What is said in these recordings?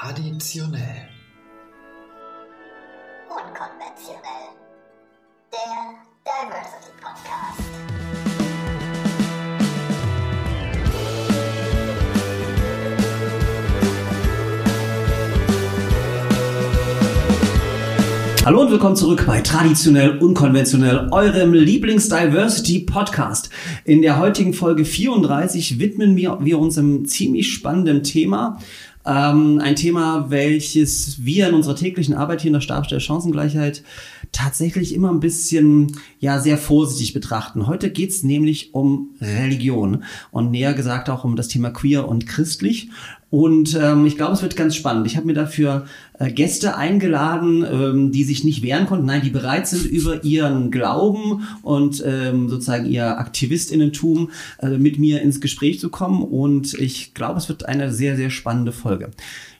Traditionell. Unkonventionell. Der Diversity Podcast. Hallo und willkommen zurück bei Traditionell Unkonventionell, eurem Lieblings-Diversity-Podcast. In der heutigen Folge 34 widmen wir, wir uns einem ziemlich spannenden Thema. Ähm, ein Thema, welches wir in unserer täglichen Arbeit hier in der Stabstelle Chancengleichheit tatsächlich immer ein bisschen, ja, sehr vorsichtig betrachten. Heute geht's nämlich um Religion und näher gesagt auch um das Thema queer und christlich. Und ähm, ich glaube, es wird ganz spannend. Ich habe mir dafür äh, Gäste eingeladen, ähm, die sich nicht wehren konnten, nein, die bereit sind, über ihren Glauben und ähm, sozusagen ihr Aktivistinnentum äh, mit mir ins Gespräch zu kommen. Und ich glaube, es wird eine sehr, sehr spannende Folge.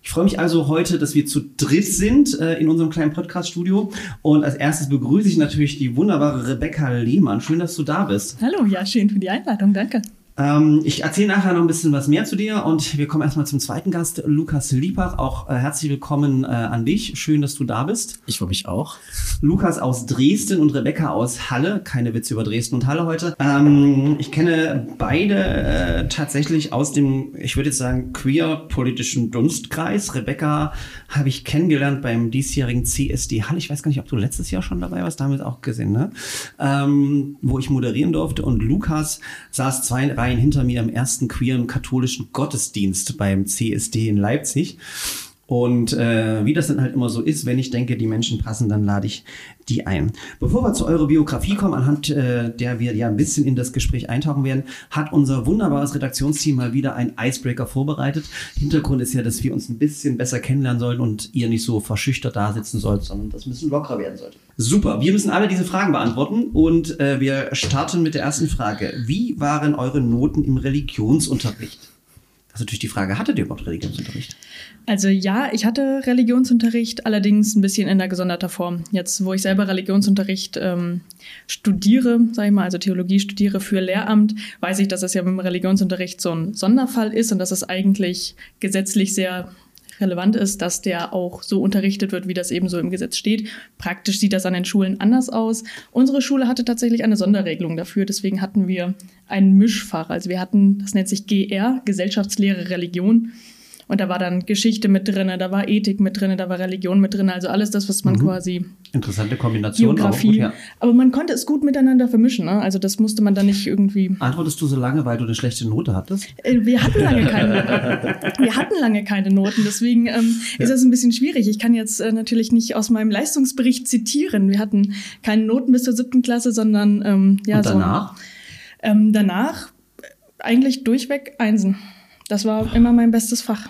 Ich freue mich also heute, dass wir zu dritt sind äh, in unserem kleinen Podcast-Studio. Und als erstes begrüße ich natürlich die wunderbare Rebecca Lehmann. Schön, dass du da bist. Hallo, ja, schön für die Einladung, danke. Ähm, ich erzähle nachher noch ein bisschen was mehr zu dir und wir kommen erstmal zum zweiten Gast, Lukas Liepach. Auch äh, herzlich willkommen äh, an dich. Schön, dass du da bist. Ich freue mich auch. Lukas aus Dresden und Rebecca aus Halle. Keine Witze über Dresden und Halle heute. Ähm, ich kenne beide äh, tatsächlich aus dem, ich würde jetzt sagen, queer-politischen Dunstkreis. Rebecca habe ich kennengelernt beim diesjährigen CSD Halle. Ich weiß gar nicht, ob du letztes Jahr schon dabei warst, damit auch gesehen, ne? Ähm, wo ich moderieren durfte. Und Lukas saß zwei Reihen hinter mir im ersten queeren katholischen Gottesdienst beim CSD in Leipzig. Und äh, wie das dann halt immer so ist, wenn ich denke, die Menschen passen, dann lade ich die ein. Bevor wir zu eurer Biografie kommen, anhand äh, der wir ja ein bisschen in das Gespräch eintauchen werden, hat unser wunderbares Redaktionsteam mal wieder ein Icebreaker vorbereitet. Hintergrund ist ja, dass wir uns ein bisschen besser kennenlernen sollen und ihr nicht so verschüchtert da sitzen sollt, sondern das ein bisschen lockerer werden sollte. Super, wir müssen alle diese Fragen beantworten und äh, wir starten mit der ersten Frage. Wie waren eure Noten im Religionsunterricht? Das ist natürlich die Frage, hattet ihr überhaupt Religionsunterricht? Also ja, ich hatte Religionsunterricht, allerdings ein bisschen in der gesonderter Form. Jetzt, wo ich selber Religionsunterricht ähm, studiere, sage ich mal, also Theologie studiere für Lehramt, weiß ich, dass es ja im Religionsunterricht so ein Sonderfall ist und dass es eigentlich gesetzlich sehr relevant ist, dass der auch so unterrichtet wird, wie das eben so im Gesetz steht. Praktisch sieht das an den Schulen anders aus. Unsere Schule hatte tatsächlich eine Sonderregelung dafür, deswegen hatten wir ein Mischfach. Also wir hatten, das nennt sich GR, Gesellschaftslehre Religion. Und da war dann Geschichte mit drin, da war Ethik mit drin, da war Religion mit drin, also alles das, was man mhm. quasi. Interessante Kombination. Geografie. Gut, ja. Aber man konnte es gut miteinander vermischen, ne? Also das musste man dann nicht irgendwie. Antwortest du so lange, weil du eine schlechte Note hattest? Äh, wir hatten lange keine Noten. Wir hatten lange keine Noten, deswegen ähm, ja. ist das ein bisschen schwierig. Ich kann jetzt äh, natürlich nicht aus meinem Leistungsbericht zitieren. Wir hatten keine Noten bis zur siebten Klasse, sondern ähm, ja Und danach? So, ähm, danach eigentlich durchweg Einsen. Das war immer mein bestes Fach.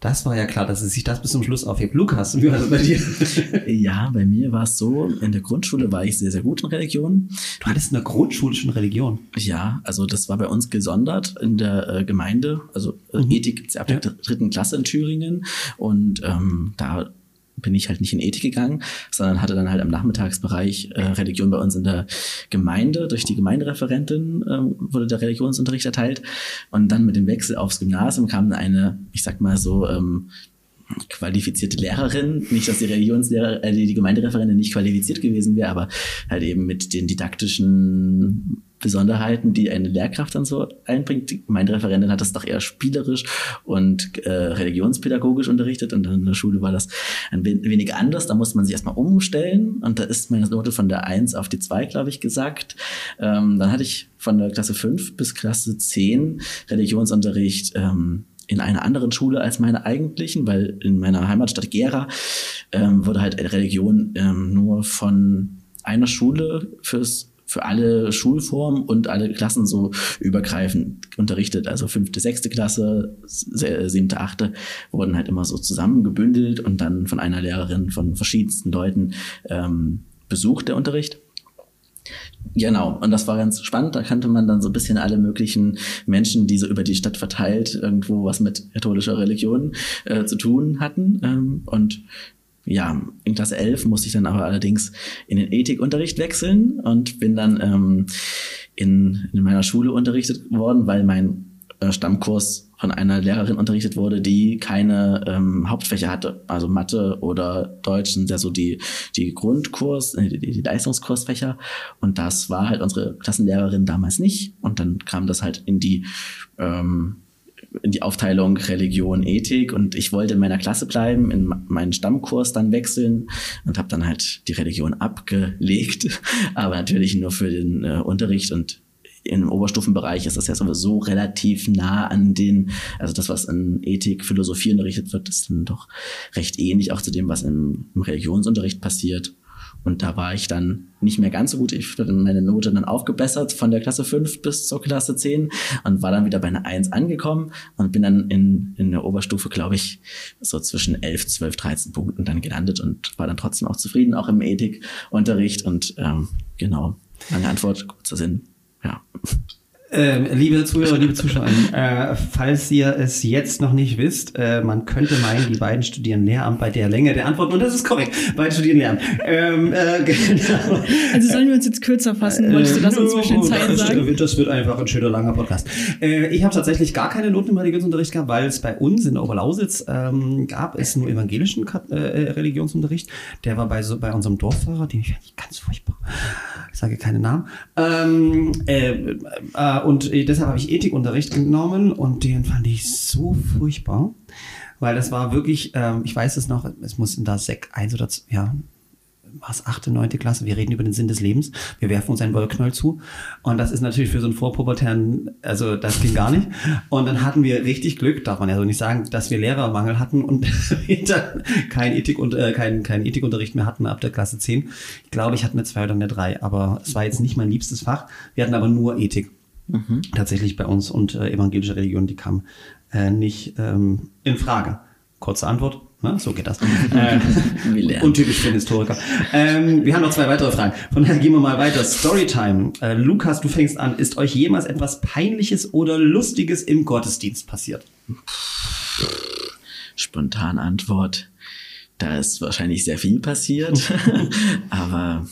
Das war ja klar, dass es sich das bis zum Schluss aufhebt. Lukas, wie war das bei dir? ja, bei mir war es so, in der Grundschule war ich sehr, sehr gut in Religion. Du hattest in der Grundschule schon Religion? Ja, also das war bei uns gesondert in der äh, Gemeinde. Also äh, mhm. Ethik gibt es ab der ja. dritten Klasse in Thüringen. Und ähm, da bin ich halt nicht in Ethik gegangen, sondern hatte dann halt am Nachmittagsbereich äh, Religion bei uns in der Gemeinde. Durch die Gemeindereferentin ähm, wurde der Religionsunterricht erteilt. Und dann mit dem Wechsel aufs Gymnasium kam eine, ich sag mal so, ähm, qualifizierte Lehrerin. Nicht, dass die Religionslehrer, äh, die Gemeindereferentin nicht qualifiziert gewesen wäre, aber halt eben mit den didaktischen Besonderheiten, die eine Lehrkraft dann so einbringt. Meine Referentin hat das doch eher spielerisch und äh, religionspädagogisch unterrichtet und in der Schule war das ein wenig anders. Da musste man sich erstmal umstellen und da ist meine Note von der 1 auf die 2, glaube ich, gesagt. Ähm, dann hatte ich von der Klasse 5 bis Klasse 10 Religionsunterricht ähm, in einer anderen Schule als meine eigentlichen, weil in meiner Heimatstadt Gera ähm, wurde halt Religion ähm, nur von einer Schule fürs für alle Schulformen und alle Klassen so übergreifend unterrichtet. Also fünfte, sechste Klasse, siebte, achte wurden halt immer so zusammengebündelt und dann von einer Lehrerin von verschiedensten Leuten ähm, besucht der Unterricht. Genau, und das war ganz spannend. Da kannte man dann so ein bisschen alle möglichen Menschen, die so über die Stadt verteilt irgendwo was mit katholischer Religion äh, zu tun hatten. Ähm, und ja, in Klasse 11 musste ich dann aber allerdings in den Ethikunterricht wechseln und bin dann ähm, in, in meiner Schule unterrichtet worden, weil mein äh, Stammkurs von einer Lehrerin unterrichtet wurde, die keine ähm, Hauptfächer hatte, also Mathe oder Deutsch sind ja so die die Grundkurs, äh, die, die Leistungskursfächer. Und das war halt unsere Klassenlehrerin damals nicht. Und dann kam das halt in die ähm, die Aufteilung Religion, Ethik und ich wollte in meiner Klasse bleiben, in meinen Stammkurs dann wechseln und habe dann halt die Religion abgelegt, aber natürlich nur für den äh, Unterricht und im Oberstufenbereich ist das ja sowieso relativ nah an den, also das, was in Ethik, Philosophie unterrichtet wird, ist dann doch recht ähnlich auch zu dem, was im, im Religionsunterricht passiert. Und da war ich dann nicht mehr ganz so gut. Ich hatte meine Note dann aufgebessert von der Klasse 5 bis zur Klasse 10 und war dann wieder bei einer 1 angekommen und bin dann in, in der Oberstufe, glaube ich, so zwischen 11, 12, 13 Punkten dann gelandet und war dann trotzdem auch zufrieden, auch im Ethikunterricht. Und ähm, genau, lange Antwort, kurzer Sinn. Ja. Ähm, liebe Zuhörer, liebe Zuschauer, äh, falls ihr es jetzt noch nicht wisst, äh, man könnte meinen, die beiden studieren Lehramt bei der Länge der Antwort und das ist korrekt. Beide studieren Lehramt. Ähm, äh, genau. Also sollen wir uns jetzt kürzer fassen? Wolltest du das inzwischen Oh, Zeilen das, sagen? wird- das wird einfach ein schöner langer Podcast. Äh, ich habe tatsächlich gar keine Noten im Religionsunterricht gehabt, weil es bei uns in Oberlausitz ähm, gab es nur evangelischen Kat- äh, Religionsunterricht. Der war bei, so, bei unserem Dorffahrer, den ich ganz furchtbar. Ich sage keine Namen. Ähm, äh, äh, und äh, deshalb habe ich Ethikunterricht genommen und den fand ich so furchtbar. Weil das war wirklich, ähm, ich weiß es noch, es mussten da Sek 1 oder z- ja, war es achte, neunte Klasse, wir reden über den Sinn des Lebens, wir werfen uns einen Wollknäuel zu und das ist natürlich für so einen Vorpubertären, also das ging gar nicht und dann hatten wir richtig Glück, darf man ja so nicht sagen, dass wir Lehrermangel hatten und dann kein, Ethik und, äh, kein, kein Ethikunterricht mehr hatten ab der Klasse 10. Ich glaube, ich hatte eine 2 oder eine 3, aber es war jetzt nicht mein liebstes Fach, wir hatten aber nur Ethik tatsächlich bei uns und äh, evangelische Religion, die kam äh, nicht ähm, in Frage. Kurze Antwort, ne? so geht das. äh, untypisch für einen Historiker. Ähm, wir haben noch zwei weitere Fragen. Von daher gehen wir mal weiter. Storytime. Äh, Lukas, du fängst an. Ist euch jemals etwas Peinliches oder Lustiges im Gottesdienst passiert? Spontan Antwort. Da ist wahrscheinlich sehr viel passiert, aber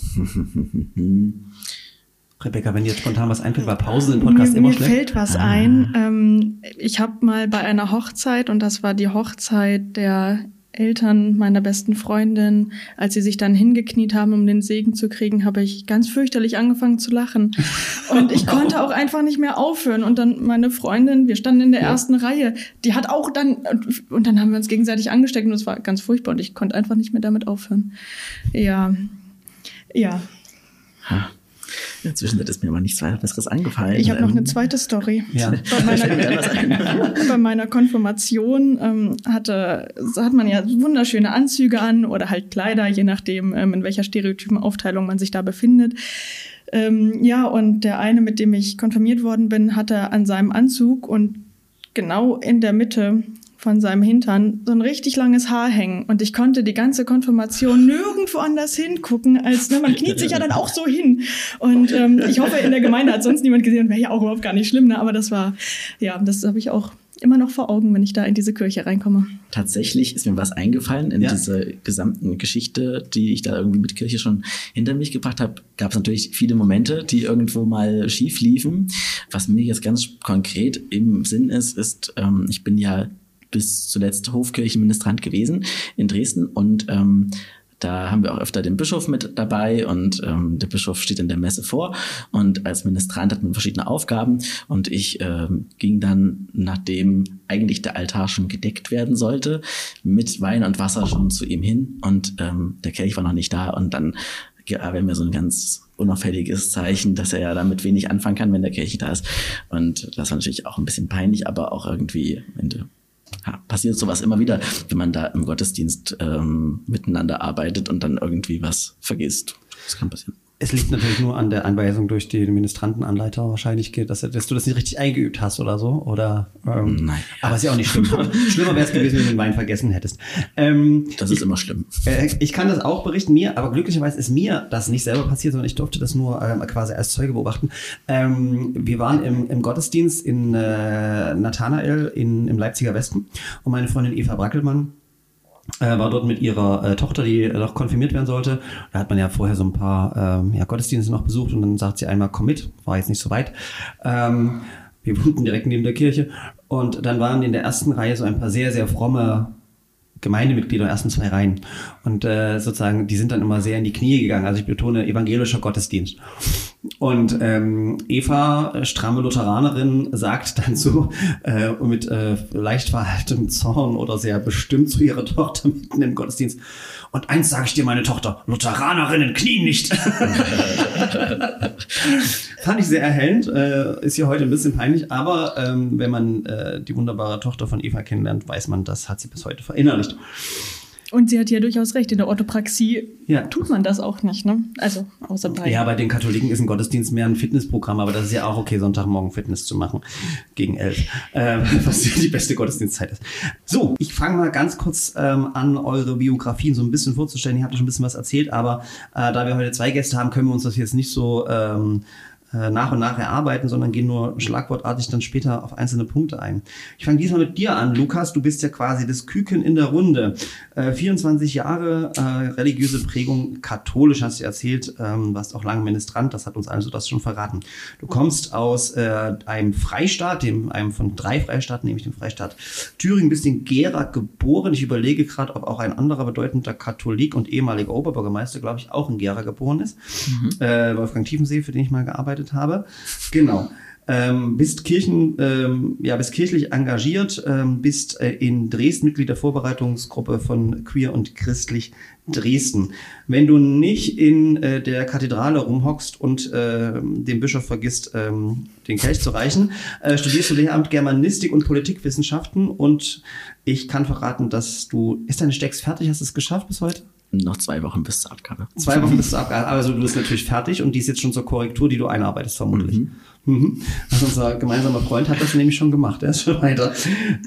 Rebecca, wenn dir jetzt spontan was einfällt, war Pause im Podcast mir, immer mir schlecht. fällt was ein. Ähm, ich habe mal bei einer Hochzeit, und das war die Hochzeit der Eltern meiner besten Freundin, als sie sich dann hingekniet haben, um den Segen zu kriegen, habe ich ganz fürchterlich angefangen zu lachen. Und ich konnte auch einfach nicht mehr aufhören. Und dann meine Freundin, wir standen in der ersten Reihe, die hat auch dann, und dann haben wir uns gegenseitig angesteckt und es war ganz furchtbar und ich konnte einfach nicht mehr damit aufhören. Ja, ja. Inzwischen ist mir aber nichts weiter Besseres angefallen. Ich habe noch Ähm, eine zweite Story. Ja. Bei meiner, bei meiner Konfirmation ähm, hatte, hat man ja wunderschöne Anzüge an oder halt Kleider, je nachdem, ähm, in welcher Stereotypenaufteilung man sich da befindet. Ähm, ja, und der eine, mit dem ich konfirmiert worden bin, hatte an seinem Anzug und genau in der Mitte von seinem Hintern so ein richtig langes Haar hängen. Und ich konnte die ganze Konfirmation nirgendwo anders hingucken, als ne, man kniet sich ja dann auch so hin. Und ähm, ich hoffe, in der Gemeinde hat sonst niemand gesehen, wäre ja auch überhaupt gar nicht schlimm, ne? aber das war, ja, das habe ich auch immer noch vor Augen, wenn ich da in diese Kirche reinkomme. Tatsächlich ist mir was eingefallen in Ja. dieser gesamten Geschichte, die ich da irgendwie mit Kirche schon hinter mich gebracht habe. Gab es natürlich viele Momente, die irgendwo mal schief liefen. Was mir jetzt ganz konkret im Sinn ist, ist, ähm, ich bin ja bis zuletzt Hofkirchenministrant gewesen in Dresden. Und ähm, da haben wir auch öfter den Bischof mit dabei und ähm, der Bischof steht in der Messe vor. Und als Ministrant hat man verschiedene Aufgaben. Und ich ähm, ging dann, nachdem eigentlich der Altar schon gedeckt werden sollte, mit Wein und Wasser schon zu ihm hin. Und ähm, der Kelch war noch nicht da. Und dann gab er mir so ein ganz unauffälliges Zeichen, dass er ja damit wenig anfangen kann, wenn der Kelch da ist. Und das war natürlich auch ein bisschen peinlich, aber auch irgendwie Ende ja, passiert sowas immer wieder, wenn man da im Gottesdienst ähm, miteinander arbeitet und dann irgendwie was vergisst. Das kann passieren. Es liegt natürlich nur an der Anweisung durch den Ministrantenanleiter wahrscheinlich, dass, dass du das nicht richtig eingeübt hast oder so. Oder, ähm, Naja. Aber ist ja auch nicht schlimm. Schlimmer wäre es gewesen, wenn du den Wein vergessen hättest. Ähm, Das ist immer schlimm. Äh, ich kann das auch berichten, mir, aber glücklicherweise ist mir das nicht selber passiert, sondern ich durfte das nur ähm, quasi als Zeuge beobachten. Ähm, wir waren im, im Gottesdienst in äh, Nathanael in, im Leipziger Westen und meine Freundin Eva Brackelmann äh, war dort mit ihrer äh, Tochter, die noch konfirmiert werden sollte. Da hat man ja vorher so ein paar ähm, ja, Gottesdienste noch besucht und dann sagt sie einmal, komm mit, war jetzt nicht so weit. Ähm, Wir wohnten direkt neben der Kirche. Und dann waren in der ersten Reihe so ein paar sehr, sehr fromme Gemeindemitglieder, ersten zwei Reihen. Und äh, sozusagen, die sind dann immer sehr in die Knie gegangen. Also ich betone evangelischer Gottesdienst. Und ähm, Eva, äh, stramme Lutheranerin, sagt dann so äh, mit äh, leicht verhaltenem Zorn oder sehr bestimmt zu ihrer Tochter mitten im Gottesdienst. Und eins sage ich dir, meine Tochter, Lutheranerinnen knien nicht. Fand ich sehr erhellend, äh, ist ja heute ein bisschen peinlich, aber ähm, wenn man äh, die wunderbare Tochter von Eva kennenlernt, weiß man, das hat sie bis heute verinnerlicht. Und sie hat ja durchaus recht, in der Orthopraxie Ja. tut man das auch nicht, ne? Also außer bei. Ja, bei den Katholiken ist ein Gottesdienst mehr ein Fitnessprogramm, aber das ist ja auch okay, Sonntagmorgen Fitness zu machen gegen elf, ähm, was die beste Gottesdienstzeit ist. So, ich fange mal ganz kurz ähm, an, eure Biografien so ein bisschen vorzustellen. Ihr habt schon ein bisschen was erzählt, aber äh, da wir heute zwei Gäste haben, können wir uns das jetzt nicht so ähm, äh, nach und nach erarbeiten, sondern gehen nur schlagwortartig dann später auf einzelne Punkte ein. Ich fange diesmal mit dir an, Lukas. Du bist ja quasi das Küken in der Runde. Äh, 24 Jahre äh, religiöse Prägung, katholisch hast du erzählt, ähm, warst auch lange Ministrant, das hat uns also das schon verraten. Du kommst aus äh, einem Freistaat, dem einem von drei Freistaaten, nämlich dem Freistaat Thüringen, bist in Gera geboren. Ich überlege gerade, ob auch ein anderer bedeutender Katholik und ehemaliger Oberbürgermeister, glaube ich, auch in Gera geboren ist. Äh, Wolfgang Tiefensee, für den ich mal gearbeitet habe. Genau. Ähm, bist Kirchen, ähm, ja, bist kirchlich engagiert, ähm, bist äh, in Dresden Mitglied der Vorbereitungsgruppe von Queer und Christlich Dresden. Wenn du nicht in äh, der Kathedrale rumhockst und äh, den Bischof vergisst, ähm, den Kelch zu reichen, äh, studierst du Lehramt Germanistik und Politikwissenschaften und ich kann verraten, dass du, ist deine Stecks fertig? Hast du es geschafft bis heute? Noch zwei Wochen bis zur Abgabe. Zwei Wochen bist du abgehalten, also du bist natürlich fertig und die ist jetzt schon zur Korrektur, die du einarbeitest, vermutlich. Mhm. Also unser gemeinsamer Freund hat das nämlich schon gemacht, er ist schon weiter.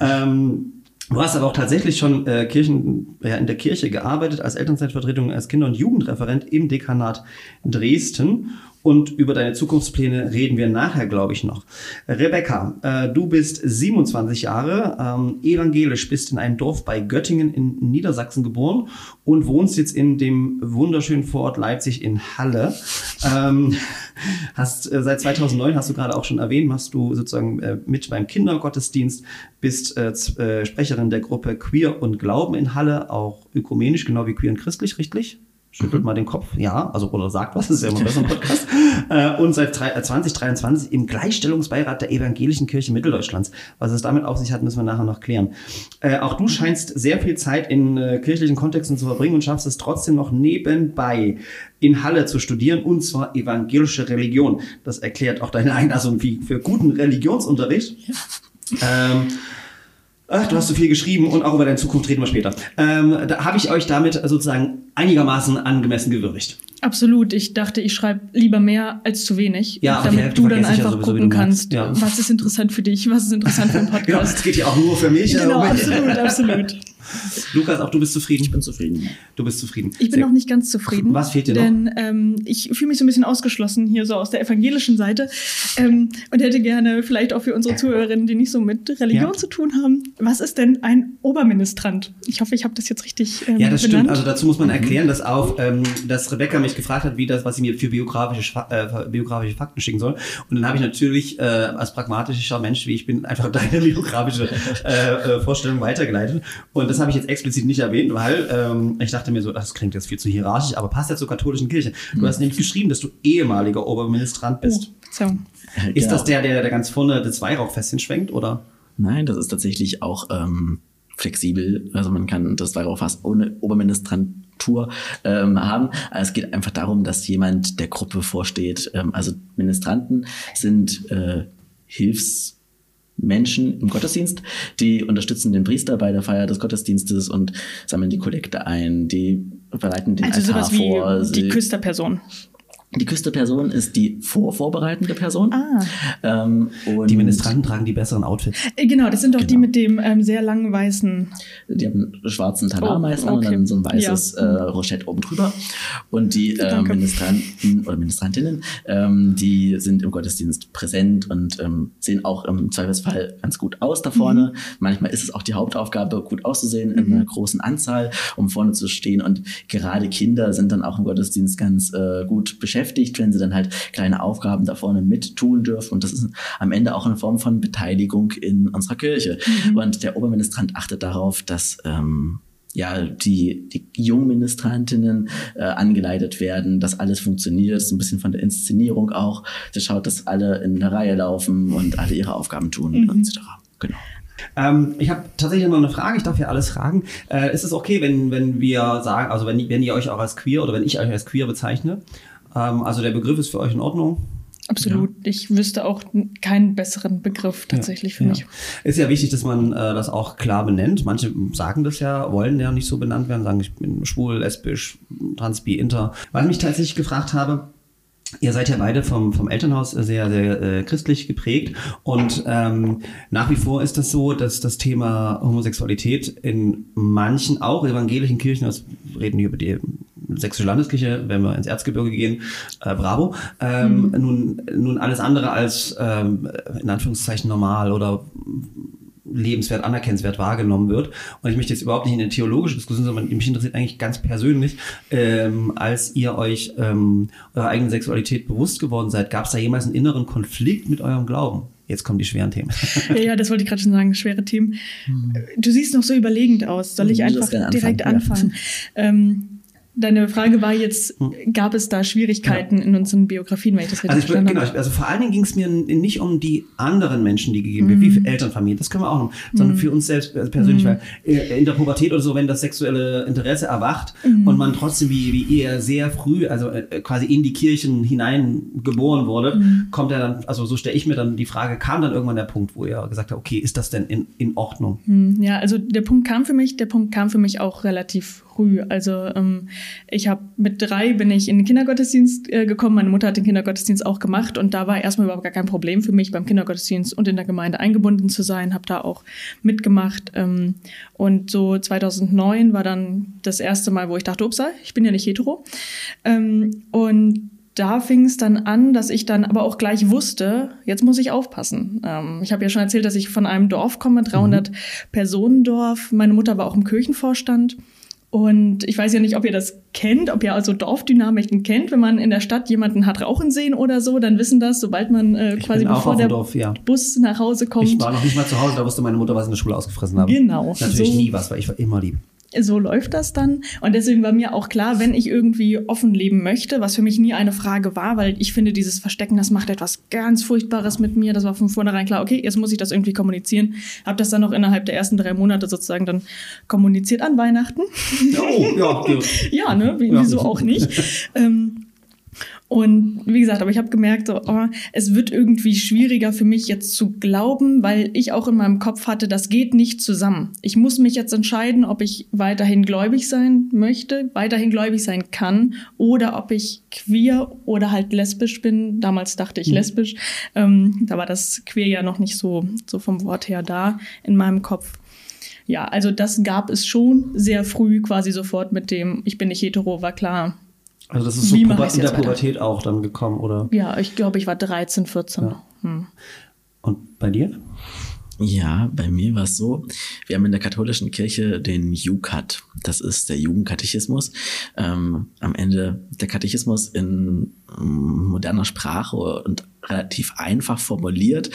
Ähm, Du hast aber auch tatsächlich schon äh, Kirchen, ja, in der Kirche gearbeitet, als Elternzeitvertretung, als Kinder- und Jugendreferent im Dekanat Dresden. Und über deine Zukunftspläne reden wir nachher, glaube ich, noch. Rebecca, äh, du bist 27 Jahre, ähm, evangelisch, bist in einem Dorf bei Göttingen in Niedersachsen geboren und wohnst jetzt in dem wunderschönen Vorort Leipzig in Halle. Ähm, hast äh, seit 2009 hast du gerade auch schon erwähnt, machst du sozusagen äh, mit beim Kindergottesdienst, bist äh, äh, Sprecherin der Gruppe Queer und Glauben in Halle, auch ökumenisch, genau wie queer und christlich, richtig? Schüttelt mal den Kopf, ja, also oder sagt was, ist ja immer besser im Podcast. äh, und seit drei, äh, 2023 im Gleichstellungsbeirat der Evangelischen Kirche Mitteldeutschlands. Was es damit auf sich hat, müssen wir nachher noch klären. Äh, auch du scheinst sehr viel Zeit in äh, kirchlichen Kontexten zu verbringen und schaffst es trotzdem noch nebenbei in Halle zu studieren und zwar evangelische Religion. Das erklärt auch deine Einlassung wie für guten Religionsunterricht. Ähm, Ach, du hast so viel geschrieben und auch über deine Zukunft reden wir später. Ähm, da habe ich euch damit sozusagen einigermaßen angemessen gewürdigt. Absolut. Ich dachte, ich schreibe lieber mehr als zu wenig, Ja, damit du dann ja einfach wie gucken kannst, Ja. was ist interessant für dich, was ist interessant für einen Podcast. es geht ja auch nur für mich. Genau, absolut, absolut. Lukas, auch du bist zufrieden. Ich bin zufrieden. Du bist zufrieden. Ich bin Sehr- noch nicht ganz zufrieden. Was fehlt dir noch? denn, ähm, ich fühle mich so ein bisschen ausgeschlossen hier so aus der evangelischen Seite ähm, und hätte gerne vielleicht auch für unsere Zuhörerinnen, die nicht so mit Religion Ja. zu tun haben, was ist denn ein Oberministrant? Ich hoffe, ich habe das jetzt richtig ähm, Ja, das benannt. stimmt. Also dazu muss man erklären, dass auch, ähm, dass Rebecca mich gefragt hat, wie das, was sie mir für biografische, äh, biografische Fakten schicken soll. Und dann habe ich natürlich äh, als pragmatischer Mensch, wie ich bin, einfach deine biografische äh, äh, Vorstellung weitergeleitet. Und das habe ich jetzt explizit nicht erwähnt, weil ähm, ich dachte mir so, das klingt jetzt viel zu hierarchisch, aber passt ja zur katholischen Kirche. Du hast nämlich geschrieben, dass du ehemaliger Oberministrant bist. oh, Verzeihung. Ist Genau. das der, der, der ganz vorne das Weihrauchfässchen schwenkt, oder? Nein, das ist tatsächlich auch ähm, flexibel. Also man kann das Weihrauch fast ohne Oberministrantur ähm, haben. Es geht einfach darum, dass jemand der Gruppe vorsteht. Ähm, also Ministranten sind äh, Hilfsmenschen im Gottesdienst, die unterstützen den Priester bei der Feier des Gottesdienstes und sammeln die Kollekte ein, die bereiten den Also Altar sowas wie vor. die Küsterperson. Die Küsterperson ist die vorvorbereitende Person. Ah. Ähm, und Die Ministranten tragen die besseren Outfits. Äh, Genau, das sind doch die Genau. mit dem ähm, sehr langen weißen. Die haben einen schwarzen Talar Oh, an und okay. dann so ein weißes Ja. äh, Rochette oben drüber. Und die äh. Ministranten oder Ministrantinnen, ähm, die sind im Gottesdienst präsent und ähm, sehen auch im Zweifelsfall ganz gut aus da vorne. Mhm. Manchmal ist es auch die Hauptaufgabe, gut auszusehen in einer großen Anzahl, um vorne zu stehen. Und gerade Kinder sind dann auch im Gottesdienst ganz äh, gut beschäftigt beschäftigt, wenn sie dann halt kleine Aufgaben da vorne mit tun dürfen. Und das ist am Ende auch eine Form von Beteiligung in unserer Kirche. Mhm. Und der Oberministrant achtet darauf, dass ähm, ja, die, die Jungministrantinnen äh, angeleitet werden, dass alles funktioniert, so ein bisschen von der Inszenierung auch. Sie schaut, dass alle in der Reihe laufen und alle ihre Aufgaben tun, mhm. etc. Genau. Ähm, ich habe tatsächlich noch eine Frage, ich darf ja alles fragen. Äh, ist es okay, wenn, wenn wir sagen, also wenn, wenn ihr euch auch als queer oder wenn ich euch als queer bezeichne? Ähm, also der Begriff ist für euch in Ordnung? Absolut. Ja. Ich wüsste auch keinen besseren Begriff tatsächlich ja, für mich. Ist ja wichtig, dass man äh, das auch klar benennt. Manche sagen das ja, wollen ja nicht so benannt werden, sagen, ich bin schwul, lesbisch, trans, bi, inter. Weil ich mich tatsächlich gefragt habe, Ihr seid ja beide vom, vom Elternhaus sehr, sehr äh, christlich geprägt und ähm, nach wie vor ist das so, dass das Thema Homosexualität in manchen, auch evangelischen Kirchen, das reden wir über die sächsische Landeskirche, wenn wir ins Erzgebirge gehen, äh, bravo, ähm, mhm. nun, nun alles andere als ähm, in Anführungszeichen normal oder lebenswert, anerkennenswert wahrgenommen wird. Und ich möchte jetzt überhaupt nicht in eine theologische Diskussion, sondern mich interessiert eigentlich ganz persönlich, ähm, als ihr euch ähm, eurer eigenen Sexualität bewusst geworden seid, gab es da jemals einen inneren Konflikt mit eurem Glauben? Jetzt kommen die schweren Themen. Ja, ja das wollte ich gerade schon sagen, schwere Themen. Hm. Du siehst noch so überlegend aus. Soll ich einfach direkt anfangen? Ja. Ähm, Deine Frage war jetzt, hm. gab es da Schwierigkeiten ja. in unseren Biografien, wenn ich das richtig also ich, verstanden genau, habe? Also vor allen Dingen ging es mir nicht um die anderen Menschen, die gegeben werden, mhm. wie für Elternfamilien, das können wir auch noch, sondern mhm. für uns selbst persönlich, mhm. weil äh, in der Pubertät oder so, wenn das sexuelle Interesse erwacht mhm. und man trotzdem wie, wie ihr sehr früh, also äh, quasi in die Kirchen hinein geboren wurde, mhm. kommt er dann, also so stelle ich mir dann die Frage, kam dann irgendwann der Punkt, wo ihr gesagt habt, okay, ist das denn in, in Ordnung? Mhm. Ja, also der Punkt kam für mich, der Punkt kam für mich auch relativ früh. Also ähm, ich habe mit drei bin ich in den Kindergottesdienst äh, gekommen. Meine Mutter hat den Kindergottesdienst auch gemacht und da war erstmal überhaupt gar kein Problem für mich, beim Kindergottesdienst und in der Gemeinde eingebunden zu sein. Habe da auch mitgemacht. Ähm, und so 2009 war dann das erste Mal, wo ich dachte, ups, ich bin ja nicht hetero. Ähm, und da fing es dann an, dass ich dann aber auch gleich wusste, jetzt muss ich aufpassen. Ähm, ich habe ja schon erzählt, dass ich von einem Dorf komme, 300 mhm. Personen Dorf. Meine Mutter war auch im Kirchenvorstand. Und ich weiß ja nicht, ob ihr das kennt, ob ihr also Dorfdynamiken kennt. Wenn man in der Stadt jemanden hat rauchen sehen oder so, dann wissen das, sobald man äh, quasi bevor der Dorf, ja. Bus nach Hause kommt. Ich war noch nicht mal zu Hause, da wusste meine Mutter, was in der Schule ausgefressen haben. Genau. Natürlich so. nie was, weil ich war immer lieb so läuft das dann. Und deswegen war mir auch klar, wenn ich irgendwie offen leben möchte, was für mich nie eine Frage war, weil ich finde, dieses Verstecken, das macht etwas ganz Furchtbares mit mir. Das war von vornherein klar, okay, jetzt muss ich das irgendwie kommunizieren. Hab das dann noch innerhalb der ersten drei Monate sozusagen dann kommuniziert an Weihnachten. Oh, ja, ja. ja, ne? Wieso auch nicht? ähm, und wie gesagt, aber ich habe gemerkt, so, oh, es wird irgendwie schwieriger für mich jetzt zu glauben, weil ich auch in meinem Kopf hatte, das geht nicht zusammen. Ich muss mich jetzt entscheiden, ob ich weiterhin gläubig sein möchte, weiterhin gläubig sein kann oder ob ich queer oder halt lesbisch bin. Damals dachte ich mhm. lesbisch. Ähm, da war das queer ja noch nicht so, so vom Wort her da in meinem Kopf. Ja, also das gab es schon sehr früh quasi sofort mit dem, ich bin nicht hetero, war klar, also das ist so in der Pubertät auch dann gekommen, oder? Ja, ich glaube, ich war 13, 14. Ja. Hm. Und bei dir? Ja, bei mir war es so, wir haben in der katholischen Kirche den JUKAT, das ist der Jugendkatechismus. Ähm, am Ende der Katechismus in ähm, moderner Sprache und relativ einfach formuliert,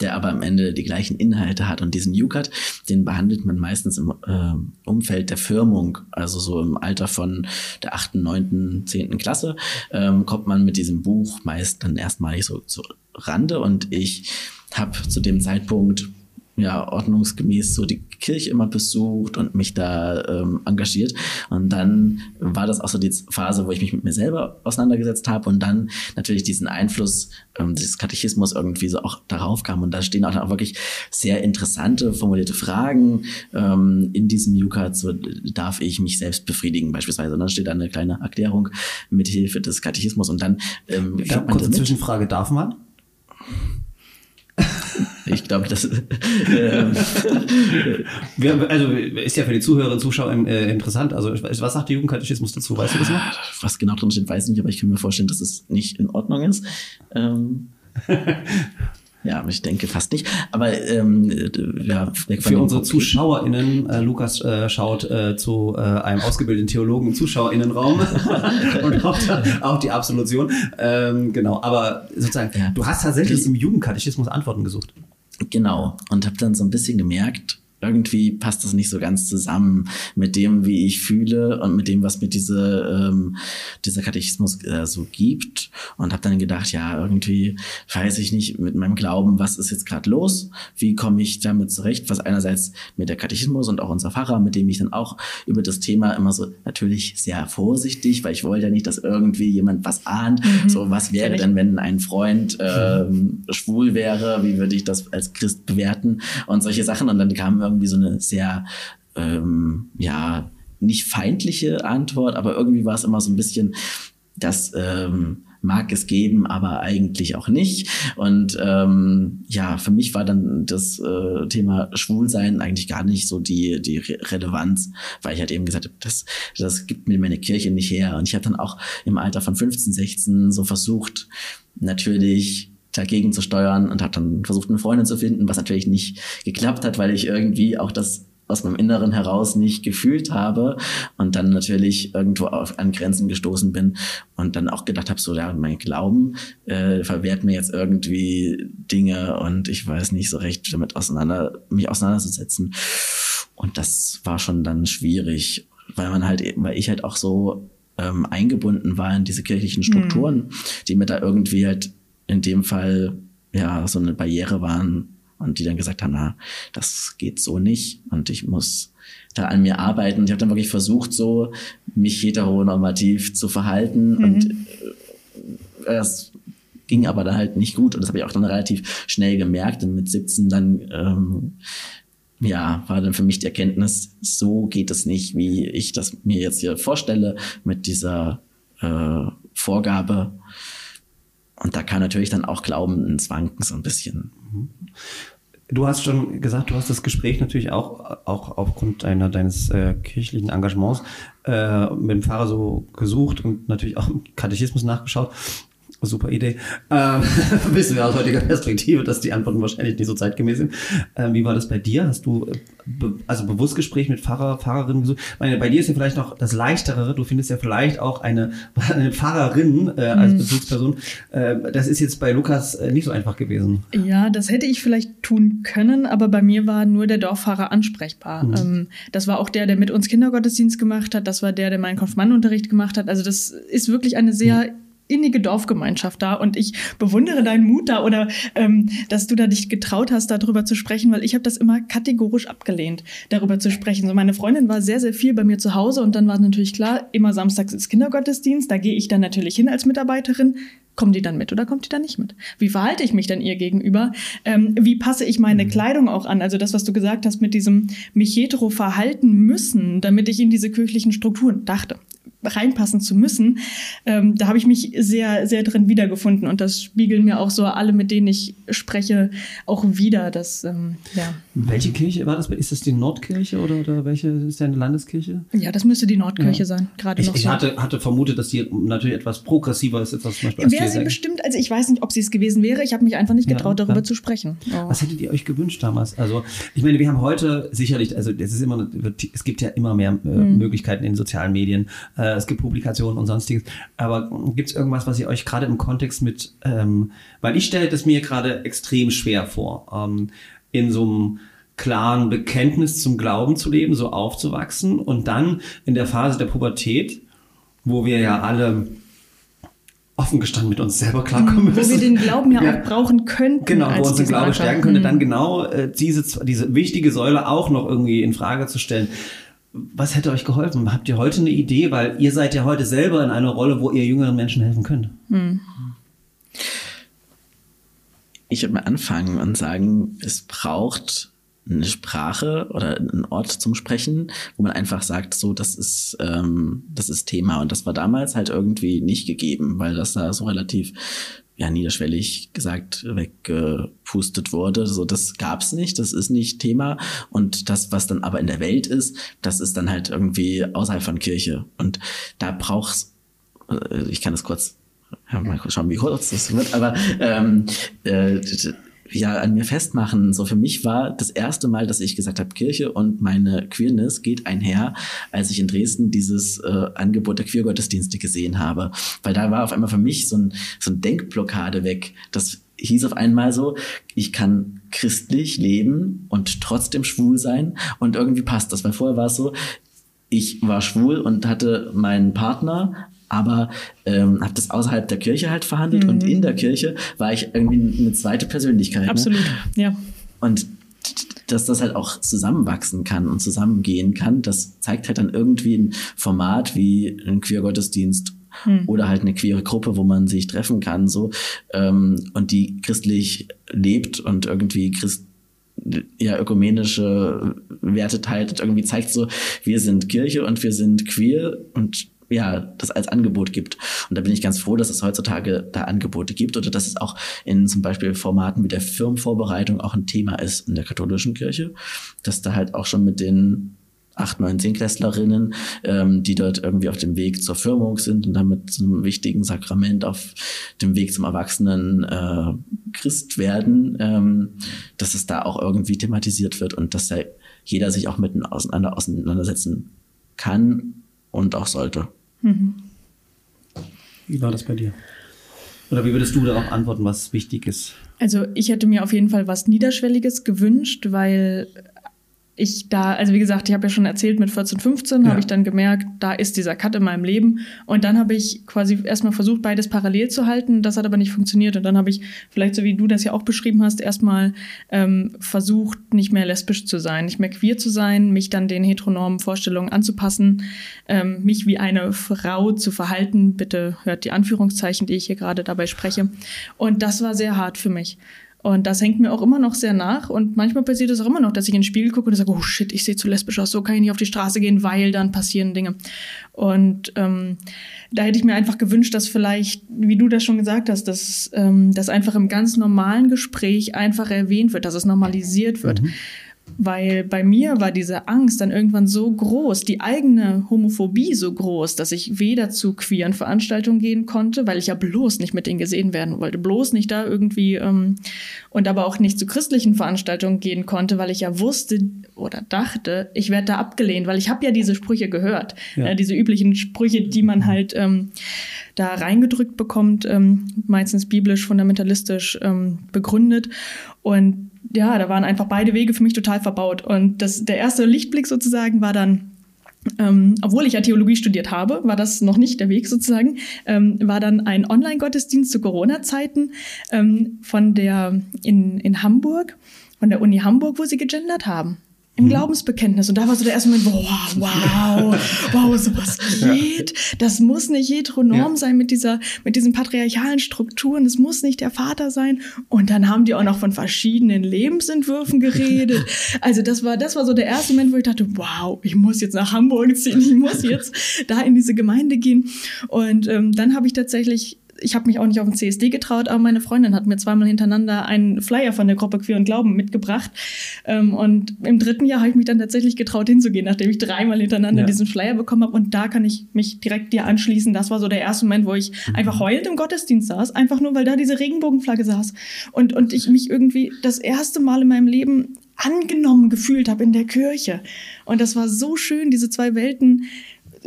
der aber am Ende die gleichen Inhalte hat. Und diesen JUKAT, den behandelt man meistens im äh, Umfeld der Firmung, also so im Alter von der achten, neunten, zehnten Klasse, ähm, kommt man mit diesem Buch meist dann erstmalig so zu Rande und ich habe zu dem Zeitpunkt ja ordnungsgemäß so die Kirche immer besucht und mich da ähm, engagiert. Und dann war das auch so die Phase, wo ich mich mit mir selber auseinandergesetzt habe und dann natürlich diesen Einfluss ähm, des Katechismus irgendwie so auch darauf kam. Und da stehen auch, auch wirklich sehr interessante, formulierte Fragen ähm, in diesem Jukat. So darf ich mich selbst befriedigen beispielsweise. Und dann steht da eine kleine Erklärung mit Hilfe des Katechismus und dann ähm, ja, kurze Zwischenfrage, darf man? Ich glaube, das. Ähm, also ist ja für die Zuhörerinnen und Zuschauer äh, interessant. Also was sagt der Jugendkatechismus dazu? Weißt du das noch? Was genau drin steht, weiß ich nicht, aber ich kann mir vorstellen, dass es nicht in Ordnung ist. Ähm, Ja, ich denke fast nicht. Aber ähm, ja, für unsere ZuschauerInnen, äh, Lukas äh, schaut äh, zu äh, einem ausgebildeten Theologen im ZuschauerInnenraum und auch, auch, die Absolution. Ähm, genau, aber sozusagen, ja. du hast tatsächlich im Jugendkatechismus Antworten gesucht. Genau, und habe dann so ein bisschen gemerkt, irgendwie passt das nicht so ganz zusammen mit dem, wie ich fühle und mit dem, was mir diese, ähm, dieser Katechismus äh, so gibt. Und habe dann gedacht, ja, irgendwie weiß ich nicht mit meinem Glauben, was ist jetzt gerade los? Wie komme ich damit zurecht? Was einerseits mit der Katechismus und auch unser Pfarrer, mit dem ich dann auch über das Thema immer so natürlich sehr vorsichtig, weil ich wollte ja nicht, dass irgendwie jemand was ahnt. Mhm. So, was wäre denn, wenn ein Freund ähm, schwul wäre? Wie würde ich das als Christ bewerten? Und solche Sachen. Und dann kamen irgendwie so eine sehr, ähm, ja, nicht feindliche Antwort, aber irgendwie war es immer so ein bisschen, das ähm, mag es geben, aber eigentlich auch nicht. Und ähm, ja, für mich war dann das äh, Thema Schwulsein eigentlich gar nicht so die, die Re Relevanz, weil ich halt eben gesagt habe, das, das gibt mir meine Kirche nicht her. Und ich habe dann auch im Alter von 15, 16 so versucht, natürlich dagegen zu steuern und habe dann versucht, eine Freundin zu finden, was natürlich nicht geklappt hat, weil ich irgendwie auch das aus meinem Inneren heraus nicht gefühlt habe und dann natürlich irgendwo auf, an Grenzen gestoßen bin und dann auch gedacht habe, so ja, mein Glauben äh, verwehrt mir jetzt irgendwie Dinge und ich weiß nicht so recht damit auseinander, mich auseinanderzusetzen. Und das war schon dann schwierig, weil man halt, weil ich halt auch so ähm, eingebunden war in diese kirchlichen Strukturen, mhm. die mir da irgendwie halt in dem Fall ja so eine Barriere waren und die dann gesagt haben, na, das geht so nicht und ich muss da an mir arbeiten. Ich habe dann wirklich versucht, so mich heteronormativ zu verhalten mhm. und es äh, ging aber dann halt nicht gut und das habe ich auch dann relativ schnell gemerkt und mit 17 dann ähm, ja, war dann für mich die Erkenntnis, so geht es nicht, wie ich das mir jetzt hier vorstelle, mit dieser äh, Vorgabe. Und da kann natürlich dann auch Glauben ins Wanken so ein bisschen. Du hast schon gesagt, du hast das Gespräch natürlich auch, auch aufgrund deiner, deines äh, kirchlichen Engagements äh, mit dem Pfarrer so gesucht und natürlich auch im Katechismus nachgeschaut. Super Idee. Ähm, wissen wir aus heutiger Perspektive, dass die Antworten wahrscheinlich nicht so zeitgemäß sind. Ähm, wie war das bei dir? Hast du äh, be also bewusst Gespräch mit Pfarrer, Pfarrerinnen gesucht? Ich meine, bei dir ist ja vielleicht noch das Leichtere. Du findest ja vielleicht auch eine, eine Pfarrerin äh, als mhm. Bezugsperson. Äh, das ist jetzt bei Lukas äh, nicht so einfach gewesen. Ja, das hätte ich vielleicht tun können, aber bei mir war nur der Dorffahrer ansprechbar. Mhm. Ähm, das war auch der, der mit uns Kindergottesdienst gemacht hat. Das war der, der meinen Konfirmandenunterricht gemacht hat. Also das ist wirklich eine sehr mhm innige Dorfgemeinschaft da und ich bewundere deinen Mut da oder ähm, dass du da dich getraut hast, darüber zu sprechen, weil ich habe das immer kategorisch abgelehnt, darüber zu sprechen. So meine Freundin war sehr, sehr viel bei mir zu Hause und dann war natürlich klar, immer samstags ist Kindergottesdienst, da gehe ich dann natürlich hin als Mitarbeiterin. Kommt die dann mit oder kommt die dann nicht mit? Wie verhalte ich mich dann ihr gegenüber? Ähm, wie passe ich meine mhm. Kleidung auch an? Also das, was du gesagt hast mit diesem mich hetero verhalten müssen, damit ich in diese kirchlichen Strukturen dachte reinpassen zu müssen, ähm, da habe ich mich sehr, sehr drin wiedergefunden. Und das spiegeln mir auch so alle, mit denen ich spreche, auch wieder. Dass, ähm, ja. Welche Kirche war das? Ist das die Nordkirche oder, oder welche ist deine Landeskirche? Ja, das müsste die Nordkirche ja. sein. Gerade ich, noch ich so. hatte, hatte vermutet, dass die natürlich etwas progressiver ist, etwas zum Beispiel Wäre sie bestimmt, also ich weiß nicht, ob sie es gewesen wäre. Ich habe mich einfach nicht getraut, ja, darüber zu sprechen. Oh. Was hättet ihr euch gewünscht damals? Also, ich meine, wir haben heute sicherlich, also es ist immer, es gibt ja immer mehr äh, mhm. Möglichkeiten in sozialen Medien. Äh, es gibt Publikationen und sonstiges. Aber gibt es irgendwas, was ihr euch gerade im Kontext mit, ähm, weil ich stelle das mir gerade extrem schwer vor, ähm, in so einem klaren Bekenntnis zum Glauben zu leben, so aufzuwachsen und dann in der Phase der Pubertät, wo wir ja alle offen gestanden mit uns selber klarkommen müssen. Wo wir den Glauben ja, ja. auch brauchen könnten. Genau, wo uns den Glauben stärken könnte, mhm. dann genau äh, diese, diese wichtige Säule auch noch irgendwie in Frage zu stellen was hätte euch geholfen? Habt ihr heute eine Idee? Weil ihr seid ja heute selber in einer Rolle, wo ihr jüngeren Menschen helfen könnt. Hm. Ich würde mal anfangen und sagen, es braucht eine Sprache oder einen Ort zum Sprechen, wo man einfach sagt, so, das ist, ähm, das ist Thema. Und das war damals halt irgendwie nicht gegeben, weil das da so relativ ja, niederschwellig gesagt weggepustet wurde. So, das gab's nicht, das ist nicht Thema. Und das, was dann aber in der Welt ist, das ist dann halt irgendwie außerhalb von Kirche. Und da braucht's, äh, ich kann das kurz, ja, mal schauen, wie kurz das wird, aber ähm, äh, ja an mir festmachen. So für mich war das erste Mal, dass ich gesagt habe, Kirche und meine Queerness geht einher, als ich in Dresden dieses äh, Angebot der Queergottesdienste gesehen habe. Weil da war auf einmal für mich so ein, so ein Denkblockade weg. Das hieß auf einmal so, ich kann christlich leben und trotzdem schwul sein und irgendwie passt das. Weil vorher war es so, ich war schwul und hatte meinen Partner, aber ähm, habe das außerhalb der Kirche halt verhandelt mhm. und in der Kirche war ich irgendwie eine zweite Persönlichkeit. Ne? Absolut, ne? ja. Und dass das halt auch zusammenwachsen kann und zusammengehen kann, das zeigt halt dann irgendwie ein Format wie ein Queer-Gottesdienst hm. oder halt eine queere Gruppe, wo man sich treffen kann, so ähm, und die christlich lebt und irgendwie Christ ja ökumenische Werte teilt und irgendwie zeigt so, wir sind Kirche und wir sind queer und ja, das als Angebot gibt. Und da bin ich ganz froh, dass es heutzutage da Angebote gibt oder dass es auch in zum Beispiel Formaten wie der Firmenvorbereitung auch ein Thema ist in der katholischen Kirche, dass da halt auch schon mit den acht, neun, Zehntklässlerinnen, ähm, die dort irgendwie auf dem Weg zur Firmung sind und damit zu einem wichtigen Sakrament auf dem Weg zum Erwachsenen äh, Christ werden, ähm, dass es da auch irgendwie thematisiert wird und dass da jeder sich auch miteinander auseinandersetzen kann und auch sollte. Mhm. Wie war das bei dir? Oder wie würdest du darauf antworten, was wichtig ist? Also ich hätte mir auf jeden Fall was Niederschwelliges gewünscht, weil ich da, also wie gesagt, ich habe ja schon erzählt, mit 14, 15 ja. habe ich dann gemerkt, da ist dieser Cut in meinem Leben. Und dann habe ich quasi erstmal versucht, beides parallel zu halten. Das hat aber nicht funktioniert. Und dann habe ich, vielleicht so wie du das ja auch beschrieben hast, erstmal ähm, versucht, nicht mehr lesbisch zu sein, nicht mehr queer zu sein, mich dann den heteronormen Vorstellungen anzupassen, ähm, mich wie eine Frau zu verhalten. Bitte hört die Anführungszeichen, die ich hier gerade dabei spreche. Und das war sehr hart für mich. Und das hängt mir auch immer noch sehr nach. Und manchmal passiert es auch immer noch, dass ich in den Spiegel gucke und sage, oh shit, ich sehe zu lesbisch aus, so kann ich nicht auf die Straße gehen, weil dann passieren Dinge. Und ähm, da hätte ich mir einfach gewünscht, dass vielleicht, wie du das schon gesagt hast, dass ähm, das einfach im ganz normalen Gespräch einfach erwähnt wird, dass es normalisiert wird. Mhm. Weil bei mir war diese Angst dann irgendwann so groß, die eigene Homophobie so groß, dass ich weder zu queeren Veranstaltungen gehen konnte, weil ich ja bloß nicht mit denen gesehen werden wollte, bloß nicht da irgendwie ähm, und aber auch nicht zu christlichen Veranstaltungen gehen konnte, weil ich ja wusste oder dachte, ich werde da abgelehnt, weil ich habe ja diese Sprüche gehört, ja. äh, diese üblichen Sprüche, die man halt ähm, da reingedrückt bekommt, ähm, meistens biblisch, fundamentalistisch ähm, begründet und ja, da waren einfach beide Wege für mich total verbaut. Und das, der erste Lichtblick sozusagen war dann, ähm, obwohl ich ja Theologie studiert habe, war das noch nicht der Weg sozusagen, ähm, war dann ein Online-Gottesdienst zu Corona-Zeiten ähm, von der in, in Hamburg, von der Uni Hamburg, wo sie gegendert haben im mhm. Glaubensbekenntnis. Und da war so der erste Moment, wow, wow, wow, sowas geht. Das muss nicht heteronorm ja. sein mit dieser, mit diesen patriarchalen Strukturen. Das muss nicht der Vater sein. Und dann haben die auch noch von verschiedenen Lebensentwürfen geredet. Also das war, das war so der erste Moment, wo ich dachte, wow, ich muss jetzt nach Hamburg ziehen. Ich muss jetzt da in diese Gemeinde gehen. Und ähm, dann habe ich tatsächlich ich habe mich auch nicht auf den CSD getraut, aber meine Freundin hat mir zweimal hintereinander einen Flyer von der Gruppe Queer und Glauben mitgebracht. Ähm, und im dritten Jahr habe ich mich dann tatsächlich getraut hinzugehen, nachdem ich dreimal hintereinander ja. diesen Flyer bekommen habe. Und da kann ich mich direkt dir anschließen. Das war so der erste Moment, wo ich mhm. einfach heulend im Gottesdienst saß, einfach nur, weil da diese Regenbogenflagge saß. Und, und ich mich irgendwie das erste Mal in meinem Leben angenommen gefühlt habe in der Kirche. Und das war so schön, diese zwei Welten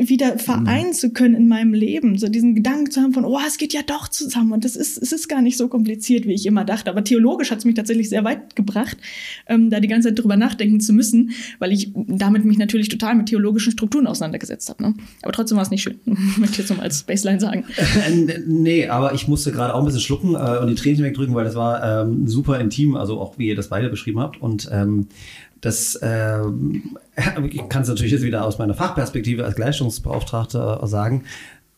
wieder vereinen zu können in meinem Leben. So diesen Gedanken zu haben von, oh, es geht ja doch zusammen. Und das ist, es ist gar nicht so kompliziert, wie ich immer dachte. Aber theologisch hat es mich tatsächlich sehr weit gebracht, ähm, da die ganze Zeit drüber nachdenken zu müssen, weil ich damit mich natürlich total mit theologischen Strukturen auseinandergesetzt habe. Ne? Aber trotzdem war es nicht schön, möchte ich jetzt nochmal als Baseline sagen. Äh, nee, aber ich musste gerade auch ein bisschen schlucken äh, und die Tränen wegdrücken, weil das war ähm, super intim, also auch wie ihr das beide beschrieben habt. Und ähm, das äh, ich kann es natürlich jetzt wieder aus meiner Fachperspektive als Gleichstellungsbeauftragter sagen.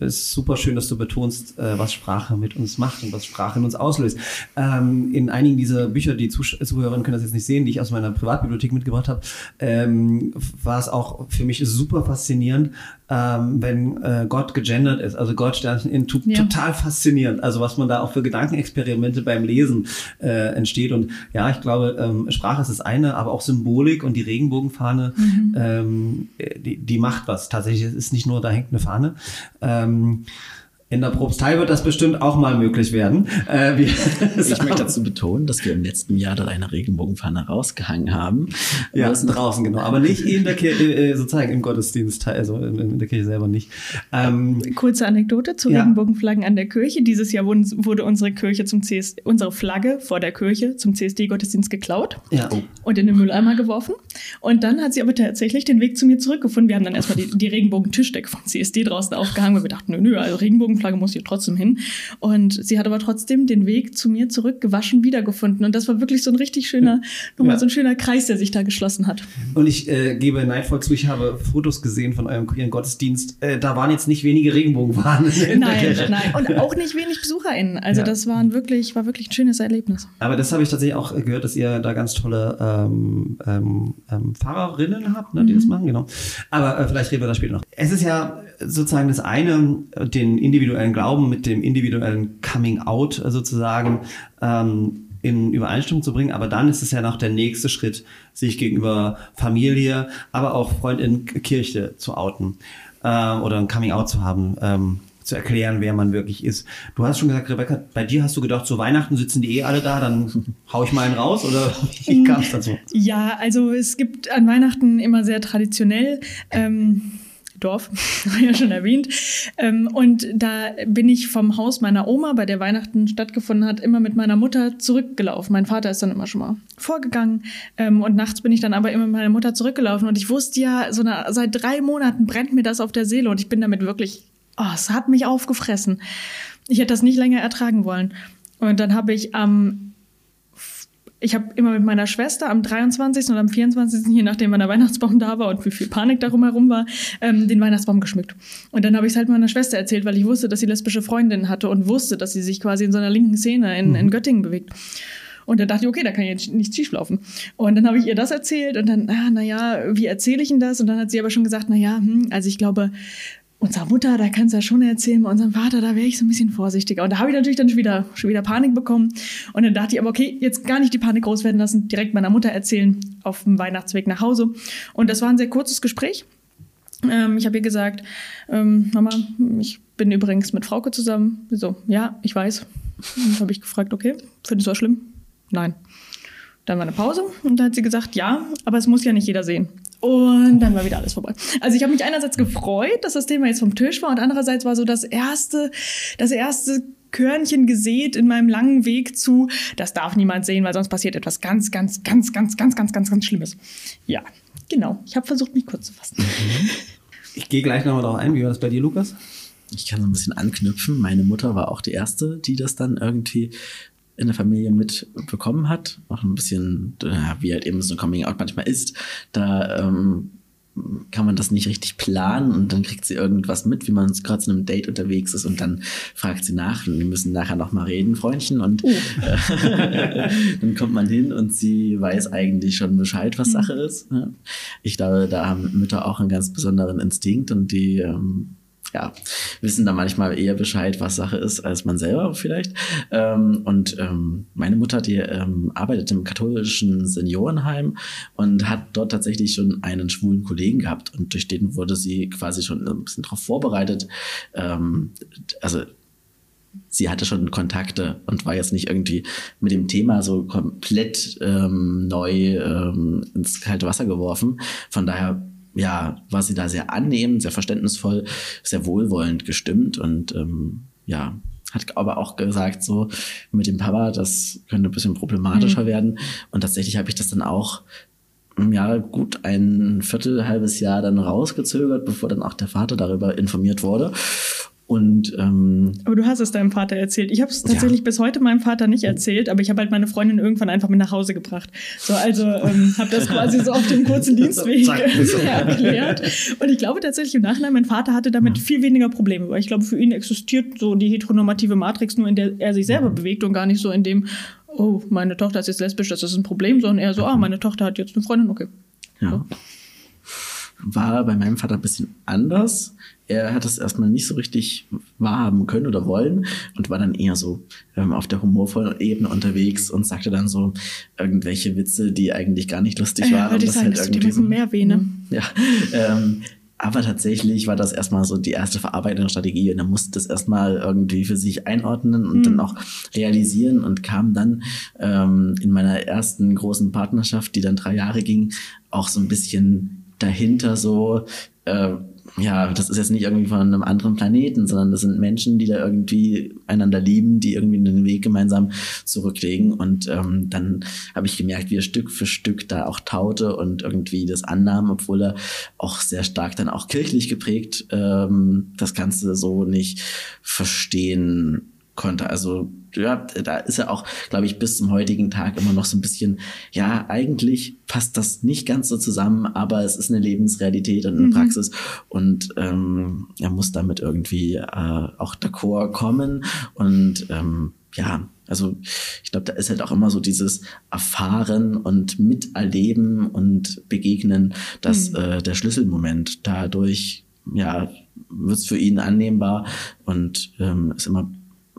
Es ist super schön, dass du betonst, äh, was Sprache mit uns macht und was Sprache in uns auslöst. Ähm, in einigen dieser Bücher, die Zuhörerinnen können das jetzt nicht sehen, die ich aus meiner Privatbibliothek mitgebracht habe, ähm, war es auch für mich super faszinierend, ähm, wenn äh, Gott gegendert ist, also Gott in to ja. total faszinierend, also was man da auch für Gedankenexperimente beim Lesen äh, entsteht und ja, ich glaube, ähm, Sprache ist das eine, aber auch Symbolik und die Regenbogenfahne, mhm. ähm, die, die macht was. Tatsächlich es ist nicht nur, da hängt eine Fahne. Ähm, ähm, In der Propstei wird das bestimmt auch mal möglich werden. Äh, ich möchte dazu betonen, dass wir im letzten Jahr dort eine Regenbogenfahne rausgehangen haben. Ja, draußen, genau. Aber nicht in der Kirche, äh, sozusagen im Gottesdienst, also in der Kirche selber nicht. Ähm, Kurze Anekdote zu ja. Regenbogenflaggen an der Kirche. Dieses Jahr wurde unsere Kirche zum CS, unsere Flagge vor der Kirche zum CSD-Gottesdienst geklaut ja. und in den Mülleimer geworfen. Und dann hat sie aber tatsächlich den Weg zu mir zurückgefunden. Wir haben dann erstmal die, die Regenbogen-Tischdecke vom CSD draußen aufgehangen, weil wir dachten, nö, nö, also Regenbogen Flagge muss hier trotzdem hin. Und sie hat aber trotzdem den Weg zu mir zurückgewaschen wiedergefunden. Und das war wirklich so ein richtig schöner, nochmal ja. so ein schöner Kreis, der sich da geschlossen hat. Und ich äh, gebe neidvoll zu, ich habe Fotos gesehen von eurem queeren Gottesdienst. Äh, da waren jetzt nicht wenige Regenbogenfahnen. Nein, nein. Und auch nicht wenig BesucherInnen. Also ja. das waren wirklich, war wirklich ein schönes Erlebnis. Aber das habe ich tatsächlich auch gehört, dass ihr da ganz tolle ähm, ähm, ähm Fahrerinnen habt, ne, die mhm. das machen, genau. Aber äh, vielleicht reden wir da später noch. Es ist ja sozusagen das eine, den individuellen Glauben mit dem individuellen Coming Out sozusagen ähm, in Übereinstimmung zu bringen. Aber dann ist es ja noch der nächste Schritt, sich gegenüber Familie, aber auch Freundin Kirche zu outen äh, oder ein Coming Out zu haben. Ähm, zu erklären, wer man wirklich ist. Du hast schon gesagt, Rebecca, bei dir hast du gedacht, zu Weihnachten sitzen die eh alle da, dann hau ich mal einen raus oder wie kam es dazu? Ja, also es gibt an Weihnachten immer sehr traditionell. Ähm, Dorf, ja schon erwähnt. Ähm, und da bin ich vom Haus meiner Oma, bei der Weihnachten stattgefunden hat, immer mit meiner Mutter zurückgelaufen. Mein Vater ist dann immer schon mal vorgegangen. Ähm, und nachts bin ich dann aber immer mit meiner Mutter zurückgelaufen. Und ich wusste ja, so eine, seit drei Monaten brennt mir das auf der Seele und ich bin damit wirklich oh, es hat mich aufgefressen. Ich hätte das nicht länger ertragen wollen. Und dann habe ich am, ich habe immer mit meiner Schwester am 23. und am 24., je nachdem, wann der Weihnachtsbaum da war und wie viel Panik darum herum war, ähm, den Weihnachtsbaum geschmückt. Und dann habe ich es halt meiner Schwester erzählt, weil ich wusste, dass sie lesbische Freundinnen hatte und wusste, dass sie sich quasi in so einer linken Szene in, in mhm. Göttingen bewegt. Und dann dachte ich, okay, da kann jetzt nicht schief laufen. Und dann habe ich ihr das erzählt und dann, ah, naja, wie erzähle ich Ihnen das? Und dann hat sie aber schon gesagt, naja, hm, also ich glaube, unserer Mutter, da kannst du ja schon erzählen, bei unserem Vater, da wäre ich so ein bisschen vorsichtiger. Und da habe ich natürlich dann schon wieder, schon wieder Panik bekommen. Und dann dachte ich aber, okay, jetzt gar nicht die Panik groß werden lassen, direkt meiner Mutter erzählen auf dem Weihnachtsweg nach Hause. Und das war ein sehr kurzes Gespräch. Ähm, ich habe ihr gesagt, ähm, Mama, ich bin übrigens mit Frauke zusammen. So, ja, ich weiß. Und habe ich gefragt, okay, findest du das schlimm? Nein. Dann war eine Pause und da hat sie gesagt, ja, aber es muss ja nicht jeder sehen. Und dann war wieder alles vorbei. Also ich habe mich einerseits gefreut, dass das Thema jetzt vom Tisch war und andererseits war so das erste, das erste Körnchen gesät in meinem langen Weg zu, das darf niemand sehen, weil sonst passiert etwas ganz, ganz, ganz, ganz, ganz, ganz, ganz, ganz Schlimmes. Ja, genau. Ich habe versucht, mich kurz zu fassen. Mhm. Ich gehe gleich nochmal darauf ein. Wie war das bei dir, Lukas? Ich kann so ein bisschen anknüpfen. Meine Mutter war auch die erste, die das dann irgendwie in der Familie mitbekommen hat. Auch ein bisschen, wie halt eben so ein Coming Out manchmal ist. Da ähm, kann man das nicht richtig planen und dann kriegt sie irgendwas mit, wie man gerade zu einem Date unterwegs ist und dann fragt sie nach und wir müssen nachher noch mal reden, Freundchen und oh. dann kommt man hin und sie weiß eigentlich schon Bescheid, was mhm. Sache ist. Ich glaube, da haben Mütter auch einen ganz besonderen Instinkt und die ähm, ja, wissen da manchmal eher Bescheid, was Sache ist, als man selber vielleicht. Ähm, und ähm, meine Mutter, die ähm, arbeitet im katholischen Seniorenheim und hat dort tatsächlich schon einen schwulen Kollegen gehabt und durch den wurde sie quasi schon ein bisschen darauf vorbereitet. Ähm, also sie hatte schon Kontakte und war jetzt nicht irgendwie mit dem Thema so komplett ähm, neu ähm, ins kalte Wasser geworfen. Von daher ja, war sie da sehr annehmend, sehr verständnisvoll, sehr wohlwollend gestimmt und ähm, ja, hat aber auch gesagt, so mit dem Papa, das könnte ein bisschen problematischer mhm. werden. Und tatsächlich habe ich das dann auch ja, gut ein Viertel, halbes Jahr dann rausgezögert, bevor dann auch der Vater darüber informiert wurde. Und, ähm, aber du hast es deinem Vater erzählt. Ich habe es tatsächlich ja. bis heute meinem Vater nicht erzählt, aber ich habe halt meine Freundin irgendwann einfach mit nach Hause gebracht. So, also ähm, habe das quasi so auf dem kurzen Dienstweg erklärt. Und ich glaube tatsächlich im Nachhinein, mein Vater hatte damit ja. viel weniger Probleme, weil ich glaube, für ihn existiert so die heteronormative Matrix nur, in der er sich selber ja. bewegt und gar nicht so in dem, oh, meine Tochter ist jetzt lesbisch, das ist ein Problem, sondern eher so, ah, meine Tochter hat jetzt eine Freundin, okay. Ja. So. War bei meinem Vater ein bisschen anders er hat es erstmal nicht so richtig wahrhaben können oder wollen und war dann eher so ähm, auf der humorvollen Ebene unterwegs und sagte dann so irgendwelche Witze, die eigentlich gar nicht lustig ja, waren. Ich sagen, halt das irgendwie so, mehr Vene. Ja, ähm, aber tatsächlich war das erstmal so die erste verarbeitende Strategie und er musste das erstmal irgendwie für sich einordnen und mhm. dann auch realisieren und kam dann ähm, in meiner ersten großen Partnerschaft, die dann drei Jahre ging, auch so ein bisschen dahinter so, äh, ja, das ist jetzt nicht irgendwie von einem anderen Planeten, sondern das sind Menschen, die da irgendwie einander lieben, die irgendwie den Weg gemeinsam zurücklegen. Und ähm, dann habe ich gemerkt, wie er Stück für Stück da auch taute und irgendwie das annahm, obwohl er auch sehr stark dann auch kirchlich geprägt ähm, das Ganze so nicht verstehen konnte. Also ja, da ist er auch, glaube ich, bis zum heutigen Tag immer noch so ein bisschen, ja, eigentlich passt das nicht ganz so zusammen, aber es ist eine Lebensrealität und eine mhm. Praxis und ähm, er muss damit irgendwie äh, auch d'accord kommen und ähm, ja, also ich glaube, da ist halt auch immer so dieses Erfahren und Miterleben und Begegnen, dass mhm. äh, der Schlüsselmoment dadurch ja wird es für ihn annehmbar und ähm, ist immer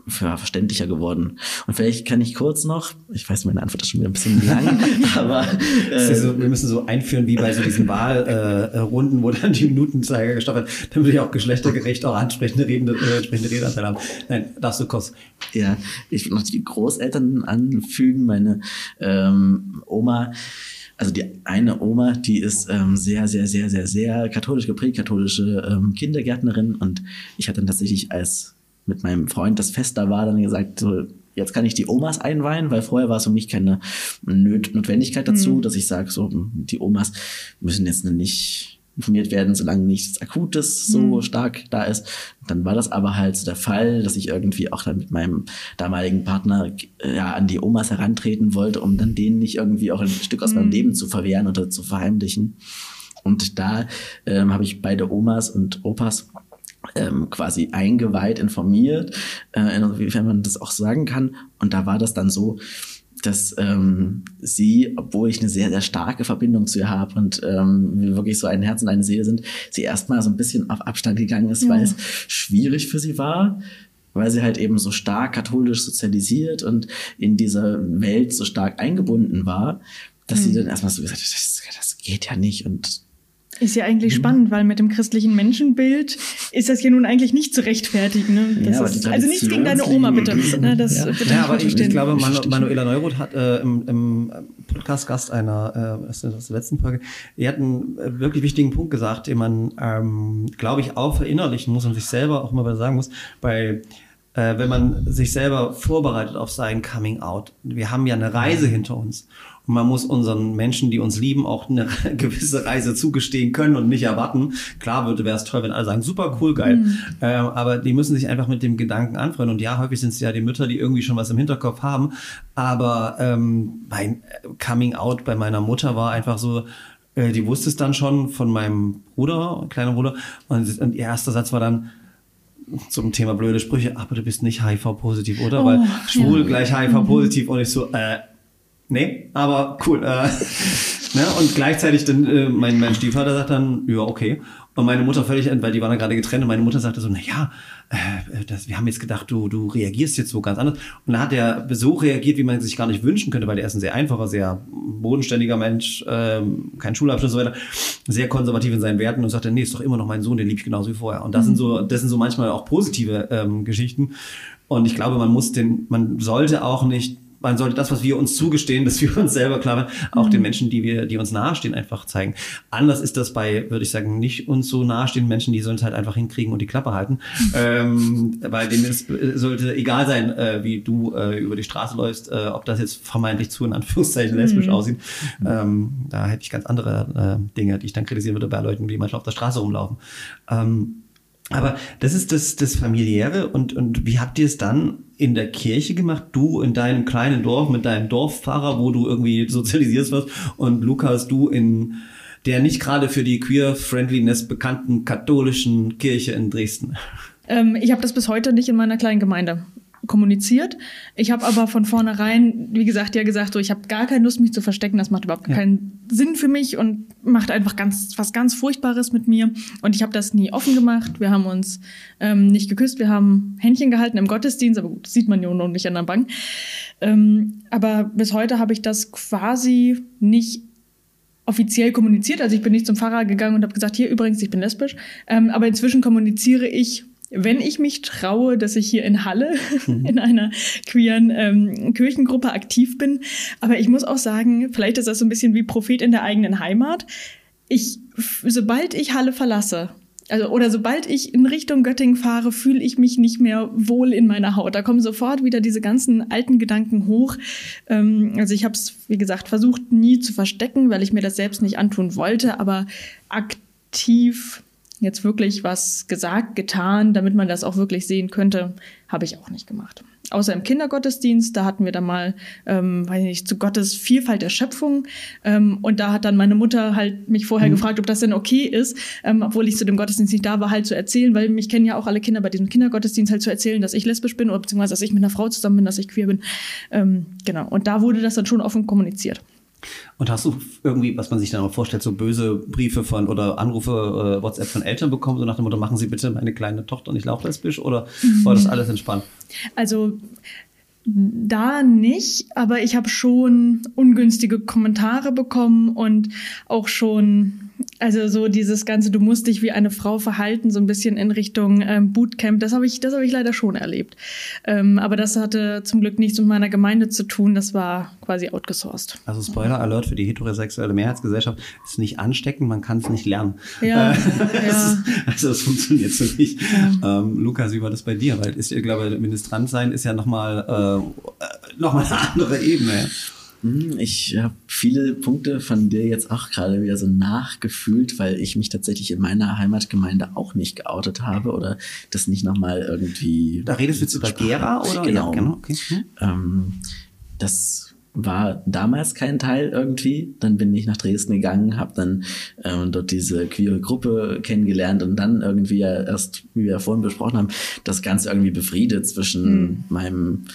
verständlicher geworden. Und vielleicht kann ich kurz noch, ich weiß, meine Antwort ist schon wieder ein bisschen lang, aber äh, so, wir müssen so einführen wie bei so diesen Wahlrunden, äh, wo dann die Minutenzeiger gestoppt wird, damit wir auch geschlechtergerecht auch ansprechende Reden, äh, entsprechende Redeanteil haben. Nein, darfst du kurz. Ja, ich will noch die Großeltern anfügen, meine ähm, Oma also die eine Oma, die ist ähm, sehr, sehr, sehr, sehr, sehr katholisch geprägt, katholische ähm, Kindergärtnerin und ich hatte dann tatsächlich als mit meinem Freund das Fest da war, dann gesagt, so, jetzt kann ich die Omas einweihen, weil vorher war es für mich keine Notwendigkeit dazu, mhm. dass ich sage, so, die Omas müssen jetzt nicht informiert werden, solange nichts Akutes so mhm. stark da ist. Dann war das aber halt so der Fall, dass ich irgendwie auch dann mit meinem damaligen Partner äh, ja an die Omas herantreten wollte, um dann denen nicht irgendwie auch ein Stück aus mhm. meinem Leben zu verwehren oder zu verheimlichen. Und da ähm, habe ich beide Omas und Opas ähm, quasi eingeweiht, informiert, äh, inwiefern man das auch sagen kann. Und da war das dann so, dass ähm, sie, obwohl ich eine sehr, sehr starke Verbindung zu ihr habe und ähm, wir wirklich so ein Herz und eine Seele sind, sie erstmal so ein bisschen auf Abstand gegangen ist, ja. weil es schwierig für sie war, weil sie halt eben so stark katholisch sozialisiert und in dieser Welt so stark eingebunden war, dass mhm. sie dann erstmal so gesagt hat, das, das geht ja nicht und ist ja eigentlich mhm. spannend, weil mit dem christlichen Menschenbild ist das ja nun eigentlich nicht zu rechtfertigen. Ne? Ja, ist, also nicht gegen deine Oma, bitte. Ne, das, ja. Bitte ja, aber ich, ich, glaube, Manu, Manuela Neuroth hat äh, im, im Podcast-Gast einer, äh, das ist der letzten Folge, die hat einen äh, wirklich wichtigen Punkt gesagt, den man, ähm, glaube ich, auch verinnerlichen muss und sich selber auch mal sagen muss, bei äh, wenn man sich selber vorbereitet auf sein Coming Out. Wir haben ja eine Reise hinter uns. Und man muss unseren Menschen, die uns lieben, auch eine gewisse Reise zugestehen können und nicht erwarten. Klar würde wäre es toll, wenn alle sagen, super cool, geil. Mhm. Ähm, aber die müssen sich einfach mit dem Gedanken anfreunden. Und ja, häufig sind es ja die Mütter, die irgendwie schon was im Hinterkopf haben. Aber ähm, mein Coming Out bei meiner Mutter war einfach so, äh, die wusste es dann schon von meinem Bruder, kleiner Bruder. Und, und ihr erster Satz war dann, zum Thema blöde Sprüche, aber du bist nicht HIV-positiv, oder? Oh, Weil schwul ja. gleich HIV-positiv und ich so, äh, Nee, aber cool. Äh, ne? Und gleichzeitig dann äh, mein, mein Stiefvater sagt dann, ja, okay. Und meine Mutter völlig, weil die waren dann gerade getrennt und meine Mutter sagte so, na ja, äh, das, wir haben jetzt gedacht, du, du reagierst jetzt so ganz anders. Und dann hat er so reagiert, wie man sich gar nicht wünschen könnte, weil er ist ein sehr einfacher, sehr bodenständiger Mensch, ähm, kein Schulabschluss und so weiter, sehr konservativ in seinen Werten und sagte, nee, ist doch immer noch mein Sohn, den liebe ich genauso wie vorher. Und das mhm. sind so, das sind so manchmal auch positive ähm, Geschichten. Und ich glaube, man muss den, man sollte auch nicht man sollte das, was wir uns zugestehen, dass wir uns selber klar werden, auch mhm. den Menschen, die wir, die uns nahestehen, einfach zeigen. Anders ist das bei, würde ich sagen, nicht uns so nahestehenden Menschen, die sollen es halt einfach hinkriegen und die Klappe halten. ähm, weil denen es sollte egal sein, äh, wie du äh, über die Straße läufst, äh, ob das jetzt vermeintlich zu in Anführungszeichen lesbisch mhm. aussieht. Ähm, da hätte ich ganz andere äh, Dinge, die ich dann kritisieren würde bei Leuten, die manchmal auf der Straße rumlaufen. Ähm, aber das ist das, das Familiäre und, und wie habt ihr es dann in der Kirche gemacht? Du in deinem kleinen Dorf mit deinem Dorfpfarrer, wo du irgendwie sozialisierst wirst und Lukas, du in der nicht gerade für die Queer-Friendliness bekannten katholischen Kirche in Dresden. Ähm, ich habe das bis heute nicht in meiner kleinen Gemeinde kommuniziert. Ich habe aber von vornherein, wie gesagt, ja gesagt, so ich habe gar keine Lust, mich zu verstecken. Das macht überhaupt ja. keinen Sinn für mich und macht einfach ganz was ganz Furchtbares mit mir. Und ich habe das nie offen gemacht. Wir haben uns ähm, nicht geküsst. Wir haben Händchen gehalten im Gottesdienst, aber gut, das sieht man ja noch nicht an der Bank. Ähm, aber bis heute habe ich das quasi nicht offiziell kommuniziert. Also ich bin nicht zum Pfarrer gegangen und habe gesagt, hier übrigens, ich bin lesbisch. Ähm, aber inzwischen kommuniziere ich, wenn ich mich traue, dass ich hier in Halle mhm. in einer queeren ähm, Kirchengruppe aktiv bin. Aber ich muss auch sagen, vielleicht ist das so ein bisschen wie Prophet in der eigenen Heimat. Ich, sobald ich Halle verlasse, also oder sobald ich in Richtung Göttingen fahre, fühle ich mich nicht mehr wohl in meiner Haut. Da kommen sofort wieder diese ganzen alten Gedanken hoch. Ähm, also ich habe es, wie gesagt, versucht nie zu verstecken, weil ich mir das selbst nicht antun wollte, aber aktiv jetzt wirklich was gesagt, getan, damit man das auch wirklich sehen könnte, habe ich auch nicht gemacht. Außer im Kindergottesdienst, da hatten wir dann mal, ähm, weiß ich nicht, zu Gottes Vielfalt der Schöpfung. Ähm, und da hat dann meine Mutter halt mich vorher mhm. gefragt, ob das denn okay ist, ähm, obwohl ich zu dem Gottesdienst nicht da war, halt zu erzählen, weil mich kennen ja auch alle Kinder bei diesem Kindergottesdienst halt zu erzählen, dass ich lesbisch bin oder beziehungsweise, dass ich mit einer Frau zusammen bin, dass ich queer bin. Ähm, genau. Und da wurde das dann schon offen kommuniziert. Und hast du irgendwie, was man sich dann auch vorstellt, so böse Briefe von oder Anrufe, äh, WhatsApp von Eltern bekommen, so nach dem Motto, machen Sie bitte meine kleine Tochter nicht lauchlesbisch oder mhm. war das alles entspannt? Also da nicht, aber ich habe schon ungünstige Kommentare bekommen und auch schon also so dieses ganze, du musst dich wie eine Frau verhalten, so ein bisschen in Richtung ähm, Bootcamp, das habe ich, das habe ich leider schon erlebt. Ähm, aber das hatte zum Glück nichts mit meiner Gemeinde zu tun, das war quasi outgesourced. Also Spoiler Alert für die heterosexuelle Mehrheitsgesellschaft ist nicht ansteckend, man kann es nicht lernen. Ja, äh, ja. also das funktioniert so nicht. Ja. Ähm, Lukas, wie war das bei dir? Weil ist, ich glaube, Ministrant sein ist ja nochmal äh, noch eine andere Ebene. Ja. Hm, ich habe viele Punkte von dir jetzt auch gerade wieder so nachgefühlt, weil ich mich tatsächlich in meiner Heimatgemeinde auch nicht geoutet habe oder das nicht nochmal irgendwie. Da redest du jetzt über Gera oder? Genau. Ja, genau. Okay. Hm. Ähm, das war damals kein Teil irgendwie. Dann bin ich nach Dresden gegangen, habe dann ähm, dort diese queere Gruppe kennengelernt und dann irgendwie ja erst, wie wir vorhin besprochen haben, das Ganze irgendwie befriedet zwischen mhm. meinem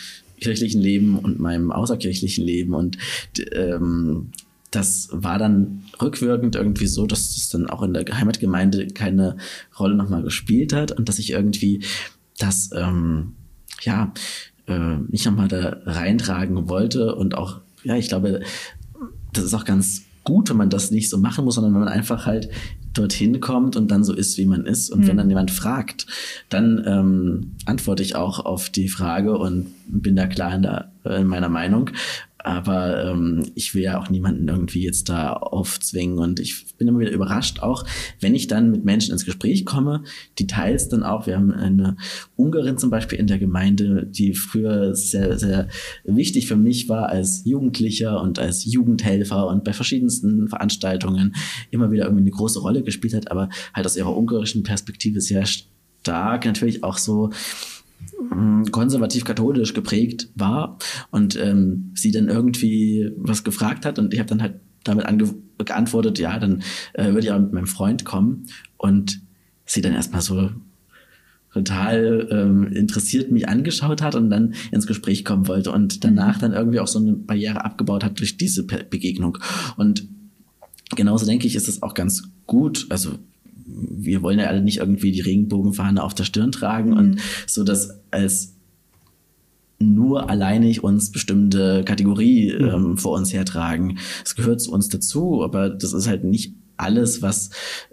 kirchlichen Leben und meinem außerkirchlichen Leben. Und ähm, das war dann rückwirkend irgendwie so, dass das dann auch in der Heimatgemeinde keine Rolle nochmal gespielt hat und dass ich irgendwie das, ähm, ja, äh, nicht nochmal da reintragen wollte und auch, ja, ich glaube, das ist auch ganz gut, wenn man das nicht so machen muss, sondern wenn man einfach halt dorthin kommt und dann so ist, wie man ist. Und mhm. wenn dann jemand fragt, dann ähm, antworte ich auch auf die Frage und bin da klar in, der, in meiner Meinung. Aber ähm, ich will ja auch niemanden irgendwie jetzt da aufzwingen. Und ich bin immer wieder überrascht, auch wenn ich dann mit Menschen ins Gespräch komme, die teils dann auch, wir haben eine Ungarin zum Beispiel in der Gemeinde, die früher sehr, sehr wichtig für mich war als Jugendlicher und als Jugendhelfer und bei verschiedensten Veranstaltungen immer wieder irgendwie eine große Rolle gespielt hat, aber halt aus ihrer ungarischen Perspektive sehr stark natürlich auch so konservativ-katholisch geprägt war und ähm, sie dann irgendwie was gefragt hat und ich habe dann halt damit geantwortet, ja, dann äh, würde ich auch mit meinem Freund kommen und sie dann erstmal so total ähm, interessiert mich angeschaut hat und dann ins Gespräch kommen wollte und danach mhm. dann irgendwie auch so eine Barriere abgebaut hat durch diese Begegnung. Und genauso denke ich, ist es auch ganz gut, also wir wollen ja alle nicht irgendwie die Regenbogenfahne auf der Stirn tragen mhm. und so dass als nur alleinig uns bestimmte Kategorie mhm. ähm, vor uns hertragen. Es gehört zu uns dazu, aber das ist halt nicht alles, was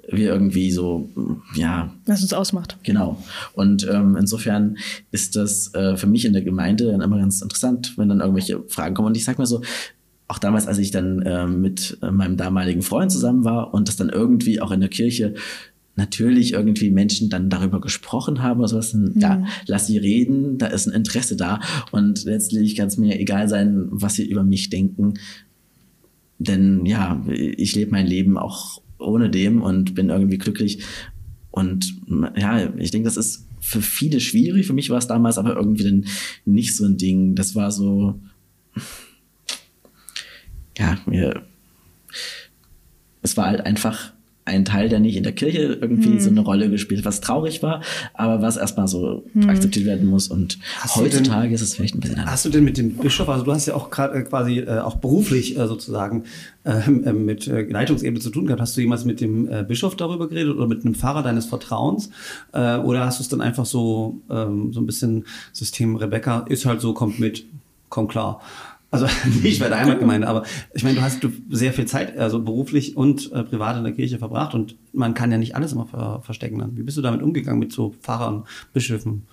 wir irgendwie so, ja. Was uns ausmacht. Genau. Und ähm, insofern ist das äh, für mich in der Gemeinde dann immer ganz interessant, wenn dann irgendwelche Fragen kommen. Und ich sag mal so, auch damals, als ich dann äh, mit meinem damaligen Freund zusammen war und das dann irgendwie auch in der Kirche natürlich irgendwie Menschen dann darüber gesprochen haben oder sowas, dann, mhm. ja, lass sie reden, da ist ein Interesse da und letztlich kann es mir egal sein, was sie über mich denken, denn ja, ich lebe mein Leben auch ohne dem und bin irgendwie glücklich und ja, ich denke, das ist für viele schwierig, für mich war es damals aber irgendwie dann nicht so ein Ding, das war so, ja, mir, es war halt einfach ein Teil, der nicht in der Kirche irgendwie hm. so eine Rolle gespielt hat, was traurig war, aber was erstmal so hm. akzeptiert werden muss. Und hast heutzutage denn, ist es vielleicht ein bisschen anders. Hast du denn mit dem Bischof, also du hast ja auch gerade äh, quasi äh, auch beruflich äh, sozusagen ähm, äh, mit äh, Leitungsebene zu tun gehabt. Hast du jemals mit dem äh, Bischof darüber geredet oder mit einem Pfarrer deines Vertrauens? Äh, oder hast du es dann einfach so, ähm, so ein bisschen System Rebecca ist halt so, kommt mit, kommt klar. Also nicht bei der Heimatgemeinde, aber ich meine, du hast du sehr viel Zeit, also beruflich und äh, privat in der Kirche verbracht und man kann ja nicht alles immer ver verstecken. Dann. Wie bist du damit umgegangen mit so Pfarrern, Bischöfen?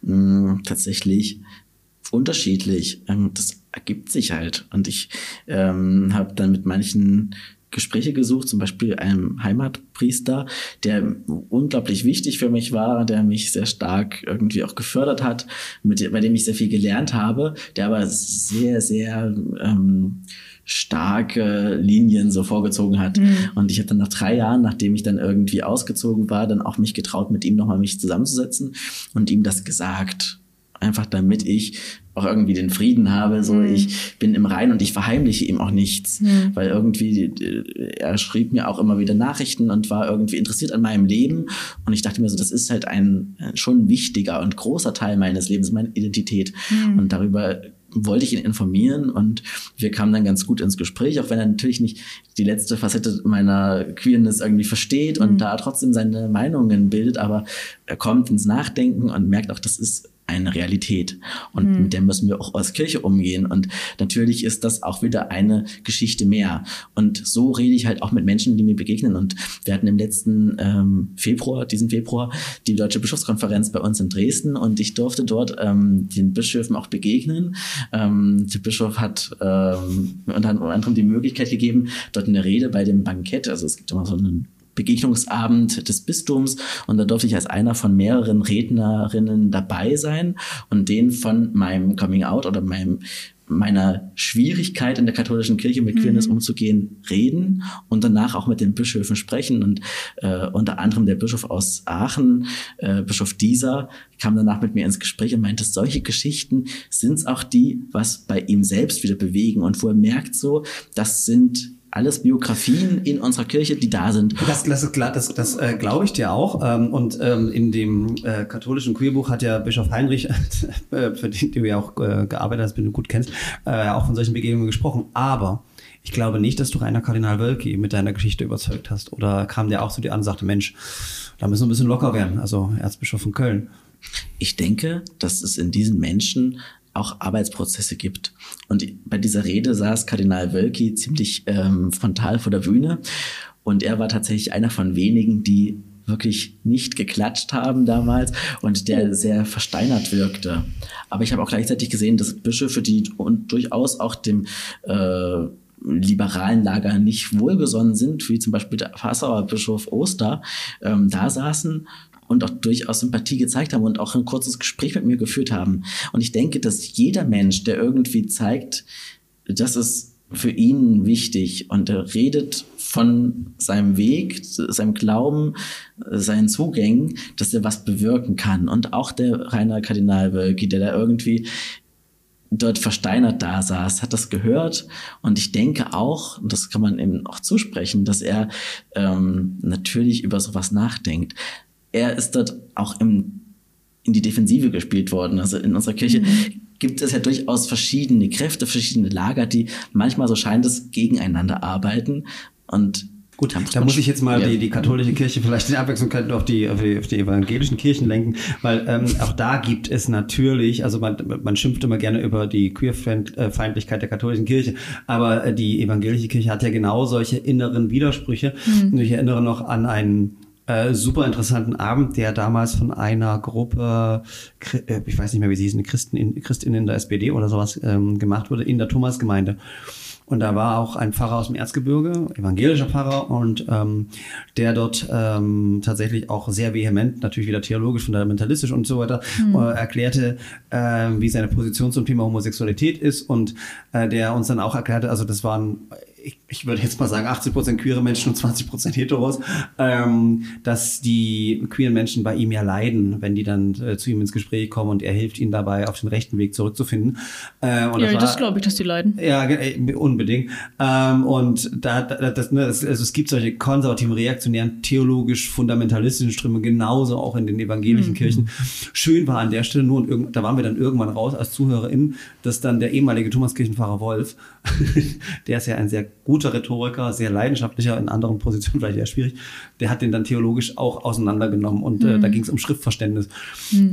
Mm, tatsächlich unterschiedlich. Ähm, das ergibt sich halt. Und ich ähm, habe dann mit manchen Gespräche gesucht, zum Beispiel einem Heimatpriester, der unglaublich wichtig für mich war, der mich sehr stark irgendwie auch gefördert hat, mit, bei dem ich sehr viel gelernt habe, der aber sehr, sehr ähm, starke Linien so vorgezogen hat. Mhm. Und ich habe dann nach drei Jahren, nachdem ich dann irgendwie ausgezogen war, dann auch mich getraut, mit ihm nochmal mich zusammenzusetzen und ihm das gesagt einfach damit ich auch irgendwie den Frieden habe, so mhm. ich bin im Rein und ich verheimliche ihm auch nichts, mhm. weil irgendwie äh, er schrieb mir auch immer wieder Nachrichten und war irgendwie interessiert an meinem Leben und ich dachte mir so, das ist halt ein schon wichtiger und großer Teil meines Lebens, meine Identität mhm. und darüber wollte ich ihn informieren und wir kamen dann ganz gut ins Gespräch, auch wenn er natürlich nicht die letzte Facette meiner Queerness irgendwie versteht und mhm. da trotzdem seine Meinungen bildet, aber er kommt ins Nachdenken und merkt auch, das ist eine Realität. Und mhm. mit der müssen wir auch als Kirche umgehen. Und natürlich ist das auch wieder eine Geschichte mehr. Und so rede ich halt auch mit Menschen, die mir begegnen. Und wir hatten im letzten ähm, Februar, diesen Februar, die Deutsche Bischofskonferenz bei uns in Dresden. Und ich durfte dort ähm, den Bischöfen auch begegnen. Ähm, der Bischof hat ähm, unter anderem die Möglichkeit gegeben, dort eine Rede bei dem Bankett, also es gibt immer so einen Begegnungsabend des Bistums. Und da durfte ich als einer von mehreren Rednerinnen dabei sein und den von meinem Coming Out oder meinem meiner Schwierigkeit in der katholischen Kirche mit Queerness mhm. umzugehen reden und danach auch mit den Bischöfen sprechen. Und äh, unter anderem der Bischof aus Aachen, äh, Bischof Dieser, kam danach mit mir ins Gespräch und meinte, solche Geschichten sind auch die, was bei ihm selbst wieder bewegen. Und wo er merkt so, das sind alles Biografien in unserer Kirche, die da sind. Das, das, ist klar, das, das äh, glaube ich dir auch. Ähm, und ähm, in dem äh, katholischen Queerbuch hat ja Bischof Heinrich, äh, für den du ja auch äh, gearbeitet hast, wenn du gut kennst, äh, auch von solchen Begegnungen gesprochen. Aber ich glaube nicht, dass du Rainer Kardinal Wölki mit deiner Geschichte überzeugt hast. Oder kam der auch zu dir an und sagte, Mensch, da müssen wir ein bisschen locker werden, also Erzbischof von Köln. Ich denke, dass es in diesen Menschen auch Arbeitsprozesse gibt. Und bei dieser Rede saß Kardinal Wölki ziemlich ähm, frontal vor der Bühne und er war tatsächlich einer von wenigen, die wirklich nicht geklatscht haben damals und der sehr versteinert wirkte. Aber ich habe auch gleichzeitig gesehen, dass Bischöfe, die und durchaus auch dem äh, liberalen Lager nicht wohlgesonnen sind, wie zum Beispiel der Passauer Bischof Oster, ähm, da saßen und auch durchaus Sympathie gezeigt haben und auch ein kurzes Gespräch mit mir geführt haben. Und ich denke, dass jeder Mensch, der irgendwie zeigt, das ist für ihn wichtig und er redet von seinem Weg, seinem Glauben, seinen Zugängen, dass er was bewirken kann. Und auch der Rainer Kardinal Wölki, der da irgendwie dort versteinert da saß, hat das gehört und ich denke auch, und das kann man eben auch zusprechen, dass er ähm, natürlich über sowas nachdenkt er ist dort auch im, in die Defensive gespielt worden. Also in unserer Kirche mhm. gibt es ja durchaus verschiedene Kräfte, verschiedene Lager, die manchmal, so scheint es, gegeneinander arbeiten. Und Gut, da muss ich jetzt mal ja. die, die katholische Kirche vielleicht in Abwechslung auf die, auf die, auf die evangelischen Kirchen lenken, weil ähm, auch da gibt es natürlich, also man, man schimpft immer gerne über die Queerfeindlichkeit der katholischen Kirche, aber äh, die evangelische Kirche hat ja genau solche inneren Widersprüche. Mhm. Und ich erinnere noch an einen äh, super interessanten Abend, der damals von einer Gruppe, äh, ich weiß nicht mehr, wie sie hießen, Christen in, Christinnen in der SPD oder sowas ähm, gemacht wurde, in der Thomasgemeinde. Und da war auch ein Pfarrer aus dem Erzgebirge, evangelischer Pfarrer, und ähm, der dort ähm, tatsächlich auch sehr vehement, natürlich wieder theologisch, fundamentalistisch und so weiter, mhm. äh, erklärte, äh, wie seine Position zum Thema Homosexualität ist und äh, der uns dann auch erklärte, also das waren ich, ich würde jetzt mal sagen, 80 Prozent queere Menschen und 20 Prozent Heteros, ähm, dass die queeren Menschen bei ihm ja leiden, wenn die dann äh, zu ihm ins Gespräch kommen und er hilft ihnen dabei, auf den rechten Weg zurückzufinden. Äh, ja, das, das glaube ich, dass die leiden. Ja, äh, unbedingt. Ähm, und da, da das, ne, das, also es gibt solche konservativen, reaktionären, theologisch fundamentalistischen Ströme, genauso auch in den evangelischen mhm. Kirchen. Schön war an der Stelle nur, und da waren wir dann irgendwann raus als ZuhörerInnen, dass dann der ehemalige Thomaskirchenpfarrer Wolf, der ist ja ein sehr guter Rhetoriker, sehr leidenschaftlicher, in anderen Positionen vielleicht eher schwierig, der hat den dann theologisch auch auseinandergenommen und äh, da ging es um Schriftverständnis.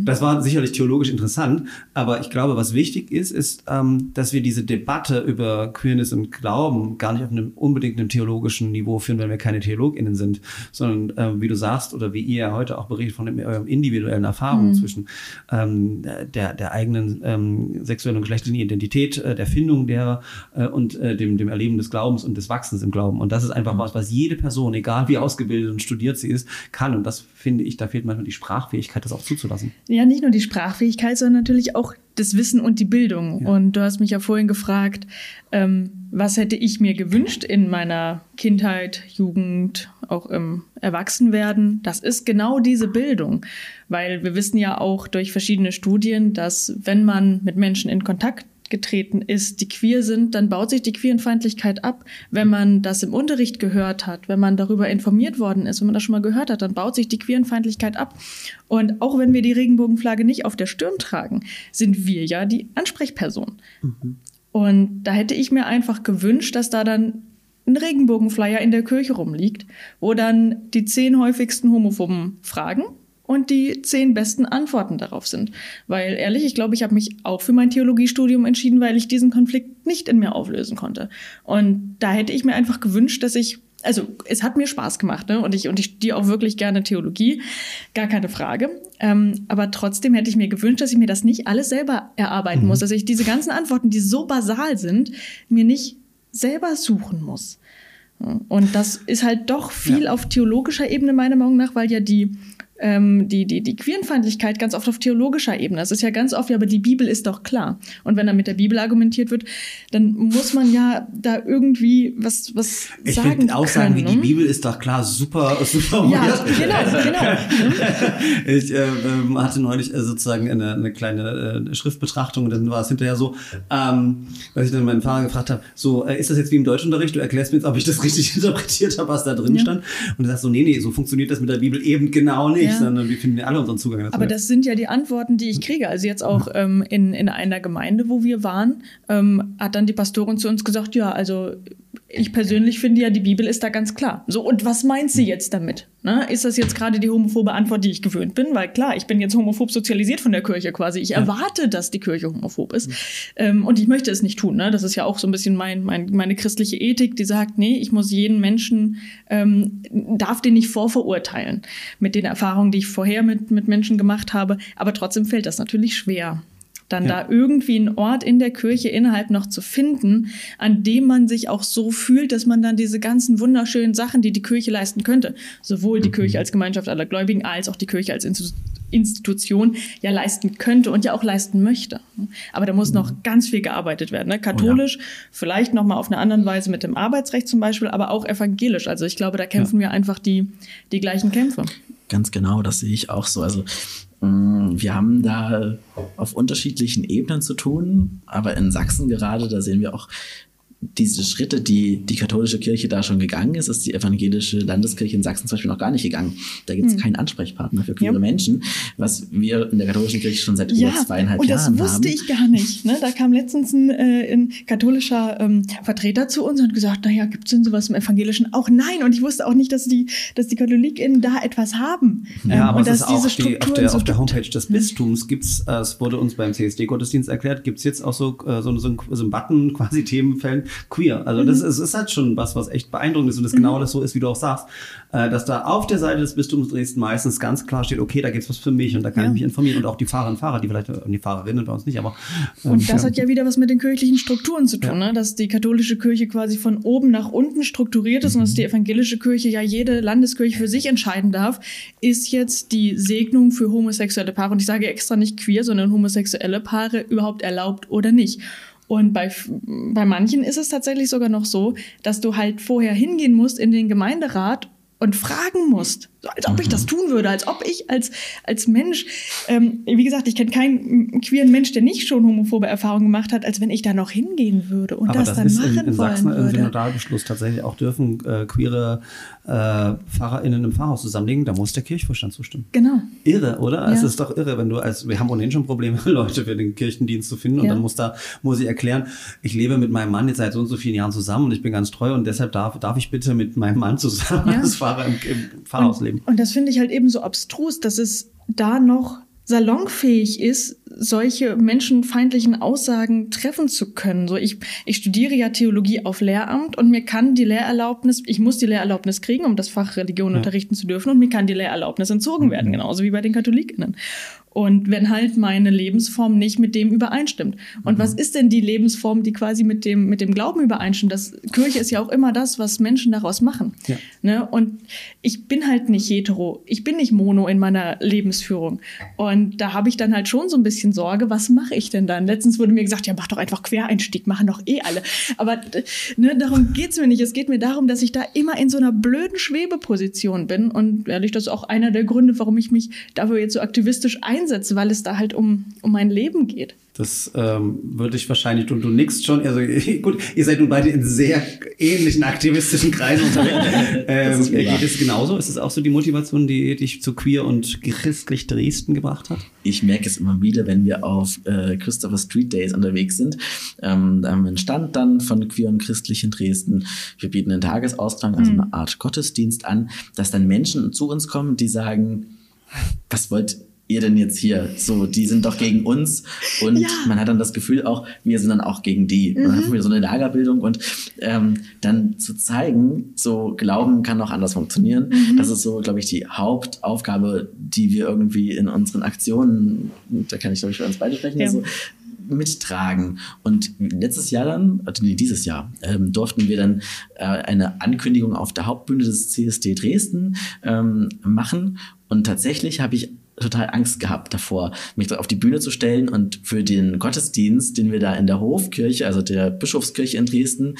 Das war sicherlich theologisch interessant, aber ich glaube, was wichtig ist, ist, ähm, dass wir diese Debatte über Queerness und Glauben gar nicht auf einem unbedingt einem theologischen Niveau führen, wenn wir keine TheologInnen sind, sondern äh, wie du sagst oder wie ihr heute auch berichtet von dem, eurem individuellen Erfahrungen zwischen ähm, der, der eigenen ähm, sexuellen und geschlechtlichen Identität, äh, der Findung der äh, und äh, dem, dem Erleben des Glaubens und des Wachsens im Glauben. Und das ist einfach was, was jede Person, egal wie ausgebildet und studiert sie ist, kann. Und das finde ich, da fehlt manchmal die Sprachfähigkeit, das auch zuzulassen. Ja, nicht nur die Sprachfähigkeit, sondern natürlich auch das Wissen und die Bildung. Und du hast mich ja vorhin gefragt, ähm, was hätte ich mir gewünscht in meiner Kindheit, Jugend, auch im Erwachsenwerden? Das ist genau diese Bildung. Weil wir wissen ja auch durch verschiedene Studien, dass wenn man mit Menschen in Kontakt getreten ist, die queer sind, dann baut sich die Queerenfeindlichkeit ab. Wenn man das im Unterricht gehört hat, wenn man darüber informiert worden ist, wenn man das schon mal gehört hat, dann baut sich die Queerenfeindlichkeit ab. Und auch wenn wir die Regenbogenflagge nicht auf der Stirn tragen, sind wir ja die Ansprechperson. Und da hätte ich mir einfach gewünscht, dass da dann ein Regenbogenflyer in der Kirche rumliegt, wo dann die zehn häufigsten homophoben Fragen und die zehn besten Antworten darauf sind. Weil ehrlich, ich glaube, ich habe mich auch für mein Theologiestudium entschieden, weil ich diesen Konflikt nicht in mir auflösen konnte. Und da hätte ich mir einfach gewünscht, dass ich also es hat mir Spaß gemacht, ne? Und ich und ich studiere auch wirklich gerne Theologie, gar keine Frage. Ähm, aber trotzdem hätte ich mir gewünscht, dass ich mir das nicht alles selber erarbeiten muss, dass ich diese ganzen Antworten, die so basal sind, mir nicht selber suchen muss. Und das ist halt doch viel Ja. auf theologischer Ebene meiner Meinung nach, weil ja die ähm, die, die, die Queerenfeindlichkeit ganz oft auf theologischer Ebene. Das ist ja ganz oft, ja, aber die Bibel ist doch klar. Und wenn da mit der Bibel argumentiert wird, dann muss man ja da irgendwie was, was Ich sagen finde Aussagen wie können, die ne? Bibel ist doch klar super, super Ja, weird. genau, genau. Ich äh, ähm, hatte neulich äh, sozusagen eine, eine kleine äh, Schriftbetrachtung und dann war es hinterher so, ähm, dass ich dann meinen Fahrer gefragt habe, so, äh, ist das jetzt wie im Deutschunterricht? Du erklärst mir jetzt, ob ich das richtig interpretiert habe, was da drin Ja. stand. Und er sagt so, nee, nee, so funktioniert das mit der Bibel eben genau nicht, Ja. Sondern wir finden ja alle unseren Zugang dazu. Aber das sind ja die Antworten, die ich kriege. Also jetzt auch ähm, in, in einer Gemeinde, wo wir waren, ähm, hat dann die Pastorin zu uns gesagt, ja, also ich persönlich finde ja, die Bibel ist da ganz klar. So, und was meint sie jetzt damit? Ne? Ist das jetzt gerade die homophobe Antwort, die ich gewöhnt bin? Weil klar, ich bin jetzt homophob sozialisiert von der Kirche quasi. Ich erwarte, dass die Kirche homophob ist. Ähm, und ich möchte es nicht tun. Ne? Das ist ja auch so ein bisschen mein, mein, meine christliche Ethik, die sagt, nee, ich muss jeden Menschen, ähm, darf den nicht vorverurteilen mit den Erfahrungen, die ich vorher mit, mit Menschen gemacht habe. Aber trotzdem fällt das natürlich schwer dann Ja. da irgendwie einen Ort in der Kirche innerhalb noch zu finden, an dem man sich auch so fühlt, dass man dann diese ganzen wunderschönen Sachen, die die Kirche leisten könnte, sowohl die Kirche als Gemeinschaft aller Gläubigen als auch die Kirche als Institu- Institution ja leisten könnte und ja auch leisten möchte. Aber da muss noch ganz viel gearbeitet werden. Ne? Katholisch, vielleicht noch mal auf eine andere Weise mit dem Arbeitsrecht zum Beispiel, aber auch evangelisch. Also ich glaube, da kämpfen wir einfach die, die gleichen Kämpfe. Ganz genau, das sehe ich auch so. Also wir haben da auf unterschiedlichen Ebenen zu tun, aber in Sachsen gerade, da sehen wir auch diese Schritte, die die katholische Kirche da schon gegangen ist, ist die evangelische Landeskirche in Sachsen zum Beispiel noch gar nicht gegangen. Da gibt es keinen Ansprechpartner für queere Hm. Ja. Menschen, was wir in der katholischen Kirche schon seit über zweieinhalb und das Jahren wusste haben. ich gar nicht. Ne? Da kam letztens ein, äh, ein katholischer ähm, Vertreter zu uns und hat gesagt, naja, gibt es denn sowas im Evangelischen? Auch nein. Und ich wusste auch nicht, dass die, dass die KatholikInnen da etwas haben. Ja, Ähm, aber und es dass ist auch diese die, auf, Strukturen der, so auf der gibt. Homepage des Bistums gibt's, äh, es wurde uns beim CSD-Gottesdienst erklärt, gibt's jetzt auch so, äh, so, so, so ein Button, quasi Themenfällen queer. Also Mhm. das ist, ist halt schon was, was echt beeindruckend ist und das genau das so ist, wie du auch sagst, äh, dass da auf der Seite des Bistums Dresden meistens ganz klar steht, okay, da gibt's was für mich und da kann Ja. ich mich informieren und auch die Fahrerinnen und Fahrer, die vielleicht, und die Fahrerinnen bei uns nicht, aber ähm, Und das hat ja wieder was mit den kirchlichen Strukturen zu tun, ne? dass die katholische Kirche quasi von oben nach unten strukturiert ist und Mhm. dass die evangelische Kirche ja jede Landeskirche für sich entscheiden darf, ist jetzt die Segnung für homosexuelle Paare, und ich sage extra nicht queer, sondern homosexuelle Paare überhaupt erlaubt oder nicht. Und bei, bei manchen ist es tatsächlich sogar noch so, dass du halt vorher hingehen musst in den Gemeinderat und fragen musst, als ob ich das tun würde, als ob ich als, als Mensch, ähm, wie gesagt, ich kenne keinen queeren Mensch, der nicht schon homophobe Erfahrungen gemacht hat, als wenn ich da noch hingehen würde und Aber das, das, dann ist machen in, in Sachsen wollen im würde. Synodalbeschluss tatsächlich auch dürfen äh, queere äh, PfarrerInnen im Pfarrhaus zusammenlegen, da muss der Kirchvorstand zustimmen. Genau. Irre, oder? Es Ja. ist doch irre, wenn du als, wir haben ohnehin schon Probleme, Leute für den Kirchendienst zu finden und Ja. dann muss da, muss ich erklären, ich lebe mit meinem Mann jetzt seit so und so vielen Jahren zusammen und ich bin ganz treu und deshalb darf, darf ich bitte mit meinem Mann zusammen Ja. als Pfarrer im, im Pfarrhaus leben. Und das finde ich halt eben so abstrus, dass es da noch salonfähig ist, solche menschenfeindlichen Aussagen treffen zu können. So ich, ich studiere ja Theologie auf Lehramt und mir kann die Lehrerlaubnis, ich muss die Lehrerlaubnis kriegen, um das Fach Religion unterrichten zu dürfen und mir kann die Lehrerlaubnis entzogen werden, genauso wie bei den KatholikInnen. Und wenn halt meine Lebensform nicht mit dem übereinstimmt. Und was ist denn die Lebensform, die quasi mit dem, mit dem Glauben übereinstimmt? Das, Kirche ist ja auch immer das, was Menschen daraus machen. Ja. Ne? Und ich bin halt nicht hetero. Ich bin nicht mono in meiner Lebensführung. Und da habe ich dann halt schon so ein bisschen Sorge, was mache ich denn dann? Letztens wurde mir gesagt, ja, mach doch einfach Quereinstieg, machen doch eh alle. Aber ne, darum geht's mir nicht. Es geht mir darum, dass ich da immer in so einer blöden Schwebeposition bin. Und ehrlich, das ist auch einer der Gründe, warum ich mich dafür jetzt so aktivistisch einsetze, weil es da halt um, um mein Leben geht. Das ähm, würde ich wahrscheinlich, du, du nickst schon, also gut, ihr seid nun beide in sehr ähnlichen aktivistischen Kreisen unterwegs. ähm, geht es genauso? Ist es auch so die Motivation, die dich zu queer und christlich Dresden gebracht hat? Ich merke es immer wieder, wenn wir auf äh, Christopher Street Days unterwegs sind. Ähm, da haben wir einen Stand dann von Queer und Christlich in Dresden. Wir bieten einen Tagesausklang, also eine Art Gottesdienst an, dass dann Menschen zu uns kommen, die sagen, was wollt ihr denn jetzt hier? So, die sind doch gegen uns. Und Ja. man hat dann das Gefühl auch, wir sind dann auch gegen die. Und dann haben wir so eine Lagerbildung und ähm, dann zu zeigen, so Glauben kann auch anders funktionieren. Das ist so, glaube ich, die Hauptaufgabe, die wir irgendwie in unseren Aktionen, da kann ich, glaube ich, für uns beide sprechen, Ja. so, mittragen. Und letztes Jahr dann, also nee, dieses Jahr, ähm, durften wir dann äh, eine Ankündigung auf der Hauptbühne des CSD Dresden ähm, machen. Und tatsächlich habe ich total Angst gehabt davor, mich auf die Bühne zu stellen. Und für den Gottesdienst, den wir da in der Hofkirche, also der Bischofskirche in Dresden,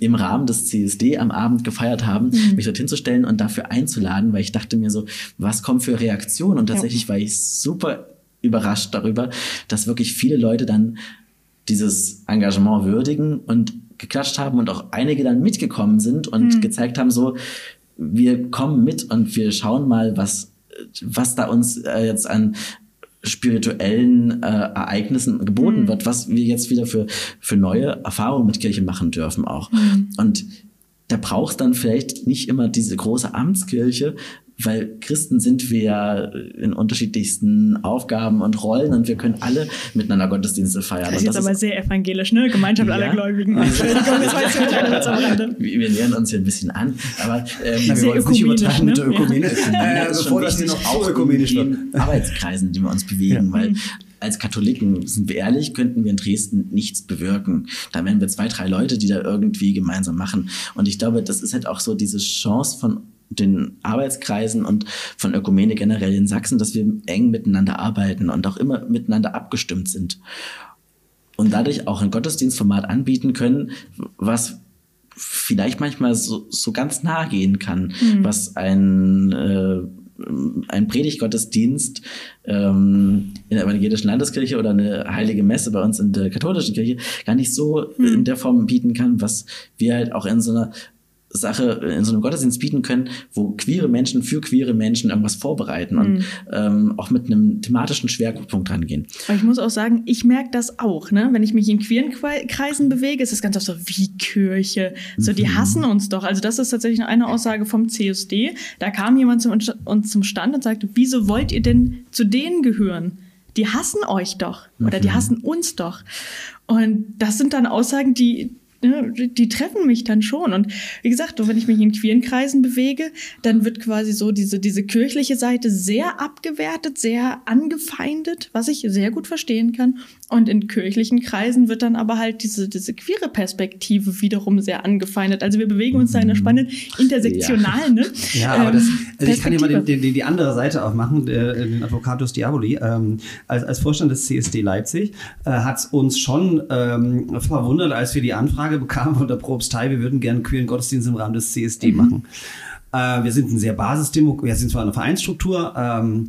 im- Rahmen des CSD am Abend gefeiert haben, mich dorthin zu stellen und dafür einzuladen, weil ich dachte mir so, was kommt für Reaktionen? Und tatsächlich war ich super überrascht darüber, dass wirklich viele Leute dann dieses Engagement würdigen und geklatscht haben und auch einige dann mitgekommen sind und gezeigt haben, so, wir kommen mit und wir schauen mal, was, was da uns äh, jetzt an spirituellen äh, Ereignissen geboten wird, was wir jetzt wieder für, für neue Erfahrungen mit Kirche machen dürfen auch. Und da braucht dann vielleicht nicht immer diese große Amtskirche, weil Christen sind wir ja in unterschiedlichsten Aufgaben und Rollen und wir können alle miteinander Gottesdienste feiern. Das ist jetzt aber sehr evangelisch, ne? Gemeinschaft aller Ja. Gläubigen. Entschuldigung, das war jetzt ein kleiner Witz am Rande. wir, nähern uns hier ein bisschen an, aber ähm, wir wollen es nicht ökumenisch, übertreiben mit der ne? Ökumene. Ja. Äh, ist bevor das hier noch auch ökumenisch in wird. den Arbeitskreisen, in denen wir uns bewegen, weil als Katholiken, sind wir ehrlich, könnten wir in Dresden nichts bewirken. Da wären wir zwei, drei Leute, die da irgendwie gemeinsam machen. Und ich glaube, das ist halt auch so diese Chance von den Arbeitskreisen und von Ökumene generell in Sachsen, dass wir eng miteinander arbeiten und auch immer miteinander abgestimmt sind. Und dadurch auch ein Gottesdienstformat anbieten können, was vielleicht manchmal so, so ganz nah gehen kann, was ein, äh, ein Predigtgottesdienst ähm, in der evangelischen Landeskirche oder eine heilige Messe bei uns in der katholischen Kirche gar nicht so in der Form bieten kann, was wir halt auch in so einer Sache in so einem Gottesdienst bieten können, wo queere Menschen für queere Menschen irgendwas vorbereiten und ähm, auch mit einem thematischen Schwerpunkt rangehen. Aber ich muss auch sagen, ich merke das auch, ne? Wenn ich mich in queeren Kreisen bewege, ist das ganz oft so wie Kirche. So, die hassen uns doch. Also, das ist tatsächlich eine Aussage vom CSD. Da kam jemand zum, uns zum Stand und sagte, wieso wollt ihr denn zu denen gehören? Die hassen euch doch. Oder die hassen uns doch. Und das sind dann Aussagen, die, ne, die treffen mich dann schon. Und wie gesagt, wenn ich mich in queeren Kreisen bewege, dann wird quasi so diese, diese kirchliche Seite sehr abgewertet, sehr angefeindet, was ich sehr gut verstehen kann. Und in kirchlichen Kreisen wird dann aber halt diese, diese queere Perspektive wiederum sehr angefeindet. Also wir bewegen uns da in einer spannenden intersektionalen, ne? Ja, aber das, ähm, also ich kann hier mal Perspektive. den, die andere Seite aufmachen, der, den Advocatus Diaboli. Ähm, als, als Vorstand des CSD Leipzig äh, hat es uns schon ähm, verwundert, als wir die Anfrage bekamen von der Propstei, wir würden gerne einen queeren Gottesdienst im Rahmen des CSD machen. Äh, wir sind ein sehr Basisdemo, wir sind zwar eine Vereinsstruktur, ähm,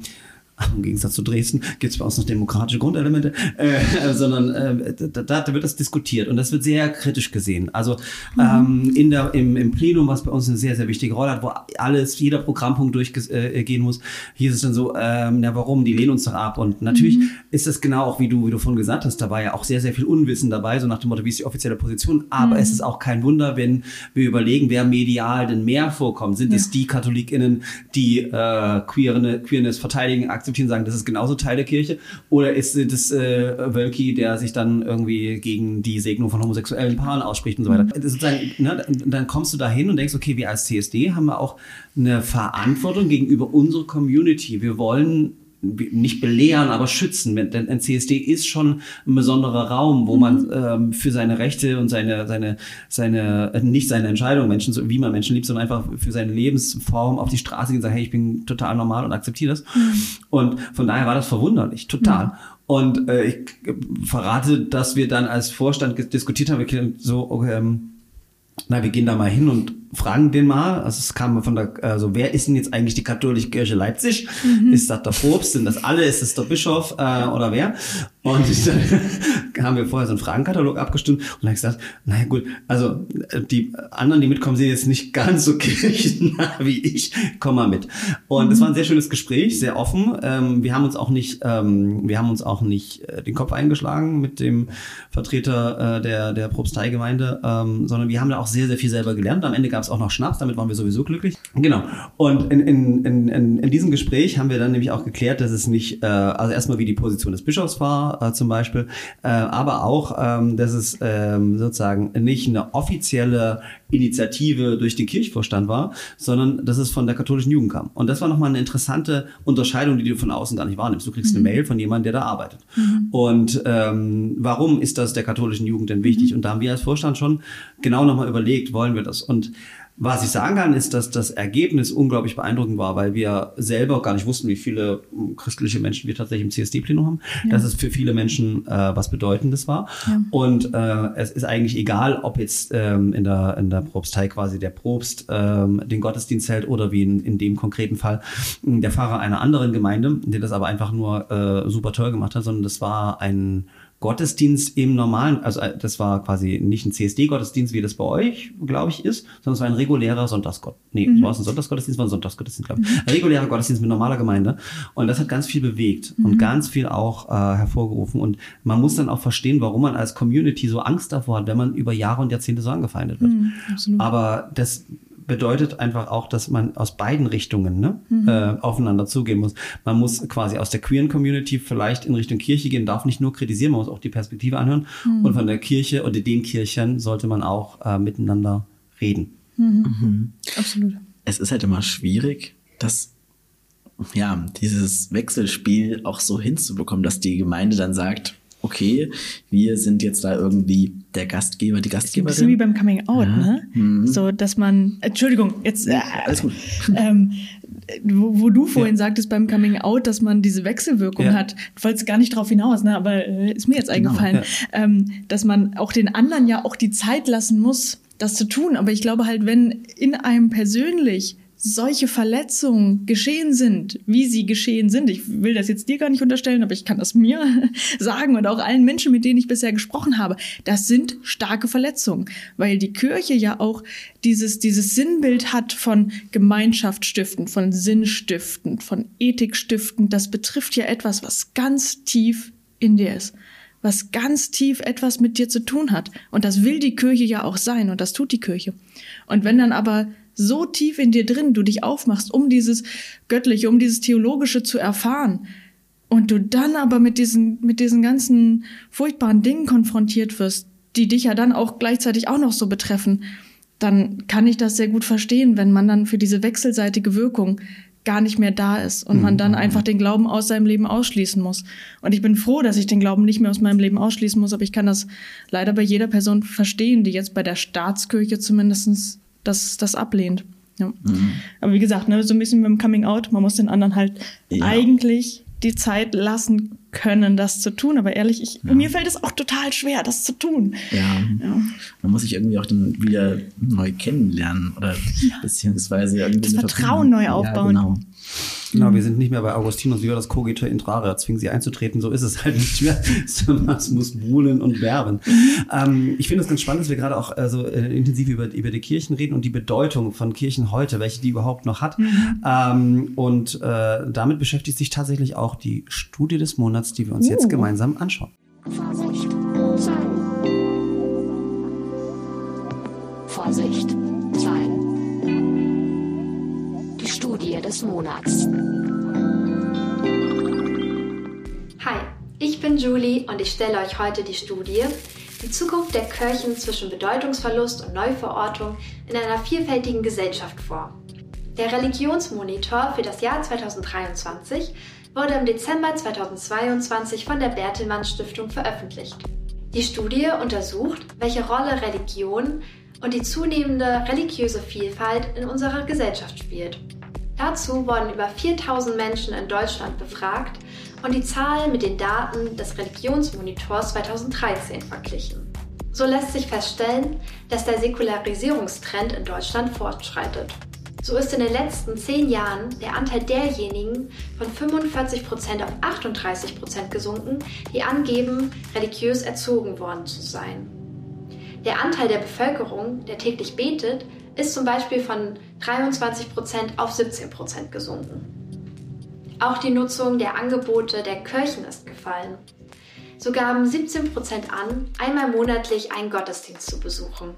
im Gegensatz zu Dresden gibt es bei uns noch demokratische Grundelemente, äh, sondern äh, da, da wird das diskutiert und das wird sehr kritisch gesehen. Also ähm, in der, im, im Plenum, was bei uns eine sehr, sehr wichtige Rolle hat, wo alles, jeder Programmpunkt durchgehen äh, muss, hier ist es dann so, ähm, na warum, die lehnen uns doch ab. Und natürlich ist das genau auch, wie du, wie du vorhin gesagt hast, da war ja auch sehr, sehr viel Unwissen dabei, so nach dem Motto, wie ist die offizielle Position. Aber es ist auch kein Wunder, wenn wir überlegen, wer medial denn mehr vorkommt. Sind es die KatholikInnen, die äh, Queerne, Queerness verteidigen, akzeptieren, sagen, das ist genauso Teil der Kirche? Oder ist es äh, Wölki, der sich dann irgendwie gegen die Segnung von homosexuellen Paaren ausspricht und so weiter? Das ist Sozusagen, ne, dann kommst du da hin und denkst, okay, wir als CSD haben wir auch eine Verantwortung gegenüber unserer Community. Wir wollen nicht belehren, aber schützen. Denn ein CSD ist schon ein besonderer Raum, wo man ähm, für seine Rechte und seine, seine, seine, äh, nicht seine Entscheidung, Menschen, wie man Menschen liebt, sondern einfach für seine Lebensform auf die Straße gehen und sagen, hey, ich bin total normal und akzeptiere das. Und von daher war das verwunderlich, total. Und äh, ich äh, verrate, dass wir dann als Vorstand diskutiert haben, wir so, okay, ähm, na, wir gehen da mal hin und fragen den mal. Also es kam von der, also wer ist denn jetzt eigentlich die katholische Kirche Leipzig? Ist das der Propst? Sind das alle? Ist das der Bischof äh, oder wer? Und dann haben wir vorher so einen Fragenkatalog abgestimmt und dann gesagt, naja gut, also äh, die anderen, die mitkommen, sind jetzt nicht ganz so kirchennah wie ich. Komm mal mit. Und es war ein sehr schönes Gespräch, sehr offen. Ähm, wir haben uns auch nicht, ähm, wir haben uns auch nicht äh, den Kopf eingeschlagen mit dem Vertreter äh, der, der Propsteigemeinde, ähm, sondern wir haben da auch sehr, sehr viel selber gelernt. Am Ende gab es auch noch Schnaps, damit waren wir sowieso glücklich. Genau. Und in, in, in, in, in diesem Gespräch haben wir dann nämlich auch geklärt, dass es nicht, äh, also erstmal wie die Position des Bischofs war, äh, zum Beispiel, äh, aber auch, ähm, dass es ähm, sozusagen nicht eine offizielle Initiative durch den Kirchvorstand war, sondern dass es von der katholischen Jugend kam. Und das war nochmal eine interessante Unterscheidung, die du von außen gar nicht wahrnimmst. Du kriegst eine Mail von jemandem, der da arbeitet. Und ähm, warum ist das der katholischen Jugend denn wichtig? Und da haben wir als Vorstand schon genau nochmal überlegt, wollen wir das? Und was ich sagen kann, ist, dass das Ergebnis unglaublich beeindruckend war, weil wir selber gar nicht wussten, wie viele ähm, christliche Menschen wir tatsächlich im CSD-Plenum haben. Dass es für viele Menschen äh, was Bedeutendes war. Und äh, es ist eigentlich egal, ob jetzt ähm, in, der, in der Propstei quasi der Propst ähm, den Gottesdienst hält oder wie in, in dem konkreten Fall mh, der Pfarrer einer anderen Gemeinde, der das aber einfach nur äh, super toll gemacht hat, sondern das war ein Gottesdienst im normalen, also äh, das war quasi nicht ein CSD-Gottesdienst, wie das bei euch, glaube ich, ist, sondern es war ein regulärer Sonntagsgott. Nee, Mhm. war es ein Sonntagsgottesdienst, war ein Sonntagsgottesdienst, glaube ich. Ein regulärer Gottesdienst mit normaler Gemeinde. Und das hat ganz viel bewegt Mhm. und ganz viel auch äh, hervorgerufen. Und man muss dann auch verstehen, warum man als Community so Angst davor hat, wenn man über Jahre und Jahrzehnte so angefeindet wird. Mhm, absolut. Aber das bedeutet einfach auch, dass man aus beiden Richtungen ne, Mhm. äh, aufeinander zugehen muss. Man muss quasi aus der queeren Community vielleicht in Richtung Kirche gehen, darf nicht nur kritisieren, man muss auch die Perspektive anhören. Mhm. Und von der Kirche oder den Kirchen sollte man auch äh, miteinander reden. Absolut. es ist halt immer schwierig, das, ja, dieses Wechselspiel auch so hinzubekommen, dass die Gemeinde dann sagt, okay, wir sind jetzt da irgendwie der Gastgeber, die Ein bisschen wie Gastgeberin. beim Coming Out, ne? So, dass man, Entschuldigung, jetzt, äh, Alles gut. ähm, wo, wo du vorhin sagtest beim Coming Out, dass man diese Wechselwirkung Ja. hat. Du wolltest gar nicht drauf hinaus, ne? aber äh, ist mir jetzt Genau, eingefallen, ähm, dass man auch den anderen ja auch die Zeit lassen muss, das zu tun. Aber ich glaube halt, wenn in einem persönlich solche Verletzungen geschehen sind, wie sie geschehen sind. Ich will das jetzt dir gar nicht unterstellen, aber ich kann das mir sagen und auch allen Menschen, mit denen ich bisher gesprochen habe. Das sind starke Verletzungen, weil die Kirche ja auch dieses, dieses Sinnbild hat von Gemeinschaft stiften, von Sinn stiften, von Ethik stiften. Das betrifft ja etwas, was ganz tief in dir ist was ganz tief etwas mit dir zu tun hat. Und das will die Kirche ja auch sein und das tut die Kirche. Und wenn dann aber so tief in dir drin du dich aufmachst, um dieses Göttliche, um dieses Theologische zu erfahren, und du dann aber mit diesen, mit diesen ganzen furchtbaren Dingen konfrontiert wirst, die dich ja dann auch gleichzeitig auch noch so betreffen, dann kann ich das sehr gut verstehen, wenn man dann für diese wechselseitige Wirkung gar nicht mehr da ist und man dann einfach den Glauben aus seinem Leben ausschließen muss. Und ich bin froh, dass ich den Glauben nicht mehr aus meinem Leben ausschließen muss, aber ich kann das leider bei jeder Person verstehen, die jetzt bei der Staatskirche zumindestens das, das ablehnt. Ja. Aber wie gesagt, ne, so ein bisschen beim Coming Out, man muss den anderen halt Ja. eigentlich die Zeit lassen können, das zu tun. Aber ehrlich, ich, Ja. mir fällt es auch total schwer, das zu tun. Ja. Ja. Man muss sich irgendwie auch dann wieder neu kennenlernen oder beziehungsweise irgendwie Das Vertrauen neu aufbauen. Genau. Genau, wir sind nicht mehr bei Augustinus Violas Cogito Intrare, zwingen sie einzutreten, so ist es halt nicht mehr, sondern es muss buhlen und werben. Ähm, ich finde es ganz spannend, dass wir gerade auch äh, so äh, intensiv über, über die Kirchen reden und die Bedeutung von Kirchen heute, welche die überhaupt noch hat. Ähm, und äh, damit beschäftigt sich tatsächlich auch die Studie des Monats, die wir uns jetzt Uh. gemeinsam anschauen. Vorsicht, Zahlen. Vorsicht, Zahlen. Die Studie des Monats. Hi, ich bin Julie und ich stelle euch heute die Studie Die Zukunft der Kirchen zwischen Bedeutungsverlust und Neuverortung in einer vielfältigen Gesellschaft vor. Der Religionsmonitor für das Jahr 2023 wurde im Dezember 2022 von der Bertelmann Stiftung veröffentlicht. Die Studie untersucht, welche Rolle Religion und die zunehmende religiöse Vielfalt in unserer Gesellschaft spielt. Dazu wurden über 4000 Menschen in Deutschland befragt und die Zahlen mit den Daten des Religionsmonitors 2013 verglichen. So lässt sich feststellen, dass der Säkularisierungstrend in Deutschland fortschreitet. So ist in den letzten zehn Jahren der Anteil derjenigen von 45% auf 38% gesunken, die angeben, religiös erzogen worden zu sein. Der Anteil der Bevölkerung, der täglich betet, ist zum Beispiel von 23% auf 17% gesunken. Auch die Nutzung der Angebote der Kirchen ist gefallen. So gaben 17% an, einmal monatlich einen Gottesdienst zu besuchen.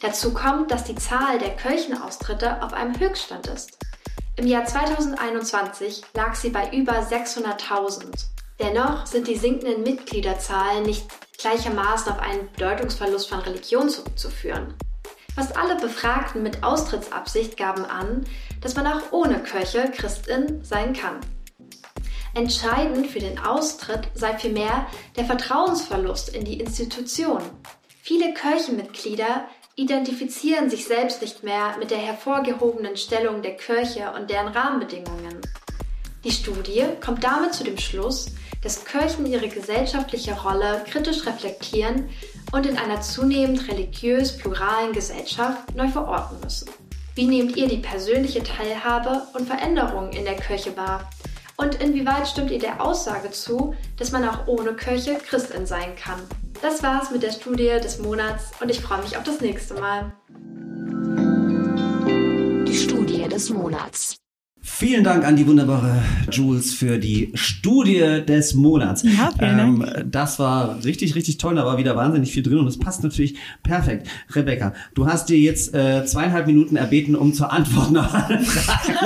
Dazu kommt, dass die Zahl der Kirchenaustritte auf einem Höchststand ist. Im Jahr 2021 lag sie bei über 600.000. Dennoch sind die sinkenden Mitgliederzahlen nicht gleichermaßen auf einen Bedeutungsverlust von Religion zurückzuführen. Fast alle Befragten mit Austrittsabsicht gaben an, dass man auch ohne Kirche Christin sein kann. Entscheidend für den Austritt sei vielmehr der Vertrauensverlust in die Institution. Viele Kirchenmitglieder identifizieren sich selbst nicht mehr mit der hervorgehobenen Stellung der Kirche und deren Rahmenbedingungen. Die Studie kommt damit zu dem Schluss, dass Kirchen ihre gesellschaftliche Rolle kritisch reflektieren und in einer zunehmend religiös pluralen Gesellschaft neu verorten müssen. Wie nehmt ihr die persönliche Teilhabe und Veränderungen in der Kirche wahr? Und inwieweit stimmt ihr der Aussage zu, dass man auch ohne Kirche Christin sein kann? Das war's mit der Studie des Monats und ich freue mich auf das nächste Mal. Die Studie des Monats. Vielen Dank an die wunderbare Jules für die Studie des Monats. Ja, vielen ähm, Dank. Das war richtig, richtig toll. Da war wieder wahnsinnig viel drin und es passt natürlich perfekt. Rebecca, du hast dir jetzt äh, zweieinhalb Minuten erbeten, um zur Antwort nach alle Fragen.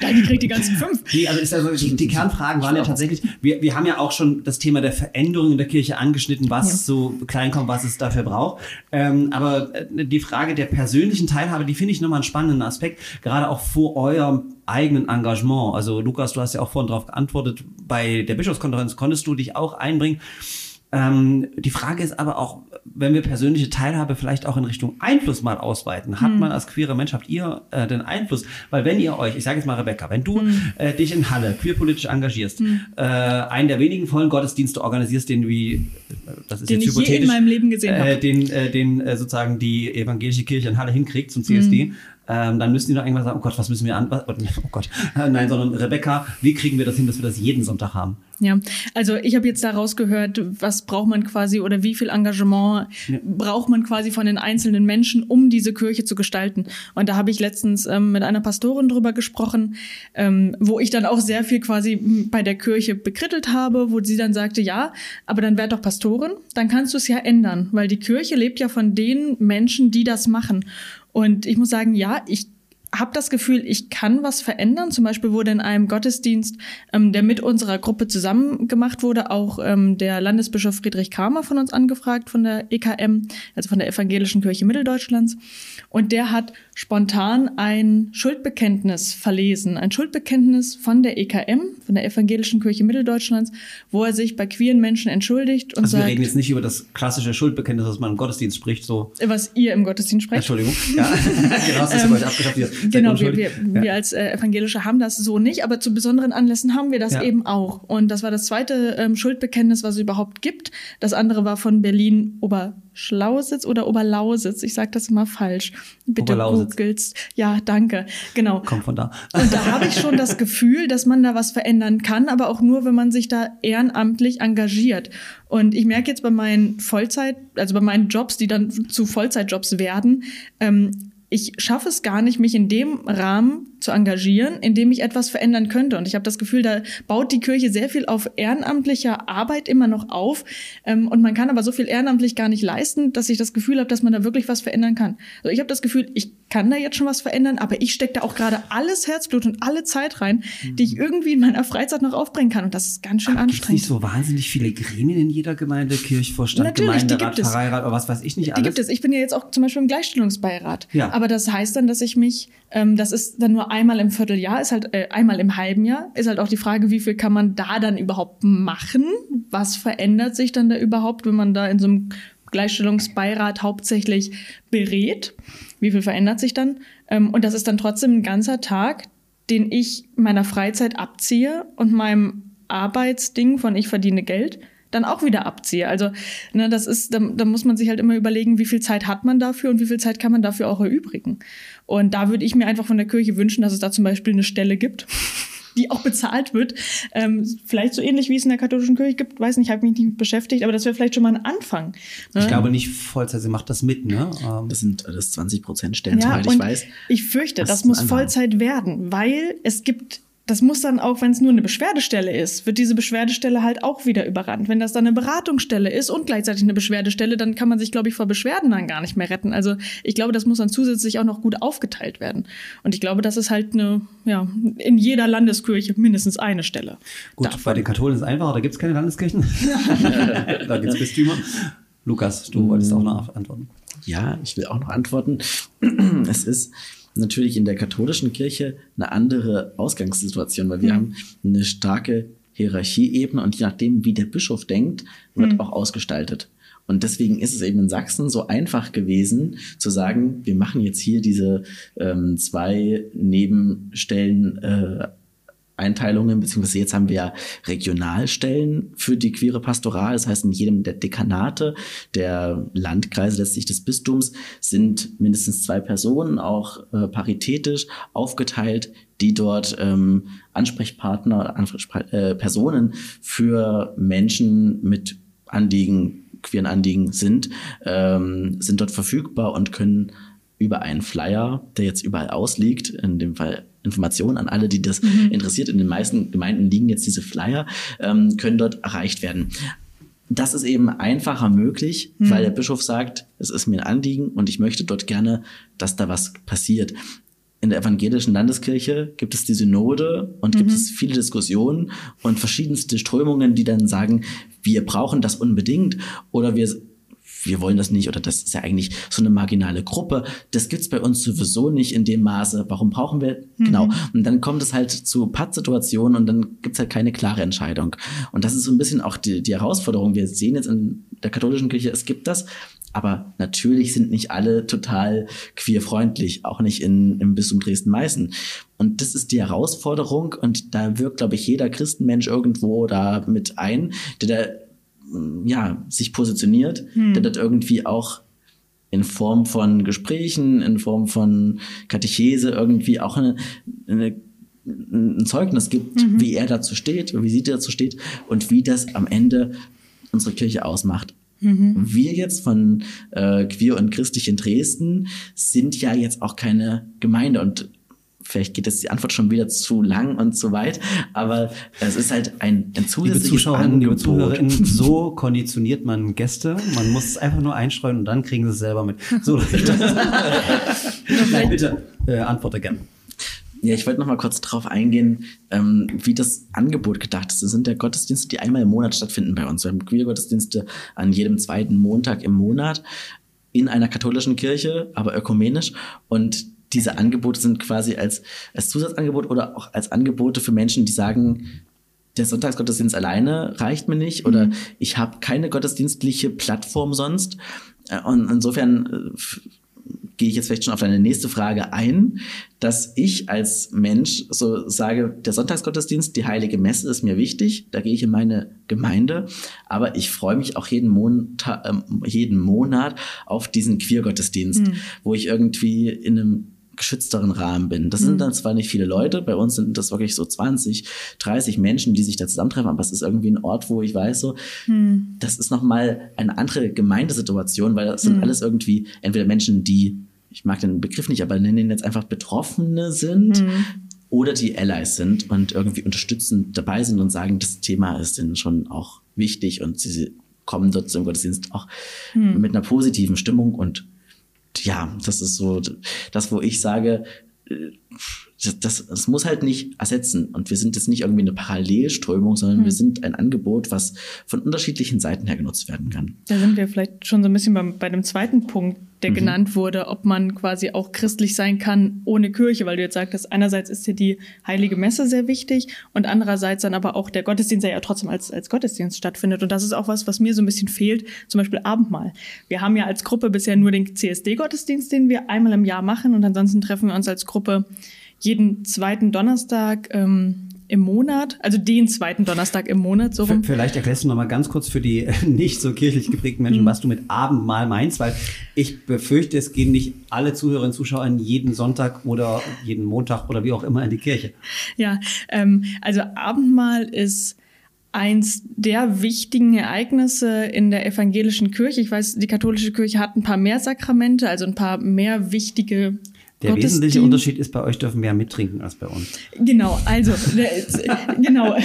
Dann kriegt die ganzen fünf. Nee, also ist also die, die Kernfragen waren ja tatsächlich, wir, wir haben ja auch schon das Thema der Veränderung in der Kirche angeschnitten, was Ja. so klein kommt, was es dafür braucht. Ähm, aber äh, die Frage der persönlichen Teilhabe, die finde ich nochmal einen spannenden Aspekt, gerade auch vor eurem eigenen Engagement. Also Lukas, du hast ja auch vorhin darauf geantwortet, bei der Bischofskonferenz konntest du dich auch einbringen. Ähm, die Frage ist aber auch, wenn wir persönliche Teilhabe vielleicht auch in Richtung Einfluss mal ausweiten, hat man als queerer Mensch, habt ihr äh, den Einfluss? Weil wenn ihr euch, ich sage jetzt mal Rebecca, wenn du äh, dich in Halle queerpolitisch engagierst, äh, einen der wenigen vollen Gottesdienste organisierst, den wie, äh, das ist Den jetzt ich je in hypothetisch, meinem Leben gesehen äh, habe. den, äh, den sozusagen die evangelische Kirche in Halle hinkriegt zum CSD, ähm, dann müssen die doch irgendwann sagen, oh Gott, was müssen wir an, was, oh Gott, äh, nein, sondern Rebecca, wie kriegen wir das hin, dass wir das jeden Sonntag haben? Ja, also ich habe jetzt daraus gehört, was braucht man quasi oder wie viel Engagement braucht man quasi von den einzelnen Menschen, um diese Kirche zu gestalten. Und da habe ich letztens ähm, mit einer Pastorin drüber gesprochen, ähm, wo ich dann auch sehr viel quasi bei der Kirche bekrittelt habe, wo sie dann sagte, ja, aber dann werd doch Pastorin, dann kannst du es ja ändern, weil die Kirche lebt ja von den Menschen, die das machen. Und ich muss sagen, ja, ich habe das Gefühl, ich kann was verändern. Zum Beispiel wurde in einem Gottesdienst, ähm, der mit unserer Gruppe zusammen gemacht wurde, auch ähm, der Landesbischof Friedrich Kramer von uns angefragt, von der EKM, also von der Evangelischen Kirche Mitteldeutschlands. Und der hat spontan ein Schuldbekenntnis verlesen, ein Schuldbekenntnis von der EKM, von der Evangelischen Kirche Mitteldeutschlands, wo er sich bei queeren Menschen entschuldigt und Also sagt, wir reden jetzt nicht über das klassische Schuldbekenntnis, das man im Gottesdienst spricht, so. was ihr im Gottesdienst sprecht. Entschuldigung. Ja, genau, hast du ähm, abgeschafft. Hier. Genau, wir, wir, ja. wir als äh, Evangelische haben das so nicht, aber zu besonderen Anlässen haben wir das Ja. eben auch. Und das war das zweite ähm, Schuldbekenntnis, was es überhaupt gibt. Das andere war von Berlin Oberschlausitz oder Oberlausitz. Ich sage das immer falsch. Bitte googelst. Ja, danke. Genau. Kommt von da. Und da habe ich schon das Gefühl, dass man da was verändern kann, aber auch nur, wenn man sich da ehrenamtlich engagiert. Und ich merke jetzt bei meinen Vollzeit, also bei meinen Jobs, die dann zu Vollzeitjobs werden, ähm, ich schaffe es gar nicht, mich in dem Rahmen zu engagieren, in dem ich etwas verändern könnte. Und ich habe das Gefühl, da baut die Kirche sehr viel auf ehrenamtlicher Arbeit immer noch auf. Ähm, und man kann aber so viel ehrenamtlich gar nicht leisten, dass ich das Gefühl habe, dass man da wirklich was verändern kann. Also ich habe das Gefühl, ich kann da jetzt schon was verändern, aber ich stecke da auch gerade alles Herzblut und alle Zeit rein, die ich irgendwie in meiner Freizeit noch aufbringen kann. Und das ist ganz schön Gibt es anstrengend. nicht so wahnsinnig viele Gremien in jeder Gemeinde, Kirchvorstand, Natürlich, die Gemeinderat, gibt es. Pfarreirat oder was weiß ich nicht Die alles? gibt es. Ich bin ja jetzt auch zum Beispiel im Gleichstellungsbeirat. Ja. Aber das heißt dann, dass ich mich, ähm, das ist dann nur einmal im Vierteljahr, ist halt äh, einmal im halben Jahr, ist halt auch die Frage, wie viel kann man da dann überhaupt machen? Was verändert sich dann da überhaupt, wenn man da in so einem Gleichstellungsbeirat hauptsächlich berät? Wie viel verändert sich dann? Ähm, und das ist dann trotzdem ein ganzer Tag, den ich meiner Freizeit abziehe und meinem Arbeitsding von ich verdiene Geld dann auch wieder abziehe. Also, ne, das ist, da, da muss man sich halt immer überlegen, wie viel Zeit hat man dafür und wie viel Zeit kann man dafür auch erübrigen. Und da würde ich mir einfach von der Kirche wünschen, dass es da zum Beispiel eine Stelle gibt, die auch bezahlt wird. Ähm, vielleicht so ähnlich wie es in der katholischen Kirche gibt, weiß nicht, habe mich nicht mit beschäftigt, aber das wäre vielleicht schon mal ein Anfang. Ne? Ich glaube nicht Vollzeit, sie macht das mit, ne? Ähm, Das sind alles 20 Prozent Stellen, Ja, soweit ich weiß. ich fürchte, Das das muss Vollzeit werden, weil es gibt, das muss dann auch, wenn es nur eine Beschwerdestelle ist, wird diese Beschwerdestelle halt auch wieder überrannt. Wenn das dann eine Beratungsstelle ist und gleichzeitig eine Beschwerdestelle, dann kann man sich, glaube ich, vor Beschwerden dann gar nicht mehr retten. Also ich glaube, das muss dann zusätzlich auch noch gut aufgeteilt werden. Und ich glaube, das ist halt eine, ja, in jeder Landeskirche mindestens eine Stelle. Gut, davon. bei den Katholen ist es einfacher, da gibt es keine Landeskirchen. da gibt es Bistümer. Lukas, du wolltest auch noch antworten. Ja, ich will auch noch antworten. Es ist natürlich in der katholischen Kirche eine andere Ausgangssituation, weil wir haben eine starke Hierarchieebene und je nachdem, wie der Bischof denkt, wird auch ausgestaltet. Und deswegen ist es eben in Sachsen so einfach gewesen, zu sagen, wir machen jetzt hier diese ähm, zwei Nebenstellen äh, Einteilungen, beziehungsweise jetzt haben wir ja Regionalstellen für die queere Pastoral. Das heißt, in jedem der Dekanate, der Landkreise letztlich des Bistums, sind mindestens zwei Personen, auch äh, paritätisch aufgeteilt, die dort ähm, Ansprechpartner, Ansprechpa äh, Personen für Menschen mit Anliegen, queeren Anliegen sind, ähm, sind dort verfügbar und können über einen Flyer, der jetzt überall ausliegt, in dem Fall Informationen an alle, die das interessiert. In den meisten Gemeinden liegen jetzt diese Flyer, ähm, können dort erreicht werden. Das ist eben einfacher möglich, weil der Bischof sagt, es ist mir ein Anliegen und ich möchte dort gerne, dass da was passiert. In der evangelischen Landeskirche gibt es die Synode und gibt es viele Diskussionen und verschiedenste Strömungen, die dann sagen, wir brauchen das unbedingt oder wir wir wollen das nicht oder das ist ja eigentlich so eine marginale Gruppe. Das gibt's bei uns sowieso nicht in dem Maße. Warum brauchen wir? Genau. Und dann kommt es halt zu Pattsituationen und dann gibt's halt keine klare Entscheidung. Und das ist so ein bisschen auch die, die Herausforderung. Wir sehen jetzt in der katholischen Kirche, es gibt das, aber natürlich sind nicht alle total queerfreundlich, auch nicht in, im Bistum Dresden-Meißen. Und das ist die Herausforderung und da wirkt, glaube ich, jeder Christenmensch irgendwo da mit ein, der da ja, sich positioniert, der dort irgendwie auch in Form von Gesprächen, in Form von Katechese irgendwie auch eine, eine, ein Zeugnis gibt, wie er dazu steht, wie sie dazu steht und wie das am Ende unsere Kirche ausmacht. Wir jetzt von äh, Queer und Christlich in Dresden sind ja jetzt auch keine Gemeinde und vielleicht geht jetzt die Antwort schon wieder zu lang und zu weit, aber es ist halt ein, ein Liebe zusätzliches Zuschauerinnen, liebe Angebot. Zuhörerinnen, so konditioniert man Gäste. Man muss es einfach nur einstreuen und dann kriegen sie es selber mit. So läuft das. Nein, bitte, äh, antworte gern. Ja, ich wollte noch mal kurz drauf eingehen, ähm, wie das Angebot gedacht ist. Das sind ja Gottesdienste, die einmal im Monat stattfinden bei uns. Wir haben Queer-Gottesdienste an jedem zweiten Montag im Monat in einer katholischen Kirche, aber ökumenisch. Und diese Angebote sind quasi als, als Zusatzangebot oder auch als Angebote für Menschen, die sagen, der Sonntagsgottesdienst alleine reicht mir nicht oder Mhm. ich habe keine gottesdienstliche Plattform sonst. Äh, Und insofern äh, gehe ich jetzt vielleicht schon auf deine nächste Frage ein, dass ich als Mensch so sage, der Sonntagsgottesdienst, die heilige Messe ist mir wichtig, da gehe ich in meine Gemeinde, aber ich freue mich auch jeden, Monta ähm, jeden Monat auf diesen Queer-Gottesdienst, wo ich irgendwie in einem geschützteren Rahmen bin. Das sind dann zwar nicht viele Leute, bei uns sind das wirklich so 20, 30 Menschen, die sich da zusammentreffen, aber es ist irgendwie ein Ort, wo ich weiß, so, das ist nochmal eine andere Gemeindesituation, weil das sind alles irgendwie entweder Menschen, die, ich mag den Begriff nicht, aber nennen ihn jetzt einfach Betroffene sind oder die Allies sind und irgendwie unterstützend dabei sind und sagen, das Thema ist ihnen schon auch wichtig und sie kommen dort zum Gottesdienst auch mit einer positiven Stimmung und ja, das ist so das, wo ich sage, äh, das, das, das muss halt nicht ersetzen. Und wir sind jetzt nicht irgendwie eine Parallelströmung, sondern wir sind ein Angebot, was von unterschiedlichen Seiten her genutzt werden kann. Da sind wir vielleicht schon so ein bisschen beim, bei dem zweiten Punkt, der genannt wurde, ob man quasi auch christlich sein kann ohne Kirche, weil du jetzt sagtest, einerseits ist dir die heilige Messe sehr wichtig und andererseits dann aber auch der Gottesdienst, der ja trotzdem als, als Gottesdienst stattfindet. Und das ist auch was, was mir so ein bisschen fehlt, zum Beispiel Abendmahl. Wir haben ja als Gruppe bisher nur den CSD-Gottesdienst, den wir einmal im Jahr machen und ansonsten treffen wir uns als Gruppe jeden zweiten Donnerstag ähm, im Monat, also den zweiten Donnerstag im Monat, so rum. Vielleicht erklärst du noch mal ganz kurz für die nicht so kirchlich geprägten Mhm. Menschen, was du mit Abendmahl meinst, weil ich befürchte, es gehen nicht alle Zuhörerinnen und Zuschauer jeden Sonntag oder jeden Montag oder wie auch immer in die Kirche. Ja, ähm, also Abendmahl ist eins der wichtigen Ereignisse in der evangelischen Kirche. Ich weiß, die katholische Kirche hat ein paar mehr Sakramente, also ein paar mehr wichtige Der wesentliche Unterschied ist, bei euch dürfen mehr mittrinken als bei uns. Genau, also genau.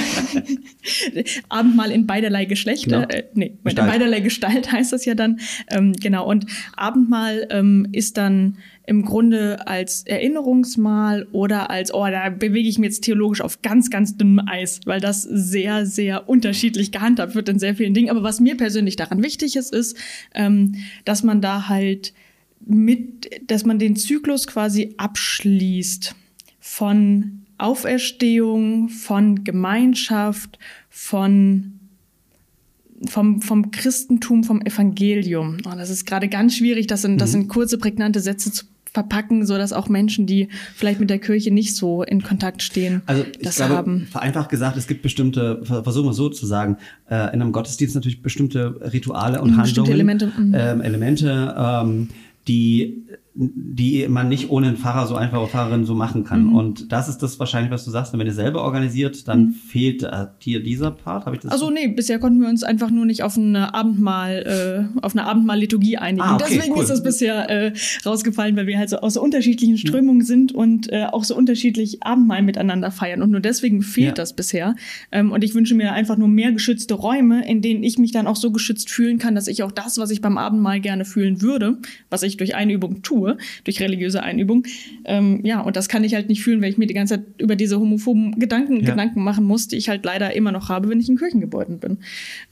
Abendmahl in beiderlei Geschlecht, Genau. äh, nee, in Gestalt. beiderlei Gestalt heißt das ja dann. Ähm, genau, und Abendmahl ähm, ist dann im Grunde als Erinnerungsmahl oder als, oh, da bewege ich mich jetzt theologisch auf ganz, ganz dünnem Eis, weil das sehr, sehr unterschiedlich gehandhabt wird in sehr vielen Dingen. Aber was mir persönlich daran wichtig ist, ist, ähm, dass man da halt mit, dass man den Zyklus quasi abschließt von Auferstehung, von Gemeinschaft, von vom, vom Christentum, vom Evangelium. Oh, das ist gerade ganz schwierig, das in, das in kurze, prägnante Sätze zu verpacken, so dass auch Menschen, die vielleicht mit der Kirche nicht so in Kontakt stehen, Also ich das glaube, haben. vereinfacht gesagt, es gibt bestimmte, ver- versuchen wir es so zu sagen, äh, in einem Gottesdienst natürlich bestimmte Rituale und Mhm, Handlungen, bestimmte Elemente, mhm. ähm, Elemente ähm, die, die man nicht ohne einen Pfarrer so einfach oder Pfarrerin so machen kann. Mhm. Und das ist das wahrscheinlich, was du sagst. Wenn ihr selber organisiert, dann fehlt äh, dir dieser Part. Habe ich das? Also nee, bisher konnten wir uns einfach nur nicht auf eine Abendmahl, äh, auf eine Abendmahl-Liturgie einigen. Ah, okay, Deswegen cool. ist das bisher äh, rausgefallen, weil wir halt so aus so unterschiedlichen Strömungen sind und äh, auch so unterschiedlich Abendmahl miteinander feiern. Und nur deswegen fehlt Ja. das bisher. Ähm, und ich wünsche mir einfach nur mehr geschützte Räume, in denen ich mich dann auch so geschützt fühlen kann, dass ich auch das, was ich beim Abendmahl gerne fühlen würde, was ich durch Einübung tue, durch religiöse Einübung, ähm, ja, und das kann ich halt nicht fühlen, weil ich mir die ganze Zeit über diese homophoben Gedanken, Ja. Gedanken machen muss, die ich halt leider immer noch habe, wenn ich in Kirchengebäuden bin.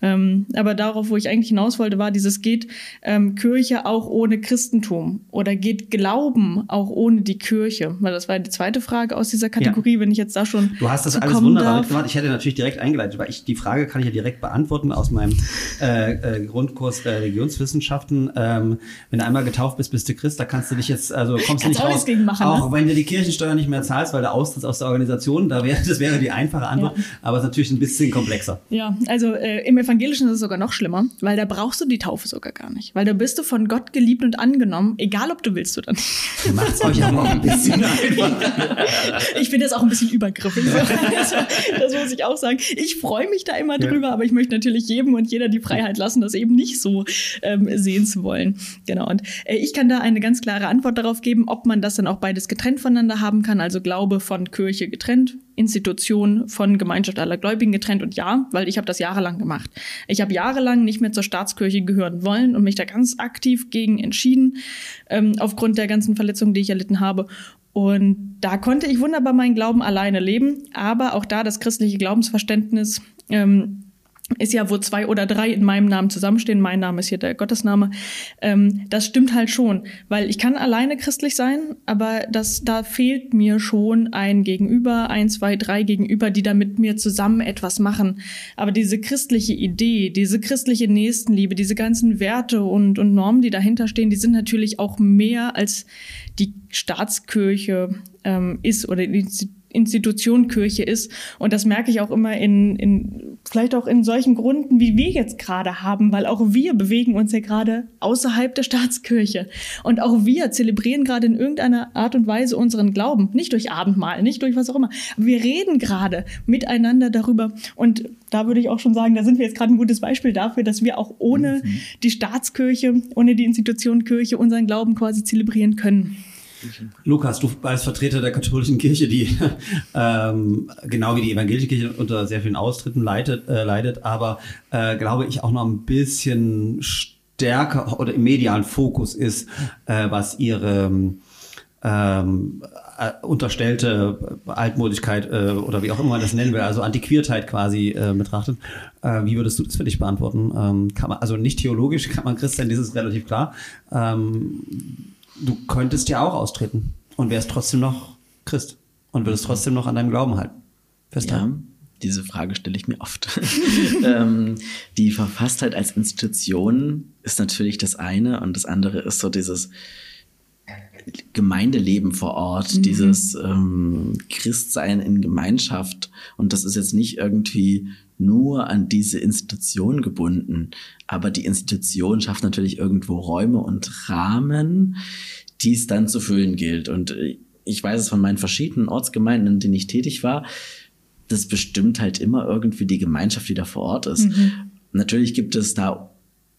Ähm, aber darauf, wo ich eigentlich hinaus wollte, war dieses geht ähm, Kirche auch ohne Christentum oder geht Glauben auch ohne die Kirche? Weil das war die zweite Frage aus dieser Kategorie, wenn ich jetzt da schon Du hast das alles wunderbar darf. mitgemacht. Ich hätte natürlich direkt eingeleitet, weil ich die Frage kann ich ja direkt beantworten aus meinem äh, äh, Grundkurs der Religionswissenschaften. Ähm, wenn du einmal getauft bist, bist du Christ, da kannst du dich jetzt, also kommst du Kannst nicht raus. gegen machen, auch ne? wenn du die Kirchensteuer nicht mehr zahlst, weil du austrittst aus der Organisation, da wäre, das wäre die einfache Antwort, aber es ist natürlich ein bisschen komplexer. Ja, also äh, im Evangelischen ist es sogar noch schlimmer, weil da brauchst du die Taufe sogar gar nicht. Weil da bist du von Gott geliebt und angenommen, egal ob du willst oder nicht. Macht's euch aber auch ein bisschen einfach. Ich finde das auch ein bisschen übergriffig. Das, das muss ich auch sagen. Ich freue mich da immer drüber, aber ich möchte natürlich jedem und jeder die Freiheit lassen, das eben nicht so ähm, sehen zu wollen. Genau. Und äh, ich kann da eine ganz klare Antwort darauf geben, ob man das dann auch beides getrennt voneinander haben kann. Also Glaube von Kirche getrennt, Institution von Gemeinschaft aller Gläubigen getrennt. Und ja, weil ich habe das jahrelang gemacht. Ich habe jahrelang nicht mehr zur Staatskirche gehören wollen und mich da ganz aktiv gegen entschieden, ähm, aufgrund der ganzen Verletzungen, die ich erlitten habe. Und da konnte ich wunderbar meinen Glauben alleine leben, aber auch da das christliche Glaubensverständnis ähm, ist ja, wo zwei oder drei in meinem Namen zusammenstehen. Mein Name ist hier der Gottesname. Ähm, das stimmt halt schon, weil ich kann alleine christlich sein, aber das, da fehlt mir schon ein Gegenüber, ein, zwei, drei Gegenüber, die da mit mir zusammen etwas machen. Aber diese christliche Idee, diese christliche Nächstenliebe, diese ganzen Werte und, und Normen, die dahinter stehen, die sind natürlich auch mehr als die Staatskirche ähm, ist oder die Institution Kirche ist. Und das merke ich auch immer in, in vielleicht auch in solchen Gründen, wie wir jetzt gerade haben, weil auch wir bewegen uns ja gerade außerhalb der Staatskirche. Und auch wir zelebrieren gerade in irgendeiner Art und Weise unseren Glauben. Nicht durch Abendmahl, nicht durch was auch immer. Aber wir reden gerade miteinander darüber. Und da würde ich auch schon sagen, da sind wir jetzt gerade ein gutes Beispiel dafür, dass wir auch ohne mhm. die Staatskirche, ohne die Institution Kirche unseren Glauben quasi zelebrieren können. Lukas, du als Vertreter der katholischen Kirche, die ähm, genau wie die evangelische Kirche unter sehr vielen Austritten leidet, äh, leidet aber äh, glaube ich auch noch ein bisschen stärker oder im medialen Fokus ist, äh, was ihre ähm, äh, unterstellte Altmodigkeit äh, oder wie auch immer man das nennen will, also Antiquiertheit quasi äh, betrachtet. Äh, wie würdest du das für dich beantworten? Ähm, kann man, also nicht theologisch kann man Christ sein, das ist relativ klar. Ähm, du könntest ja auch austreten und wärst trotzdem noch Christ und würdest trotzdem noch an deinem Glauben halten. Festhalten. Ja, diese Frage stelle ich mir oft. ähm, die Verfasstheit als Institution ist natürlich das eine und das andere ist so dieses Gemeindeleben vor Ort, mhm. dieses ähm, Christsein in Gemeinschaft. Und das ist jetzt nicht irgendwie nur an diese Institution gebunden. Aber die Institution schafft natürlich irgendwo Räume und Rahmen, die es dann zu füllen gilt. Und ich weiß es von meinen verschiedenen Ortsgemeinden, in denen ich tätig war, das bestimmt halt immer irgendwie die Gemeinschaft, die da vor Ort ist. Mhm. Natürlich gibt es da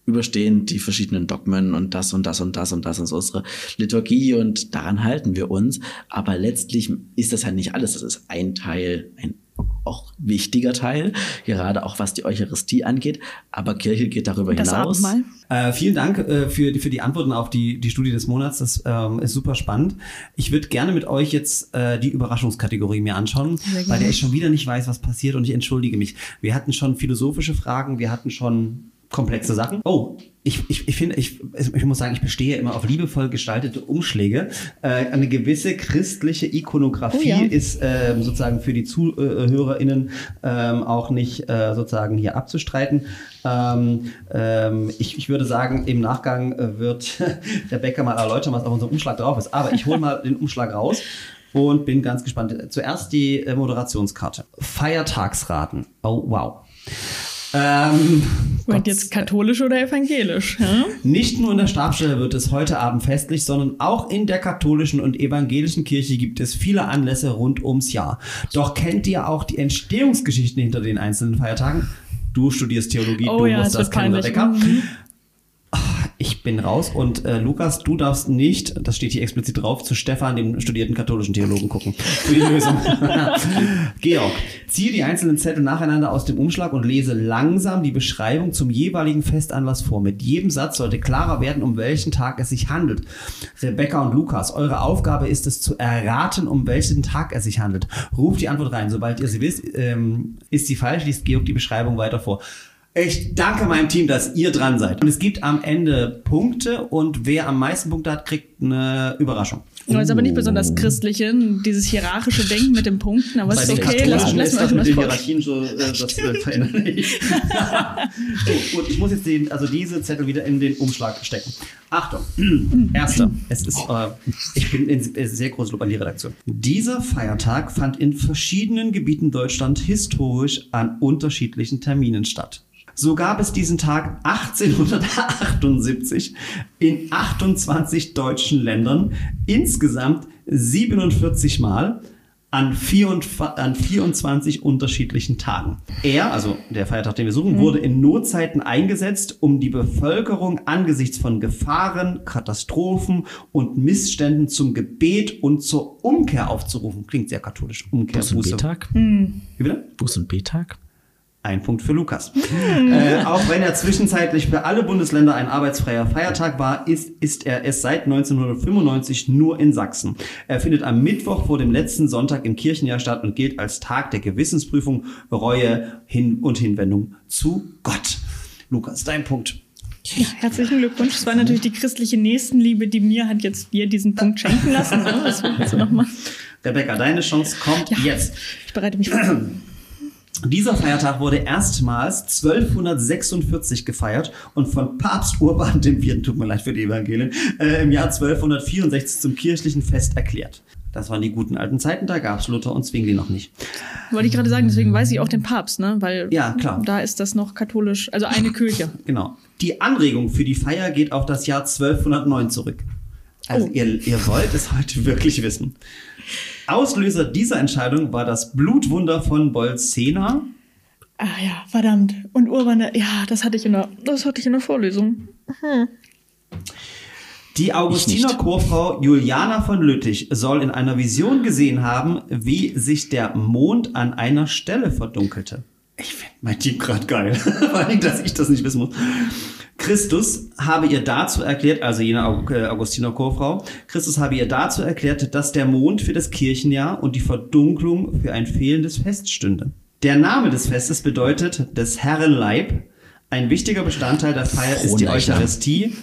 überstehend die verschiedenen Dogmen und das und das und das und das ist unsere Liturgie und daran halten wir uns. Aber letztlich ist das ja nicht alles. Das ist ein Teil, ein auch wichtiger Teil, gerade auch was die Eucharistie angeht. Aber Kirche geht darüber das hinaus. Äh, vielen Dank äh, für, für die Antworten auf die, die Studie des Monats. Das ähm, ist super spannend. Ich würde gerne mit euch jetzt äh, die Überraschungskategorie mir anschauen, weil der ich schon wieder nicht weiß, was passiert und ich entschuldige mich. Wir hatten schon philosophische Fragen, wir hatten schon komplexe Sachen. Oh, ich, ich, ich finde, ich, ich muss sagen, ich bestehe immer auf liebevoll gestaltete Umschläge. Äh, eine gewisse christliche Ikonografie oh ja. ist äh, sozusagen für die ZuhörerInnen ähm, auch nicht äh, sozusagen hier abzustreiten. Ähm, ähm, ich, ich würde sagen, im Nachgang äh, wird Rebecca mal erläutern, was auf unserem Umschlag drauf ist. Aber ich hole mal den Umschlag raus und bin ganz gespannt. Zuerst die äh, Moderationskarte. Feiertagsraten. Oh, wow. Ähm, Und jetzt katholisch oder evangelisch? Ja? Nicht nur in der Stabstelle wird es heute Abend festlich, sondern auch in der katholischen und evangelischen Kirche gibt es viele Anlässe rund ums Jahr. Doch kennt ihr auch die Entstehungsgeschichten hinter den einzelnen Feiertagen? Du studierst Theologie, oh, du ja, musst das kennen, Rebecca. Mhm ich bin raus und äh, Lukas, du darfst nicht, das steht hier explizit drauf, zu Stefan, dem studierten katholischen Theologen gucken. Für die Lösung. Georg, ziehe die einzelnen Zettel nacheinander aus dem Umschlag und lese langsam die Beschreibung zum jeweiligen Festanlass vor. Mit jedem Satz sollte klarer werden, um welchen Tag es sich handelt. Rebecca und Lukas, eure Aufgabe ist es zu erraten, um welchen Tag es sich handelt. Ruft die Antwort rein. Sobald ihr sie wisst, ähm, ist sie falsch, liest Georg die Beschreibung weiter vor. Ich danke meinem Team, dass ihr dran seid. Und es gibt am Ende Punkte und wer am meisten Punkte hat, kriegt eine Überraschung. Das ist aber nicht besonders christliche, dieses hierarchische Denken mit den Punkten, aber es ist okay, lass, lass mal mit den Hierarchien so, äh, das äh, verändern nicht. so, gut, ich muss jetzt den, also diese Zettel wieder in den Umschlag stecken. Achtung, erster, es ist, äh, ich bin in sehr großes Lob an die Redaktion. Dieser Feiertag fand in verschiedenen Gebieten Deutschland historisch an unterschiedlichen Terminen statt. So gab es diesen Tag 1878 in 28 deutschen Ländern insgesamt 47 Mal an, 24 unterschiedlichen Tagen. Er, also der Feiertag, den wir suchen, mhm. wurde in Notzeiten eingesetzt, um die Bevölkerung angesichts von Gefahren, Katastrophen und Missständen zum Gebet und zur Umkehr aufzurufen. Klingt sehr katholisch. Umkehr, Buß- und Betag? Mhm. Wie bitte? Buß- und Betag? Ein Punkt für Lukas. äh, auch wenn er zwischenzeitlich für alle Bundesländer ein arbeitsfreier Feiertag war, ist, ist er es seit 1995 nur in Sachsen. Er findet am Mittwoch vor dem letzten Sonntag im Kirchenjahr statt und gilt als Tag der Gewissensprüfung, Reue hin und Hinwendung zu Gott. Lukas, dein Punkt. Ja, herzlichen Glückwunsch. Es war natürlich die christliche Nächstenliebe, die mir hat jetzt dir diesen Punkt schenken lassen. Ne? Das willst du noch mal. Rebecca, deine Chance kommt Ja. jetzt. Ich bereite mich vor. Dieser Feiertag wurde erstmals 1246 gefeiert und von Papst Urban IV., tut mir leid für die Evangelien, äh, im Jahr 1264 zum kirchlichen Fest erklärt. Das waren die guten alten Zeiten, da gab's Luther und Zwingli noch nicht. Wollte ich gerade sagen, deswegen weiß ich auch den Papst, ne? Weil Ja, klar. da ist das noch katholisch, also eine Kirche. Genau. Die Anregung für die Feier geht auf das Jahr 1209 zurück. Also Oh. ihr, ihr wollt es heute wirklich wissen. Auslöser dieser Entscheidung war das Blutwunder von Bolsena. Ah ja, verdammt. Und Urbane, ja, das hatte ich in der, das hatte ich in der Vorlesung. Die Augustiner. Chorfrau Juliana von Lüttich soll in einer Vision gesehen haben, wie sich der Mond an einer Stelle verdunkelte. Ich finde mein Team gerade geil. Vor allem, dass ich das nicht wissen muss. Christus habe ihr dazu erklärt, also jene äh, Augustiner Chorfrau, Christus habe ihr dazu erklärt, dass der Mond für das Kirchenjahr und die Verdunklung für ein fehlendes Fest stünde. Der Name des Festes bedeutet des Herren Leib. Ein wichtiger Bestandteil der Feier ist die Fronleichnam. Eucharistie,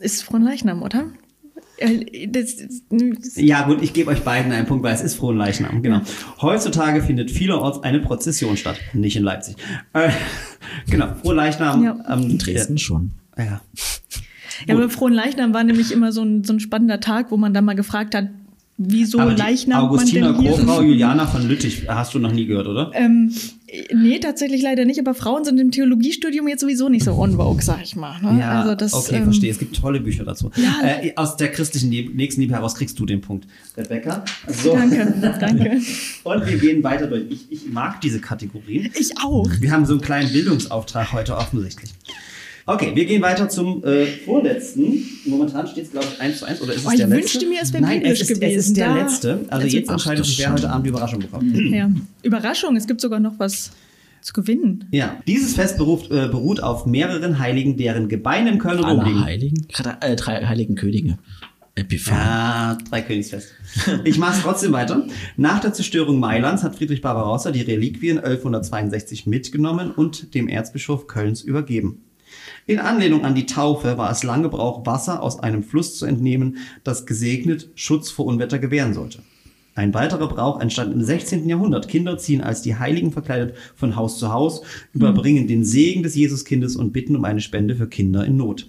Ist Fronleichnam, oder? Äh, Das, das, Ja, gut, ich gebe euch beiden einen Punkt, weil es ist frohen Leichnam. Genau. Heutzutage findet vielerorts eine Prozession statt. Nicht in Leipzig. Äh, genau, frohen Leichnam. Ja. Ähm, In Dresden schon. Ja. ja. ja, aber Fronleichnam war nämlich immer so ein, so ein spannender Tag, wo man dann mal gefragt hat, wieso Aber Leichnam hier? Chorfrau Juliana von Lüttich hast du noch nie gehört, oder? Ähm, nee, tatsächlich leider nicht, aber Frauen sind im Theologiestudium jetzt sowieso nicht so on vogue, sag ich mal. Ne? Ja, also das, okay, ähm, verstehe. Es gibt tolle Bücher dazu. Ja. Äh, aus der christlichen Lieb Nächstenliebe heraus kriegst du den Punkt. Rebecca. So. Danke, danke. Und wir gehen weiter durch. Ich, ich mag diese Kategorien. Ich auch. Wir haben so einen kleinen Bildungsauftrag heute offensichtlich. Okay, wir gehen weiter zum äh, vorletzten. Momentan steht es, glaube ich, 1 zu 1. Oder ist es Oh, ich der letzte? wünschte mir, es wäre Nein, es ist, es gewesen. ist der Da- letzte. Also Also- jetzt Ach, entscheidet sich, wer heute Abend die Überraschung bekommt. Ja. Überraschung, es gibt sogar noch was zu gewinnen. Ja, dieses Fest beruft, äh, beruht auf mehreren Heiligen, deren Gebeine im Kölner Dom Aller liegen. Heiligen? Gerade, äh, drei Heiligen Könige. Epiphan. Ja, Dreikönigsfest. Ich mache es trotzdem weiter. Nach der Zerstörung Mailands hat Friedrich Barbarossa die Reliquien 1162 mitgenommen und dem Erzbischof Kölns übergeben. In Anlehnung an die Taufe war es lange Brauch, Wasser aus einem Fluss zu entnehmen, das gesegnet Schutz vor Unwetter gewähren sollte. Ein weiterer Brauch entstand im 16. Jahrhundert. Kinder ziehen als die Heiligen verkleidet von Haus zu Haus, überbringen den Segen des Jesuskindes und bitten um eine Spende für Kinder in Not.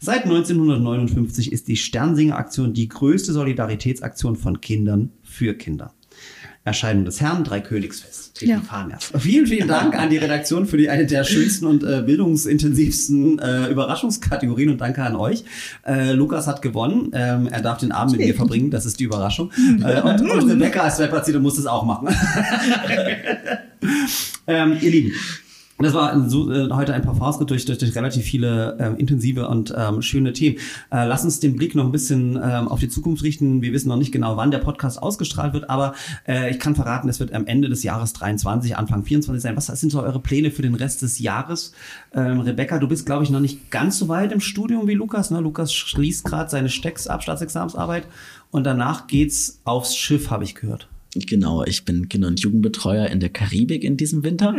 Seit 1959 ist die Sternsinger-Aktion die größte Solidaritätsaktion von Kindern für Kinder. Erscheinung des Herrn, Dreikönigsfest. Ja. Vielen, vielen Dank an die Redaktion für die eine der schönsten und äh, bildungsintensivsten äh, Überraschungskategorien und danke an euch. Äh, Lukas hat gewonnen. Ähm, er darf den Abend mit mir verbringen, das ist die Überraschung. Äh, und, und Rebecca als Webplatzierte muss es auch machen. ähm, ihr Lieben. Das war so, äh, heute ein Parfumsritt durch, durch, durch relativ viele ähm, intensive und ähm, schöne Themen. Äh, lass uns den Blick noch ein bisschen ähm, auf die Zukunft richten. Wir wissen noch nicht genau, wann der Podcast ausgestrahlt wird, aber äh, ich kann verraten, es wird am Ende des Jahres 23, Anfang 24 sein. Was sind so eure Pläne für den Rest des Jahres? Ähm, Rebecca, du bist, glaube ich, noch nicht ganz so weit im Studium wie Lukas. Ne? Lukas schließt gerade seine Stecks ab, Staatsexamensarbeit und danach geht's aufs Schiff, habe ich gehört. Genau, ich bin Kinder- und Jugendbetreuer in der Karibik in diesem Winter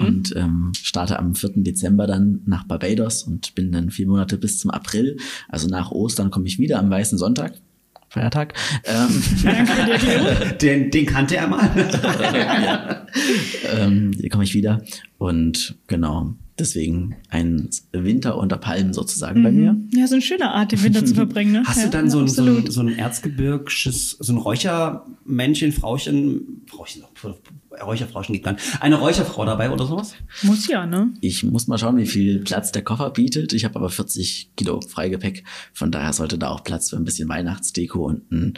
und ähm, starte am 4. Dezember dann nach Barbados und bin dann vier Monate bis zum April. Also nach Ostern komme ich wieder am Weißen Sonntag. Feiertag. Ähm, Den, den kannte er mal. ähm, hier komme ich wieder. Und genau, deswegen ein Winter unter Palmen sozusagen bei mir. Ja, so eine schöne Art, den Winter zu verbringen. Ne? Hast ja, du dann so ein, so, ein, so ein erzgebirgisches, so ein Räuchermännchen, Frauchen, Frauchen, Räucherfrauchen gibt man, eine Räucherfrau dabei oder sowas? Muss ja, ne? Ich muss mal schauen, wie viel Platz der Koffer bietet. Ich habe aber 40 Kilo Freigepäck. Von daher sollte da auch Platz für ein bisschen Weihnachtsdeko und ein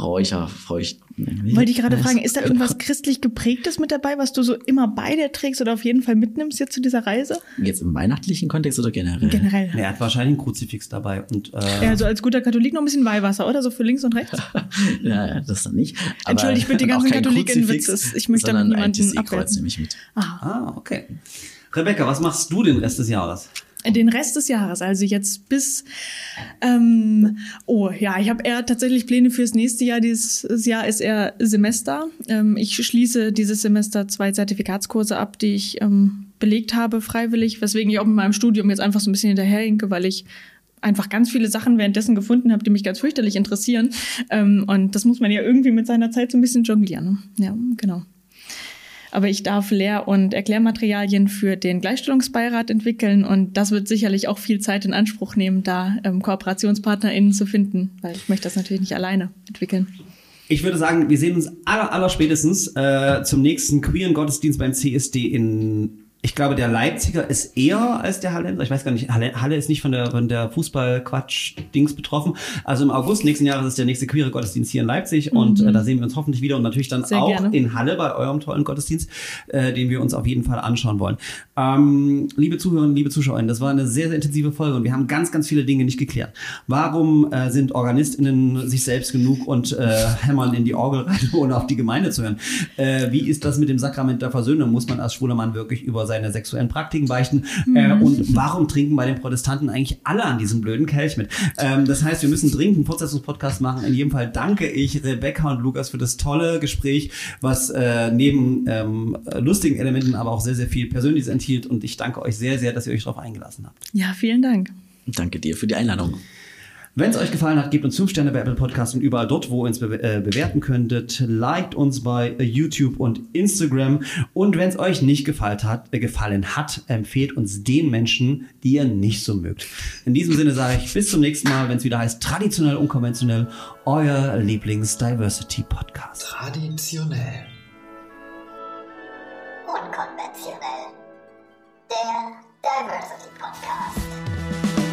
Räucherfeucht. Wollte ich gerade fragen, ist da irgendwas christlich geprägtes mit dabei, was du so immer bei dir trägst oder auf jeden Fall mitnimmst jetzt zu dieser Reise? Jetzt im weihnachtlichen Kontext oder generell? Generell. Er hat wahrscheinlich ein Kruzifix dabei. Und, äh, Ja, also als guter Katholik noch ein bisschen Weihwasser, oder? So für links und rechts. ja, ja, das dann nicht. Aber Entschuldigt bitte die ganzen auch kein Katholiken-Witze. Kruzifix, Ich möchte damit niemanden abwerten. mit. ah, okay. Rebecca, was machst du den Rest des Jahres? Den Rest des Jahres, also jetzt bis, ähm, oh ja, ich habe eher tatsächlich Pläne fürs nächste Jahr. Dieses Jahr ist eher Semester. Ähm, ich schließe dieses Semester zwei Zertifikatskurse ab, die ich ähm, belegt habe, freiwillig, weswegen ich auch mit meinem Studium jetzt einfach so ein bisschen hinterherhinke, weil ich einfach ganz viele Sachen währenddessen gefunden habe, die mich ganz fürchterlich interessieren. Ähm, und das muss man ja irgendwie mit seiner Zeit so ein bisschen jonglieren. Ne? Ja, genau. Aber ich darf Lehr- und Erklärmaterialien für den Gleichstellungsbeirat entwickeln und das wird sicherlich auch viel Zeit in Anspruch nehmen, da ähm, KooperationspartnerInnen zu finden, weil ich möchte das natürlich nicht alleine entwickeln. Ich würde sagen, wir sehen uns aller, aller spätestens äh, zum nächsten queeren Gottesdienst beim CSD in. Ich glaube, der Leipziger ist eher als der Hallenser. Ich weiß gar nicht, Halle, Halle ist nicht von der, von der Fußball-Quatsch-Dings betroffen. Also im August nächsten Jahres ist der nächste queere Gottesdienst hier in Leipzig und äh, da sehen wir uns hoffentlich wieder und natürlich dann Mhm. Sehr auch gerne. in Halle bei eurem tollen Gottesdienst, äh, den wir uns auf jeden Fall anschauen wollen. Ähm, liebe Zuhörer, liebe Zuschauerinnen, das war eine sehr, sehr intensive Folge und wir haben ganz, ganz viele Dinge nicht geklärt. Warum äh, sind OrganistInnen sich selbst genug und äh, hämmern in die Orgel rein, ohne auf die Gemeinde zu hören? Äh, wie ist das mit dem Sakrament der Versöhnung? Muss man als schwuler Mann wirklich über seine sexuellen Praktiken beichten? Äh, und warum trinken bei den Protestanten eigentlich alle an diesem blöden Kelch mit? Ähm, das heißt, wir müssen dringend einen Fortsetzungspodcast machen. In jedem Fall danke ich Rebecca und Lukas für das tolle Gespräch, was äh, neben ähm, lustigen Elementen aber auch sehr, sehr viel Persönliches enthielt. Und ich danke euch sehr, sehr, dass ihr euch darauf eingelassen habt. Ja, vielen Dank. Danke dir für die Einladung. Wenn es euch gefallen hat, gebt uns 5 Sterne bei Apple Podcasts und überall dort, wo ihr uns be äh, bewerten könntet. Liked uns bei YouTube und Instagram. Und wenn es euch nicht gefallen hat, äh, gefallen hat, empfehlt uns den Menschen, die ihr nicht so mögt. In diesem Sinne sage ich bis zum nächsten Mal, wenn es wieder heißt traditionell unkonventionell, euer Lieblings-Diversity-Podcast. Traditionell. Unkonventionell. Der Diversity Podcast.